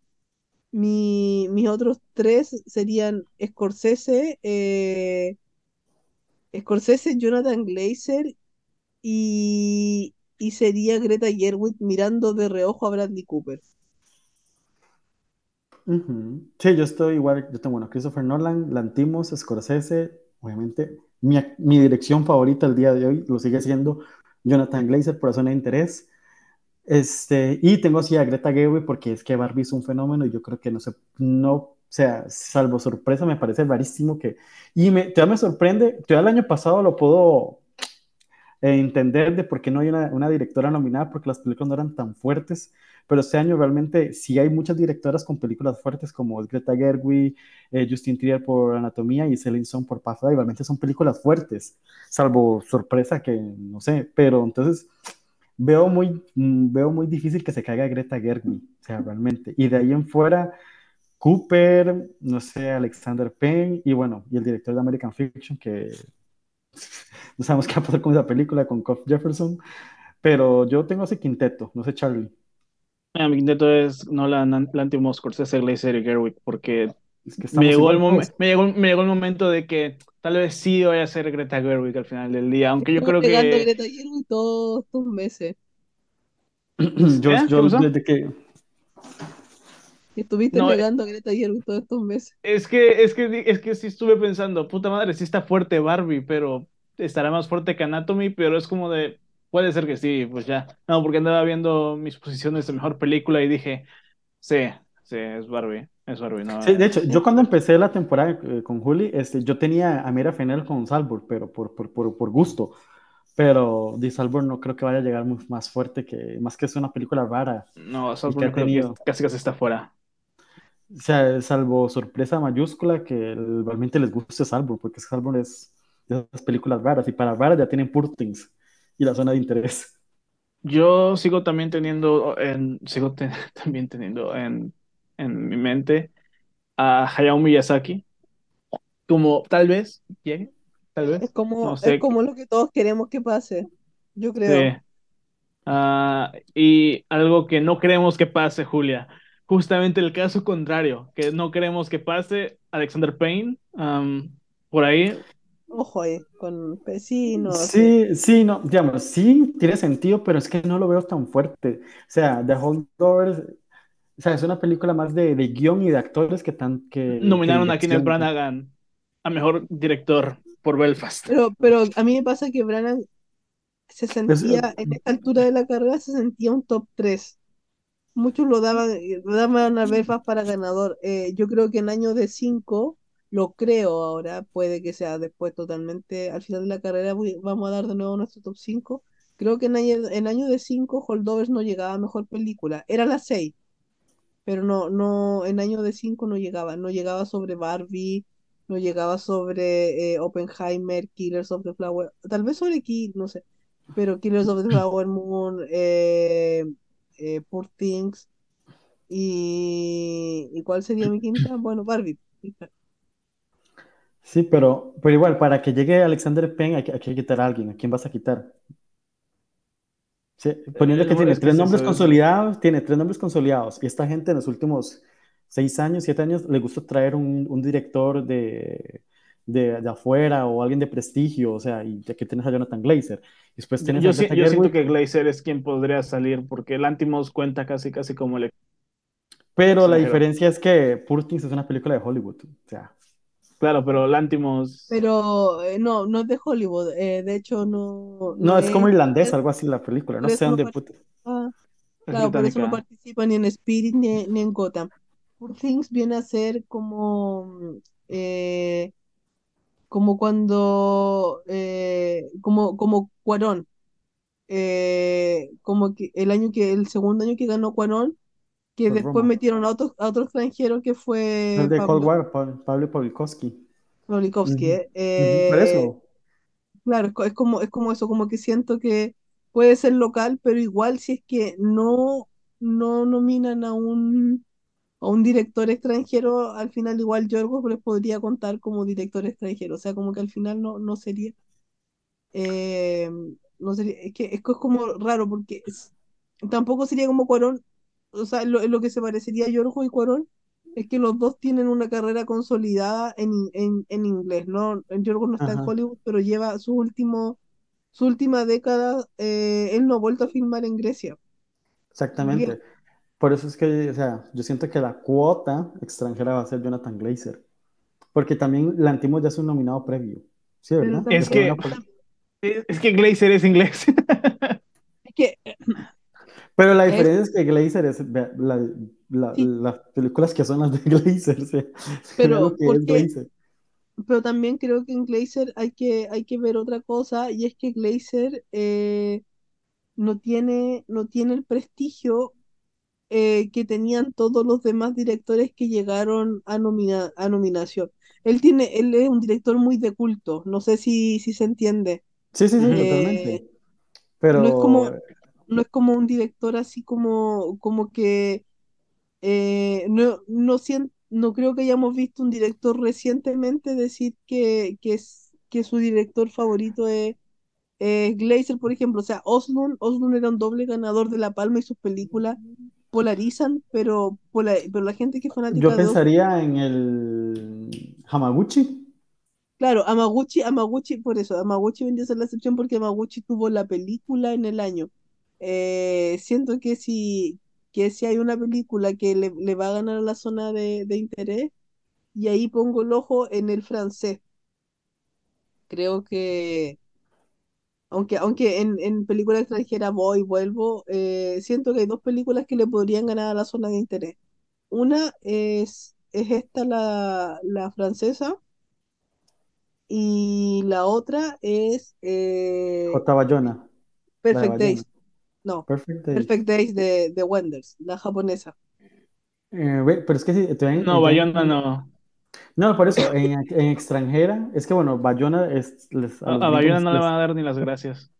Mi, mis otros tres serían Scorsese, eh, Scorsese, Jonathan Glazer y, y sería Greta Gerwig mirando de reojo a Bradley Cooper. Sí, yo estoy igual, yo tengo, bueno, Christopher Nolan, Lantimos, Scorsese, obviamente, mi, mi, dirección favorita el día de hoy lo sigue siendo Jonathan Glazer por zona de interés. Este, y tengo así a Greta Gerwig porque es que Barbie es un fenómeno y yo creo que no sé, no, o sea, salvo sorpresa, me parece rarísimo que, y me, todavía me sorprende, todavía el año pasado lo puedo entender de por qué no hay una, una, directora nominada, porque las películas no eran tan fuertes, pero este año realmente sí hay muchas directoras con películas fuertes como Greta Gerwig, eh, Justin Trier por Anatomía y Celine Song por Paz, realmente son películas fuertes, salvo sorpresa que no sé, pero entonces veo muy, mm, veo muy difícil que se caiga Greta Gerwig, o sea, realmente, y de ahí en fuera... Cooper, no sé, Alexander Payne y bueno, y el director de American Fiction que <laughs> no sabemos qué va a pasar con esa película, con Kof Jefferson, pero yo tengo ese quinteto, no sé, Charlie. Mi quinteto es Nolan, Lantimos, Scorsese, Glazer y Gerwig, porque me, llegó el me, llegó, me llegó el momento de que tal vez sí vaya a ser Greta Gerwig al final del día, aunque yo creo que... Greta Gerwig todos estos meses. <clears throat> yo, ¿Eh? yo desde que... Estuviste No, pegando a Greta Gerwig todos estos meses. Es que, es que, es que sí estuve pensando, puta madre, sí está fuerte Barbie, pero estará más fuerte que Anatomy, pero es como de, puede ser que sí, pues ya. No, porque andaba viendo mis posiciones de mejor película y dije, sí, sí, es Barbie, es Barbie, no. Sí, de hecho, yo cuando empecé la temporada eh, con Juli, este, yo tenía a Mira Fenel con Salzburg, pero por, por, por, por gusto. Pero de Salzburg no creo que vaya a llegar muy- más fuerte que, más que es una película rara. No, Y Salzburg que creo que tenido, casi casi está fuera. o sea, salvo sorpresa mayúscula, que realmente les guste Salzburg, porque Salzburg es de esas películas raras, y para raras ya tienen Poor Things y la zona de interés. Yo sigo también teniendo en, sigo <laughs> también teniendo en, en mi mente a Hayao Miyazaki, como tal vez llegue, tal Es vez, como, no es como lo que todos queremos que pase, yo sí. creo. Ah, y algo que no queremos que pase, Julia. Justamente el caso contrario, que no queremos que pase, Alexander Payne, por ahí. Ojo ahí, con pe- sí, sí. No, digamos, sí tiene sentido, pero es que no lo veo tan fuerte. O sea, The Holdovers, o sea, es una película más de, de guion y de actores que, tan, que, que Nominaron a Kenneth. Branagh a mejor director por Belfast. Pero, pero a mí me pasa que Branagh se Es- sentía, en esta altura de la carrera, se sentía un top 3. Muchos lo daban, eh, lo daban a Belfast para ganador. Eh, yo creo que en año de 5, lo creo ahora, puede que sea después totalmente, al final de la carrera vamos a dar de nuevo nuestro top 5. Creo que en año, en año de 5, Holdovers no llegaba a mejor película. Era la 6, pero no, no, en año de 5 no llegaba. No llegaba sobre Barbie, no llegaba sobre eh, Oppenheimer, Killers of the Flower, tal vez sobre Kill, no sé, pero Killers of the Flower Moon, eh, eh, Poor Things, y, ¿y cuál sería mi quinta? Bueno, Barbie. Sí, pero, pero igual, para que llegue Alexander Payne hay que, hay que quitar a alguien. ¿A quién vas a quitar? Sí, poniendo Eh, que no, tiene es que tres es nombres es- consolidados, tiene tres nombres consolidados. Y esta gente en los últimos seis años, siete años, le gusta traer un, un director de, de, de afuera o alguien de prestigio. O sea, y aquí tienes a Jonathan Glazer. Después Yo, tienes yo si- Greta yo siento Gerwig, que Glazer es quien podría salir, porque Lantimos cuenta casi casi como el pero la extranjero. diferencia es que Poor Things es una película de Hollywood. O sea, Claro, pero Lantimos, Pero eh, no, no es de Hollywood, eh, de hecho no, no, no es como irlandés, algo así la película. No sé no dónde. puta- participa, es claro, por eso no participa ni en Spirit ni, ni en Gotham. Poor Things viene a ser como, eh, como cuando, eh, como, como Cuarón, eh, como que el año que, el segundo año que ganó Cuarón, que después Roma. metieron a otro, a otro extranjero que El fue de Cold Pablo War, Pa- Pablo. Pawlikowski, Ujú, eh. Por Eh, eso. Claro, es como, es como eso, como que siento que puede ser local, pero igual si es que no, no nominan a un, a un director extranjero, al final igual Yorgos les podría contar como director extranjero, o sea, como que al final no, no sería, eh, no sería, es que es como raro porque tampoco sería como Cuarón, o sea, lo, lo que se parecería a Yorgos y Cuarón es que los dos tienen una carrera consolidada en, en, en inglés, ¿no? Yorgos no está en Hollywood, pero lleva su último, su última década, eh, él no ha vuelto a filmar en Grecia. Exactamente. Por eso es que, o sea, yo siento que la cuota extranjera va a ser Jonathan Glazer. Porque también Lantimos ya es un nominado previo. Sí, ¿verdad? Es que, es que Glazer es inglés. es que <laughs> pero la diferencia es, que Glazer es las películas que son las de <laughs> Glazer. <laughs> pero, pero también creo que en Glazer hay que, hay que ver otra cosa y es que Glazer eh, no, tiene, no tiene el prestigio eh, que tenían todos los demás directores que llegaron a, a nominación. Él, tiene, él es un director muy de culto, no sé si, si se entiende. Sí, sí, sí, eh, totalmente. Pero... No es como no es como un director así como, como que eh, no, no, no creo que hayamos visto un director recientemente decir que, que, es, que su director favorito es, es Glazer, por ejemplo. O sea, Oslund, Oslund era un doble ganador de La Palma y sus películas polarizan, pero, pero la gente que es fanática Yo pensaría en el Hamaguchi. Claro, Amaguchi, Amaguchi, por eso, Amaguchi vendría a ser la excepción porque Amaguchi tuvo la película en el año. Eh, siento que si, que si hay una película que le, va a ganar a la zona de, interés, y ahí pongo el ojo en el francés. Creo que, aunque, aunque en, en película extranjera voy, vuelvo, eh, siento que hay dos películas que le podrían ganar a la zona de interés. Una es, es esta, la, la francesa, y la otra es... Eh, J. Bayona. Perfect Days. No, Perfect Days, de, de Wenders, la japonesa. Eh, pero es que si No, Bayona no. No, por eso, en, en, extranjera, es que bueno, Bayona es... a, Bayona no le van a dar ni las gracias.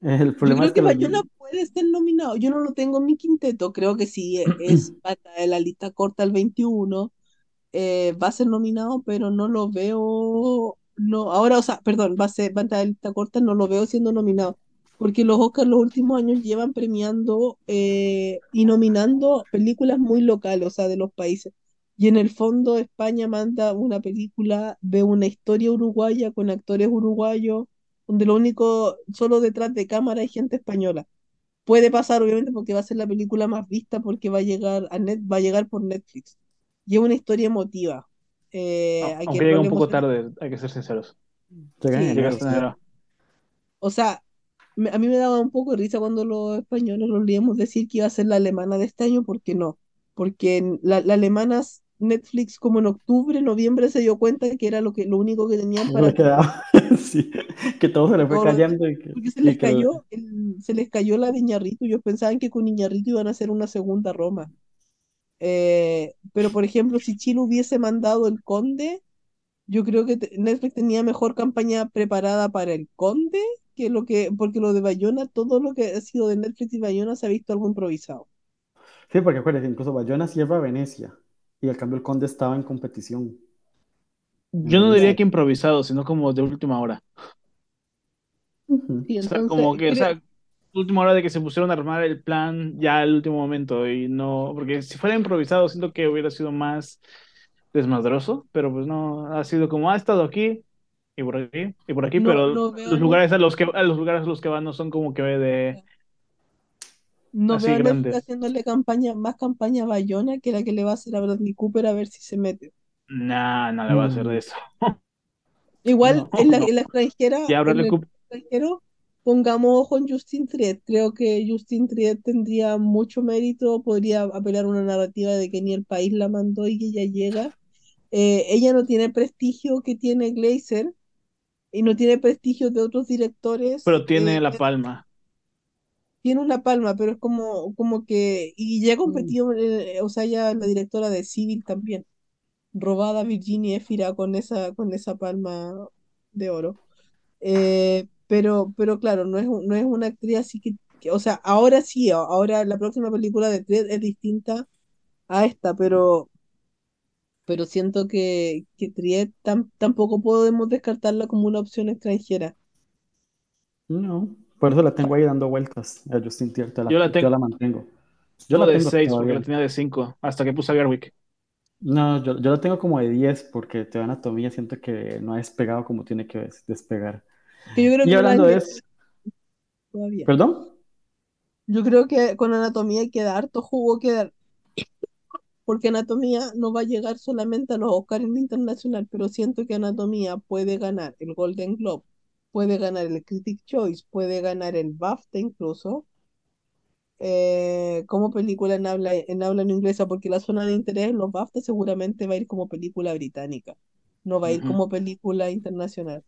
El problema Yo es que, Bayona puede ser nominado. Yo no lo tengo en mi quinteto, creo que sí, <clears throat> es de la lista corta el 21. Eh, va a ser nominado, pero no lo veo. No, ahora, o sea, perdón, va a ser va a la lista corta, no lo veo siendo nominado porque los Oscars los últimos años llevan premiando eh, y nominando películas muy locales, o sea, de los países. Y en el fondo España manda una película de una historia uruguaya con actores uruguayos, donde lo único, solo detrás de cámara hay gente española. Puede pasar, obviamente, porque va a ser la película más vista, porque va a llegar a net, va a llegar por Netflix. Y es una historia emotiva. Eh, aunque llega un poco tarde, hay que ser sinceros. o sea, a mí me daba un poco de risa cuando los españoles los leíamos decir que iba a ser la alemana de este año, porque no. Porque la, la alemana Netflix como en octubre, noviembre se dio cuenta que era lo que lo único que tenían para <laughs> sí, que todo se le fue cayendo y porque se les cayó se les cayó la de Iñarritu ellos pensaban que con Iñarritu iban a hacer una segunda Roma eh, pero por ejemplo si Chile hubiese mandado el Conde yo creo que Netflix tenía mejor campaña preparada para el Conde que lo que, porque lo de Bayona, todo lo que ha sido de Netflix y Bayona se ha visto algo improvisado. Sí, porque acuérdense, incluso Bayona cierra a Venecia y al cambio el Conde estaba en competición. Yo no diría que improvisado, sino como de última hora. sí, entonces, como que, o sea, última hora de que se pusieron a armar el plan ya al último momento y no, porque si fuera improvisado siento que hubiera sido más desmadroso, pero pues no, ha sido como ha estado aquí, y por aquí, y por aquí, pero los lugares a los que a los lugares a los que van no son como que de no así veo grandes. haciéndole campaña, más campaña a Bayona que la que le va a hacer a Bradley Cooper a ver si se mete. Nah, no le va a hacer eso. <laughs> Igual en, la, <laughs> en, la, extranjera, en el extranjero, pongamos ojo en Justin Triet. Creo que Justin Triet tendría mucho mérito, podría apelar una narrativa de que ni el país la mandó y que ella llega. Eh, ella no tiene el prestigio que tiene Glazer, y no tiene prestigio de otros directores. Pero tiene eh, la palma. Tiene una palma, pero es como, como que. Y ya ha competido, mm. eh, o sea, ya la directora de Civil también. Robada Virginia Efira con esa, con esa palma de oro. Eh, pero, pero claro, no es, no es una actriz así que, o sea, ahora sí, ahora la próxima película de Triet es distinta a esta, pero, pero siento que, que Triet tampoco podemos descartarla como una opción extranjera. No, por eso la tengo ahí dando vueltas a Justin Triet, la, yo la, tengo, la mantengo. Yo la de 6 porque la tenía de 5, hasta que puse a Garwick. No, yo, yo la tengo como de 10 porque Teo Anatomía siento que no ha despegado como tiene que despegar. y hablando de eso... ¿Perdón? Yo creo que con Anatomía hay que dar harto jugo que dar. Porque Anatomía no va a llegar solamente a los Oscars internacional, pero siento que Anatomía puede ganar el Golden Globe, puede ganar el Critic Choice, puede ganar el BAFTA incluso, eh, como película en habla, en habla no inglesa, porque la zona de interés en los BAFTA seguramente va a ir como película británica, no va a ir como película internacional.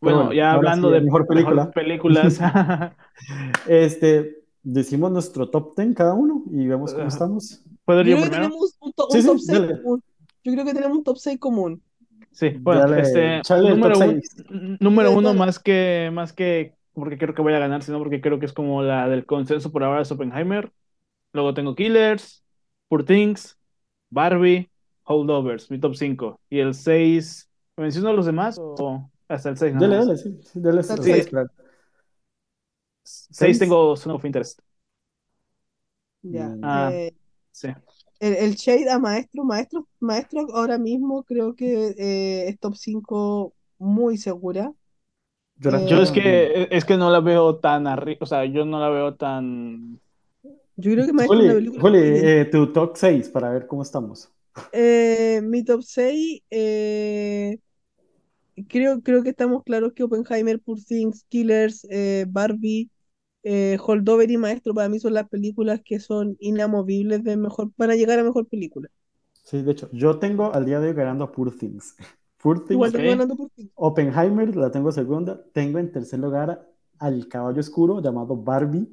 Bueno, ya hablando de mejor película. películas. <laughs> <laughs> este, decimos nuestro top 10 cada uno y vemos cómo estamos. ¿Puedo yo, creo que tenemos un, top 6 común. yo creo que tenemos un top 6 común. Sí, bueno, este, número, número uno más que, más que porque creo que voy a ganar, sino porque creo que es como la del consenso por ahora es Oppenheimer. Luego tengo Killers, Poor Things, Barbie, Holdovers, mi top 5. Y el 6, ¿menciono los demás o hasta el 6? Dale, dale, sí. Dale, el 6, claro. 6 tengo Son of Interest. Ya. Mm. Ah, eh, sí. El, el, Shade a Maestro, Maestro, Maestro ahora mismo creo que eh, es top 5 muy segura. Yo, es que es que no la veo tan arriba, o sea, yo no la veo tan. Yo creo que me Juli, Juli eh, tu top 6 para ver cómo estamos. Eh, mi top 6, eh, creo, creo que estamos claros que Oppenheimer, Poor Things, Killers, eh, Barbie, Holdover y Maestro para mí son las películas que son inamovibles de mejor, para llegar a mejor película. Sí, de hecho, yo tengo al día de hoy ganando a <laughs> Poor Things. Oppenheimer la tengo segunda. Tengo en tercer lugar al caballo oscuro llamado Barbie.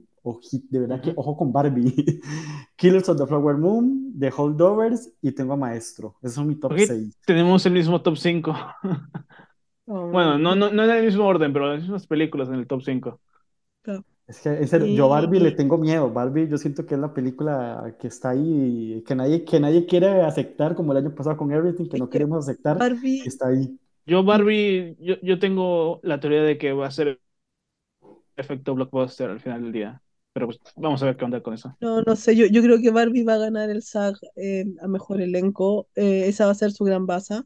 de verdad que ojo con Barbie. <laughs> Killers of the Flower Moon, The Holdovers y tengo a Maestro. Esos son mi top 6. Tenemos el mismo top 5. <laughs> bueno, no, no, no en el mismo orden, pero las mismas películas en el top 5. Es que en serio, yo a Barbie le tengo miedo. Barbie yo siento que es la película que está ahí, que nadie, que nadie quiere aceptar, como el año pasado con Everything, que no queremos aceptar, Barbie... está ahí. Yo Barbie, yo, yo tengo la teoría de que va a ser efecto blockbuster al final del día. Pero pues vamos a ver qué onda con eso. No, no sé, yo, yo creo que Barbie va a ganar el SAG eh, a mejor elenco. Eh, esa va a ser su gran baza.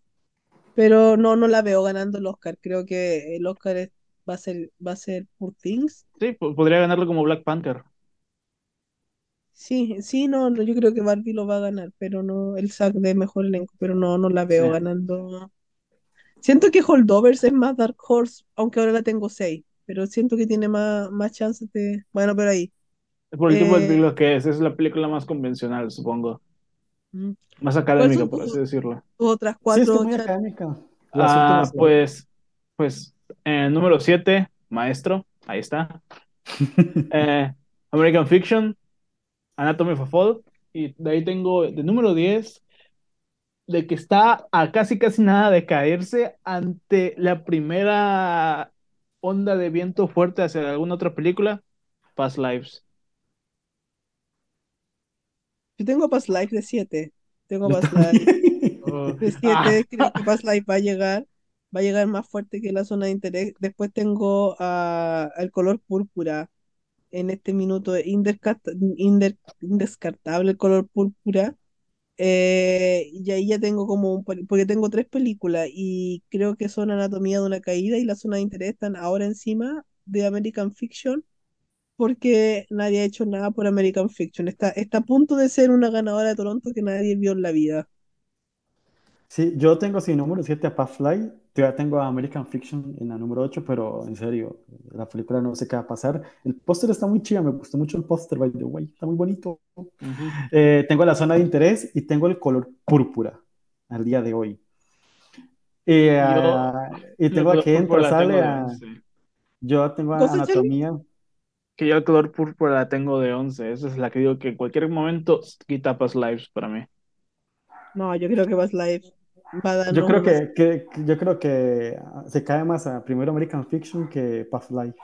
Pero no, no la veo ganando el Oscar. Creo que el Oscar es va a ser, va a ser Poor Things. Sí, podría ganarlo como Black Panther. Sí, sí, no, yo creo que Barbie lo va a ganar, pero no el SAG de mejor elenco, pero no, no la veo ganando. Siento que Holdovers es más Dark Horse, aunque ahora la tengo 6, pero siento que tiene más, más chances de. Bueno, pero ahí. Por el tipo de película eh, que es, es la película más convencional, supongo. Más académica, por así decirlo. Otras cuatro. Sí, es muy académica. Ah, pues, pues eh, número 7, Maestro, ahí está. <laughs> Eh, American Fiction, Anatomy of a Fall, y de ahí tengo de número 10, de que está a casi casi nada de caerse ante la primera onda de viento fuerte hacia alguna otra película, Past Lives. Yo tengo Past Lives de 7. Tengo Past Lives <laughs> de 7. Ah. Creo que Past Lives va a llegar va a llegar más fuerte que la zona de interés. Después tengo al color púrpura. En este minuto indescartable el color púrpura. Eh, y ahí ya tengo como un, porque tengo tres películas y creo que son Anatomía de una caída y la zona de interés están ahora encima de American Fiction porque nadie ha hecho nada por American Fiction. Está, está a punto de ser una ganadora de Toronto que nadie vio en la vida. Sí, yo tengo sin número 7 a Fly, ya tengo a American Fiction en la número 8, pero en serio, la película no sé qué va a pasar. El póster está muy chido, me gustó mucho el póster, by the way, está muy bonito. Eh, tengo la zona de interés y tengo el color púrpura al día de hoy. Ah, y tengo aquí entra, sale a... Yo tengo anatomía. Que yo el color púrpura la tengo de 11, esa es la que digo que en cualquier momento quita Past Lives para mí. No, yo creo que Past Lives va a darnos Yo creo que, que- yo creo que ah, se cae más a primero American Fiction que Past Life.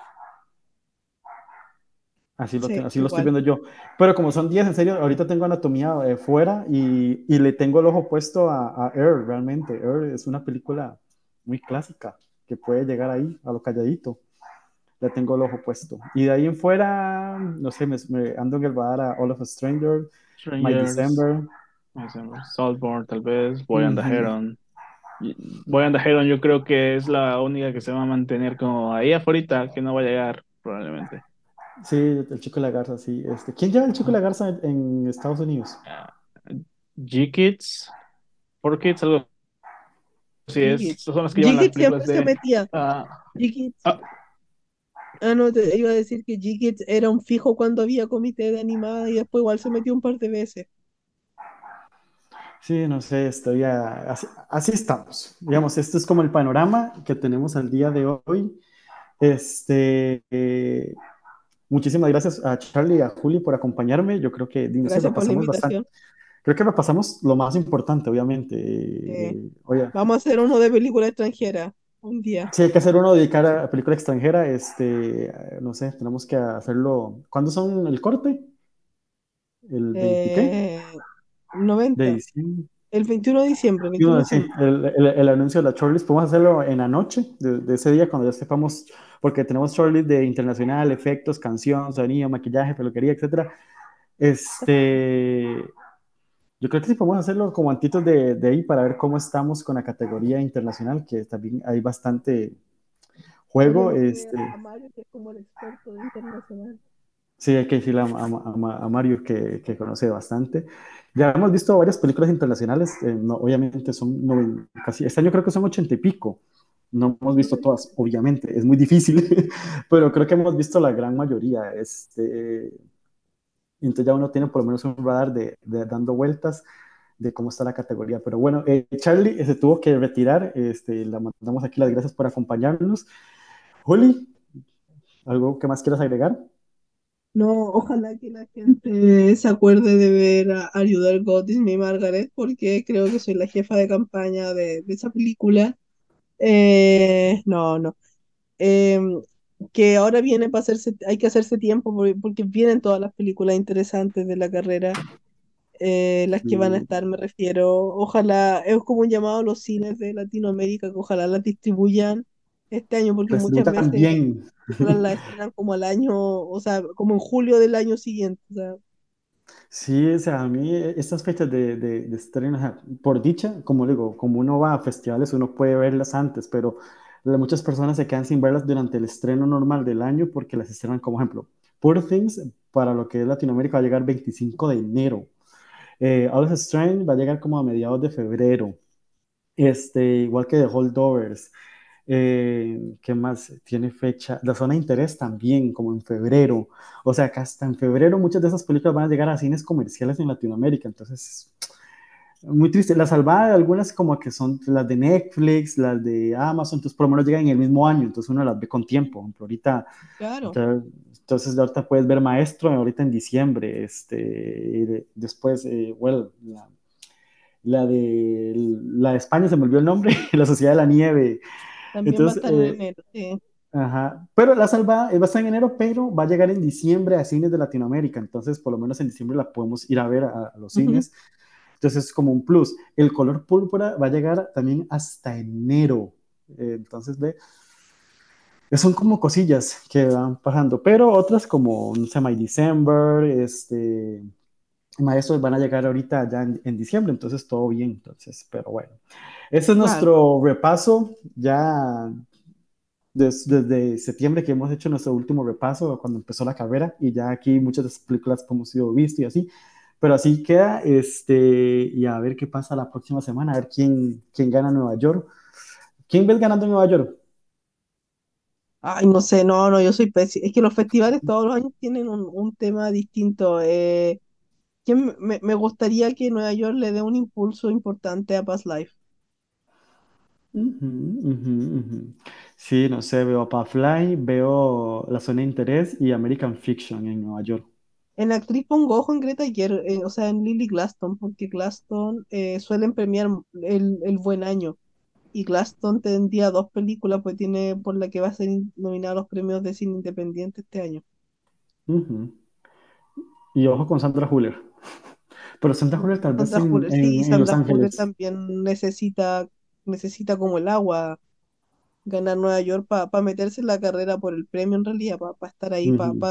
Así lo, Sí, así lo estoy viendo yo. Pero como son 10, en serio, ahorita tengo anatomía eh, fuera y, y le tengo el ojo puesto a, a Air, realmente. Air es una película muy clásica que puede llegar ahí, a lo calladito. Le tengo el ojo puesto. Y de ahí en fuera, no sé, me, me ando en el radar a All of a Stranger, My Strangers, December. December, Saltborn, tal vez, Boy and the. Heron. Boy and the Heron yo creo que es la única que se va a mantener como ahí afuera, que no va a llegar probablemente. Sí, el chico y la garza, sí. Este, ¿quién lleva el chico y la garza en, en Estados Unidos? Ah, G-Kids, 4Kids, algo así es. G-Kids. Son las que llevan las G-Kids siempre películas se de... metía. ah, G-Kids. Ah. Ah, no, te iba a decir que G-Kids era un fijo cuando había comité de animada y después igual se metió un par de veces. Sí, no sé, estoy a- así, así estamos. Digamos, esto es como el panorama que tenemos al día de hoy. Este, eh, muchísimas gracias a Charlie y a Juli por acompañarme. Yo creo que, no sé, lo pasamos bastante. Creo que repasamos lo más importante, obviamente. Eh, oye, Vamos a hacer uno de película extranjera un día. sí, hay que hacer uno dedicar a película extranjera. Este, no sé, tenemos que hacerlo. ¿Cuándo son el corte? ¿El 20 qué? Eh, 90. De diciembre. El 21 de diciembre. Sí, 21 de sí, diciembre. el, el- el anuncio de la shortlist, podemos hacerlo en la noche de, de ese día cuando ya sepamos, porque tenemos shortlist de internacional, efectos, canción, sonido, maquillaje, peluquería, etcétera. Este, yo creo que sí podemos hacerlo como antitos de, de ahí para ver cómo estamos con la categoría internacional, que también hay bastante juego. Este, a Mario, que es como el experto de internacional. Sí, hay que decirle a, a- a- Mario que, que conoce bastante. Ya hemos visto varias películas internacionales, eh, no, obviamente son noven- casi, este año creo que son ochenta y pico. No hemos visto todas, obviamente, es muy difícil, <laughs> pero creo que hemos visto la gran mayoría. Este, entonces ya uno tiene por lo menos un radar de, dando vueltas de cómo está la categoría. Pero bueno, eh, Charlie eh, se tuvo que retirar, este, le mandamos aquí las gracias por acompañarnos. Juli, ¿algo que más quieras agregar? No, ojalá que la gente se acuerde de ver a Ayudar God Disney Margaret, porque creo que soy la jefa de campaña de, de esa película. Eh, no, no. Em, que ahora viene para hacerse, hay que hacerse tiempo porque, porque vienen todas las películas interesantes de la carrera, eh, las que van a Sí. estar, me refiero. Ojalá, es como un llamado a los cines de Latinoamérica, que ojalá las distribuyan este año, porque muchas veces películas las <laughs> estrenan como al año, o sea, como en julio del año siguiente. O sea, Sí, o sea, a mí estas fechas de, de, de estreno, por dicha, como digo, como uno va a festivales, uno puede verlas antes, pero muchas personas se quedan sin verlas durante el estreno normal del año porque las estrenan, como ejemplo, Poor Things, para lo que es Latinoamérica, va a llegar 25 de enero. Eh, All of Strange va a llegar como a mediados de febrero. Este, igual que The Holdovers. Eh, ¿qué más? Tiene fecha. La zona de interés también, como en febrero. O sea, que hasta en febrero muchas de esas películas van a llegar a cines comerciales en Latinoamérica. Entonces, muy triste. La salvada de algunas como que son las de Netflix, las de Amazon, entonces por lo menos llegan en el mismo año, entonces uno las ve con tiempo. Ahorita, claro. entonces, entonces ahorita puedes ver Maestro ahorita en diciembre. Este, después, eh, well, la, la de, la de España se me olvidó el nombre, <laughs> La Sociedad de la Nieve. También va a estar en eh, enero, sí. Ajá, pero la salvada eh, va a estar en enero, pero va a llegar en diciembre a cines de Latinoamérica, entonces por lo menos en diciembre la podemos ir a ver a, a los cines, entonces es como un plus. El color púrpura va a llegar también hasta enero, Eh, entonces ve, son como cosillas que van pasando, pero otras como, no sé, My December, este, maestros van a llegar ahorita ya en, en diciembre, entonces todo bien, entonces, pero bueno. Ese es nuestro repaso ya des- desde septiembre que hemos hecho nuestro último repaso cuando empezó la carrera y ya aquí muchas de las películas hemos sido visto y así, pero así queda este y a ver qué pasa la próxima semana, a ver quién, quién gana Nueva York. ¿Quién ves ganando en Nueva York? Ay, no sé, no, no, yo soy pésima. Es que los festivales todos los años tienen un, un tema distinto. Eh, ¿quién me, me gustaría que Nueva York le dé un impulso importante a Past Life. Ujú, ujú, ujú. Sí, no sé, veo a Fly, veo La Zona de Interés y American Fiction en Nueva York. En actriz pongo ojo en Greta Gerwig, eh, o sea, en Lily Glaston, porque Glaston eh, suelen premiar el, el buen año. Y Glaston tendría dos películas, pues tiene por la que va a ser in- nominada a los premios de cine independiente este año. Ujú. Y ojo con Sandra Huller. <laughs> Pero Sandra Huller tal vez Sandra en, Huller, sí, en- Los Sandra Huller Ángeles. también necesita, necesita como el agua ganar Nueva York para meterse en la carrera por el premio en realidad, para estar ahí, para Ujú,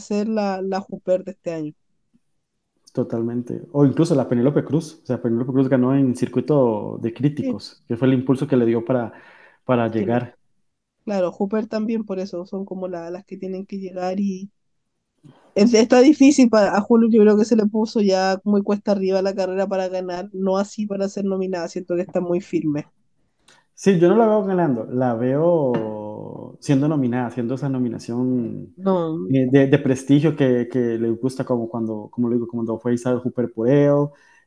ser la, la Hooper de este año. Totalmente. O incluso la Penélope Cruz. O sea, Penélope Cruz ganó en circuito de Sí, críticos, que fue el impulso que le dio para, para sí, llegar. claro, Hooper también por eso, son como la- las que tienen que llegar y es- está difícil para a Julio, yo creo que se le puso ya muy cuesta arriba la carrera para ganar, no así para ser nominada, siento que está muy firme. Sí, yo no la veo ganando, la veo siendo nominada, haciendo esa nominación No, eh, de, de prestigio que, que le gusta como cuando, como lo digo, cuando fue Isabel Hooper por él,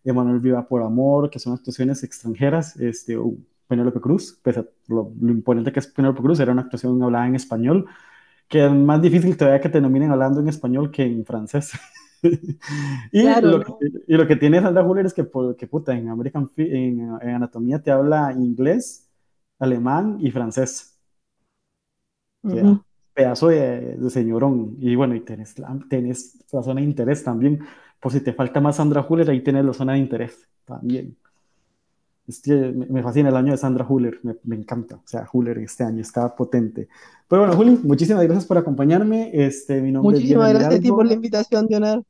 Emanuel Viva por Amor, que son actuaciones extranjeras, este, o Penélope Cruz, pese a lo, lo imponente que es Penélope Cruz, era una actuación hablada en español, que es más difícil todavía que te nominen hablando en español que en francés. <laughs> Y claro, lo que, no. y lo que tiene Sandra Huller es que, que puta, en American Fi- en, en Anatomía te habla inglés, alemán y francés. Pedazo de, de señorón. Y bueno, y tenés la, tenés la zona de interés también. Por si te falta más Sandra Huller, ahí tenés la zona de interés también. Es que me, fascina el año de Sandra Huller, me, me encanta. O sea, Huller este año está potente. Pero bueno, Juli, muchísimas gracias por acompañarme. Este, mi nombre es Muchísimas gracias a ti por la invitación, Leonardo.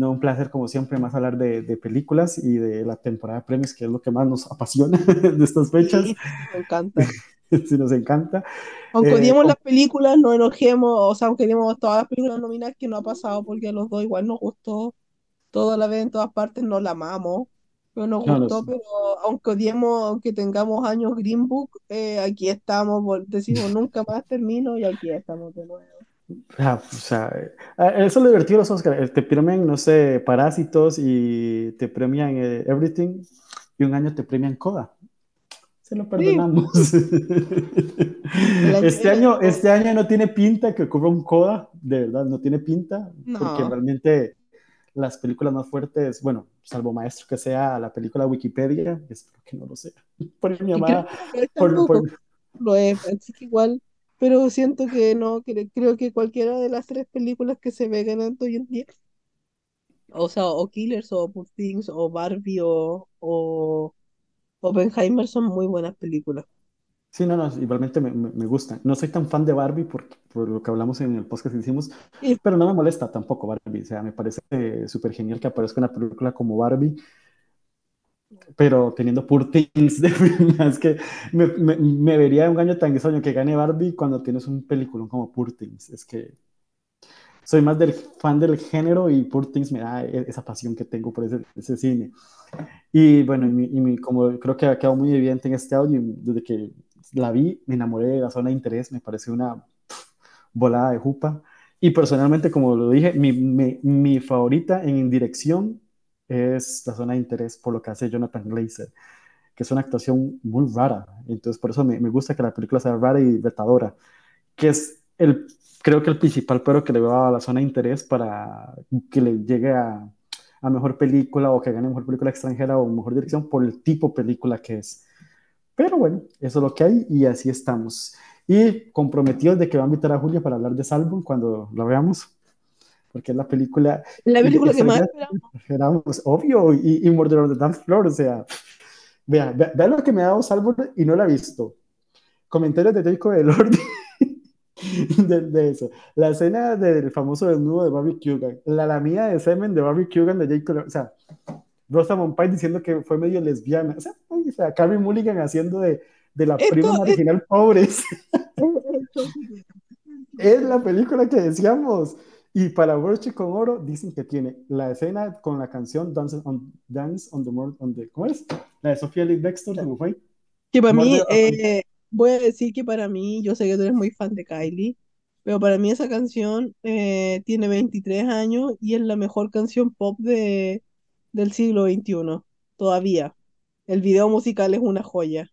No, un placer como siempre más hablar de, de películas y de la temporada de premios, que es lo que más nos apasiona <laughs> de estas fechas. Sí, me encanta. <laughs> Sí, nos encanta. Aunque Eh, odiemos las películas, no enojemos, o sea, aunque odiemos todas las películas nominadas que no ha pasado, porque a los dos igual nos gustó, toda la vez en todas partes nos la amamos, pero nos no, gustó, pero aunque odiemos, aunque tengamos años Green Book, eh, aquí estamos, decimos nunca más termino y aquí estamos de nuevo. Ah, o sea, eh, eso es lo divertido de los Oscars. Te premian, no sé, Parásitos y te premian eh, Everything y un año te premian Coda. Se lo Sí, perdonamos. año, Este año, este año no tiene pinta que ocurra un Coda, de verdad, no tiene pinta, porque no, realmente las películas más fuertes, bueno, salvo maestro que sea la película Wikipedia, espero que no lo sea, <laughs> por mi amada, por, por, lo es, así que igual, pero siento que no, cre- creo que cualquiera de las tres películas que se ve ganando hoy en día O sea, o Killers, o Poor Things, o Barbie, o, o Oppenheimer son muy buenas películas. Sí, no, no, igualmente me, me, me gustan. No soy tan fan de Barbie por, por lo que hablamos en el podcast que hicimos, pero no me molesta tampoco Barbie. O sea, me parece eh, súper genial que aparezca una película como Barbie, pero teniendo Poor Things de. <laughs> Es que me, me, me vería un año tan extraño que gane Barbie cuando tienes un película como Poor Things. Es que soy más del fan del género y Poor Things me da e- esa pasión que tengo por ese, ese cine. Y bueno, y mi- y mi- como creo que ha quedado muy evidente en este audio, desde que la vi, me enamoré de la zona de interés, me pareció una pf, volada de jupa. Y personalmente, como lo dije, mi, mi, mi favorita en dirección es la zona de interés por lo que hace Jonathan Glazer, que es una actuación muy rara. Entonces, por eso me, me gusta que la película sea rara y retadora, que es el, creo que el principal pero que le veo a la zona de interés para que le llegue a, a mejor película o que gane mejor película extranjera o mejor dirección por el tipo de película que es. Pero bueno, eso es lo que hay y así estamos. Y comprometidos de que va a invitar a Julia para hablar de Salvo cuando lo veamos, porque es la película la película que más esperamos. obvio, y, y Murder on the Dance Floor, o sea, vea, vea, vea lo que me ha dado Salvo y no la he visto. Comentarios de Jacob Elordi <laughs> de, de eso. La escena del famoso desnudo de Barbie Kugan, la lamida de semen de Barbie Kugan de Jacob Elordi, o sea, Rosamund Pike diciendo que fue medio lesbiana, o sea, o sea Carrie Mulligan haciendo de, de la prima Esto es, marginal es- esto <laughs> es la película que decíamos. Y para Broche con Oro dicen que tiene la escena con la canción Dance on, Dance on the, Mur- on the ¿cómo es? La de Sofía Lee Dexter, ¿cómo fue? que para mí, eh, voy a decir que para mí, yo sé que tú eres muy fan de Kylie, pero para mí esa canción eh, tiene 23 años y es la mejor canción pop de, del siglo XXI, todavía. El video musical es una joya.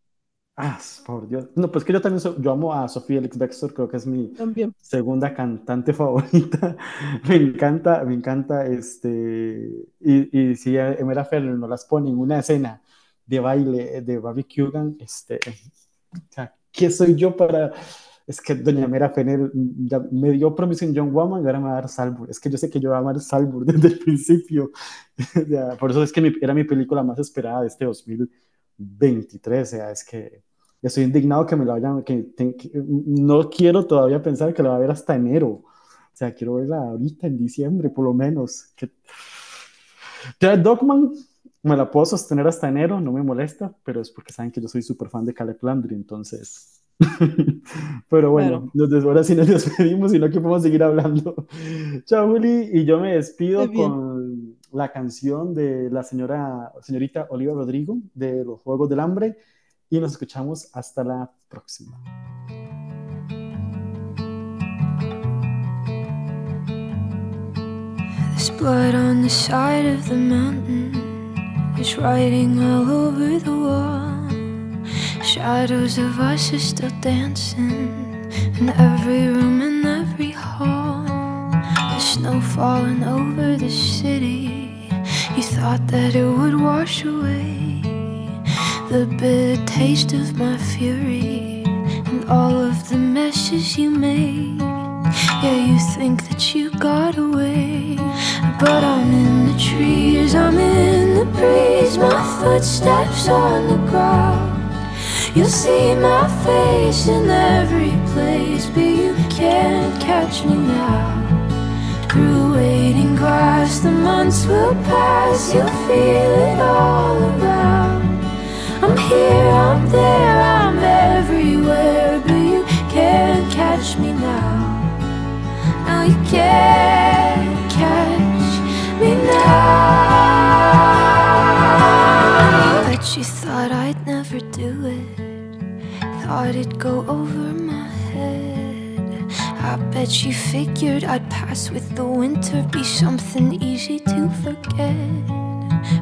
Ah, por Dios. No, pues que yo también yo amo a Sofía Alex Bextor, creo que es mi segunda cantante <laughs> favorita. me encanta, me encanta este. Y, y si Emera Ferrer nos las pone en una escena de baile de Barbie Kugan, este. Sea, ¿qué soy yo para.? Es que Doña Mera Fener me dio en John Woman y ahora me va a dar Salbur. Es que yo sé que yo voy a amar Salbur <laughs> desde el principio. <laughs> por eso es que era mi película más esperada de este 2023. O sea, es que estoy indignado que me lo vayan, que, no quiero todavía pensar que lo va a ver hasta enero. O sea, quiero verla ahorita en diciembre, por lo menos. Que... Ya Dogman me la puedo sostener hasta enero, no me molesta, pero es porque saben que yo soy súper fan de Caleb Landry, entonces. <laughs> pero bueno, ahora sí nos <laughs> despedimos y no que podemos seguir hablando. Chao, Juli, y yo me despido con la canción de la señora, señorita Oliva Rodrigo de los Juegos del Hambre y nos escuchamos hasta la próxima. There's blood on the side of the mountain. There's writing all over the wall. Shadows of us are still dancing in every room and every hall. The snow falling over the city. You thought that it would wash away the bitter taste of my fury and all of the messes you made. Yeah, you think that you got away, but I'm in the trees, I'm in the breeze, my footsteps on the ground. You'll see my face in every place, but you can't catch me now. Through waiting grass, the months will pass, you'll feel it all around. I'm here, I'm there, I'm everywhere, but you can't catch me now. No, you can't catch me now. But you thought I'd never do it, thought it'd go over my head. I bet you figured I'd pass with the winter, be something easy to forget.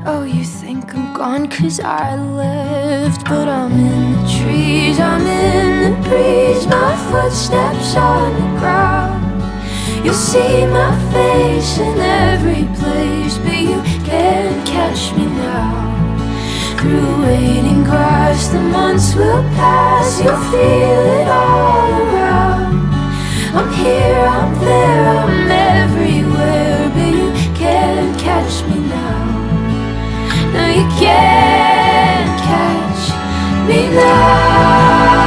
Oh, you think I'm gone cause I left But I'm in the trees, I'm in the breeze. My footsteps on the ground. You'll see my face in every place But you can't catch me now. Through waiting grass the months will pass. You'll feel it all around. I'm here, I'm there, I'm everywhere But you can't catch me now no, you can't catch me now.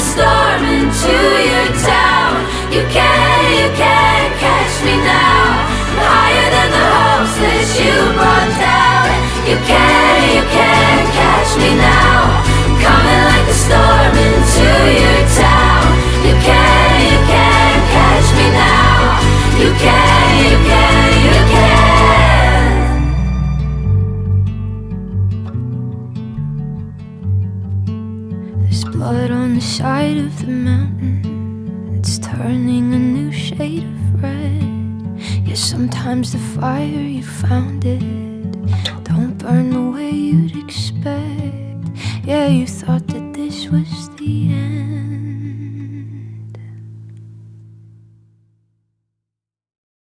A storm into your town. You can't, you can't catch me now. I'm higher than the hopes that you brought down. You can't, you can't catch me now. I'm coming like a storm into your town. You can't, you can't catch me now. You can't. side of the mountain. It's turning a new shade of red. Yeah, sometimes the fire, you found it Don't burn the way you'd expect. Yeah, you thought that this was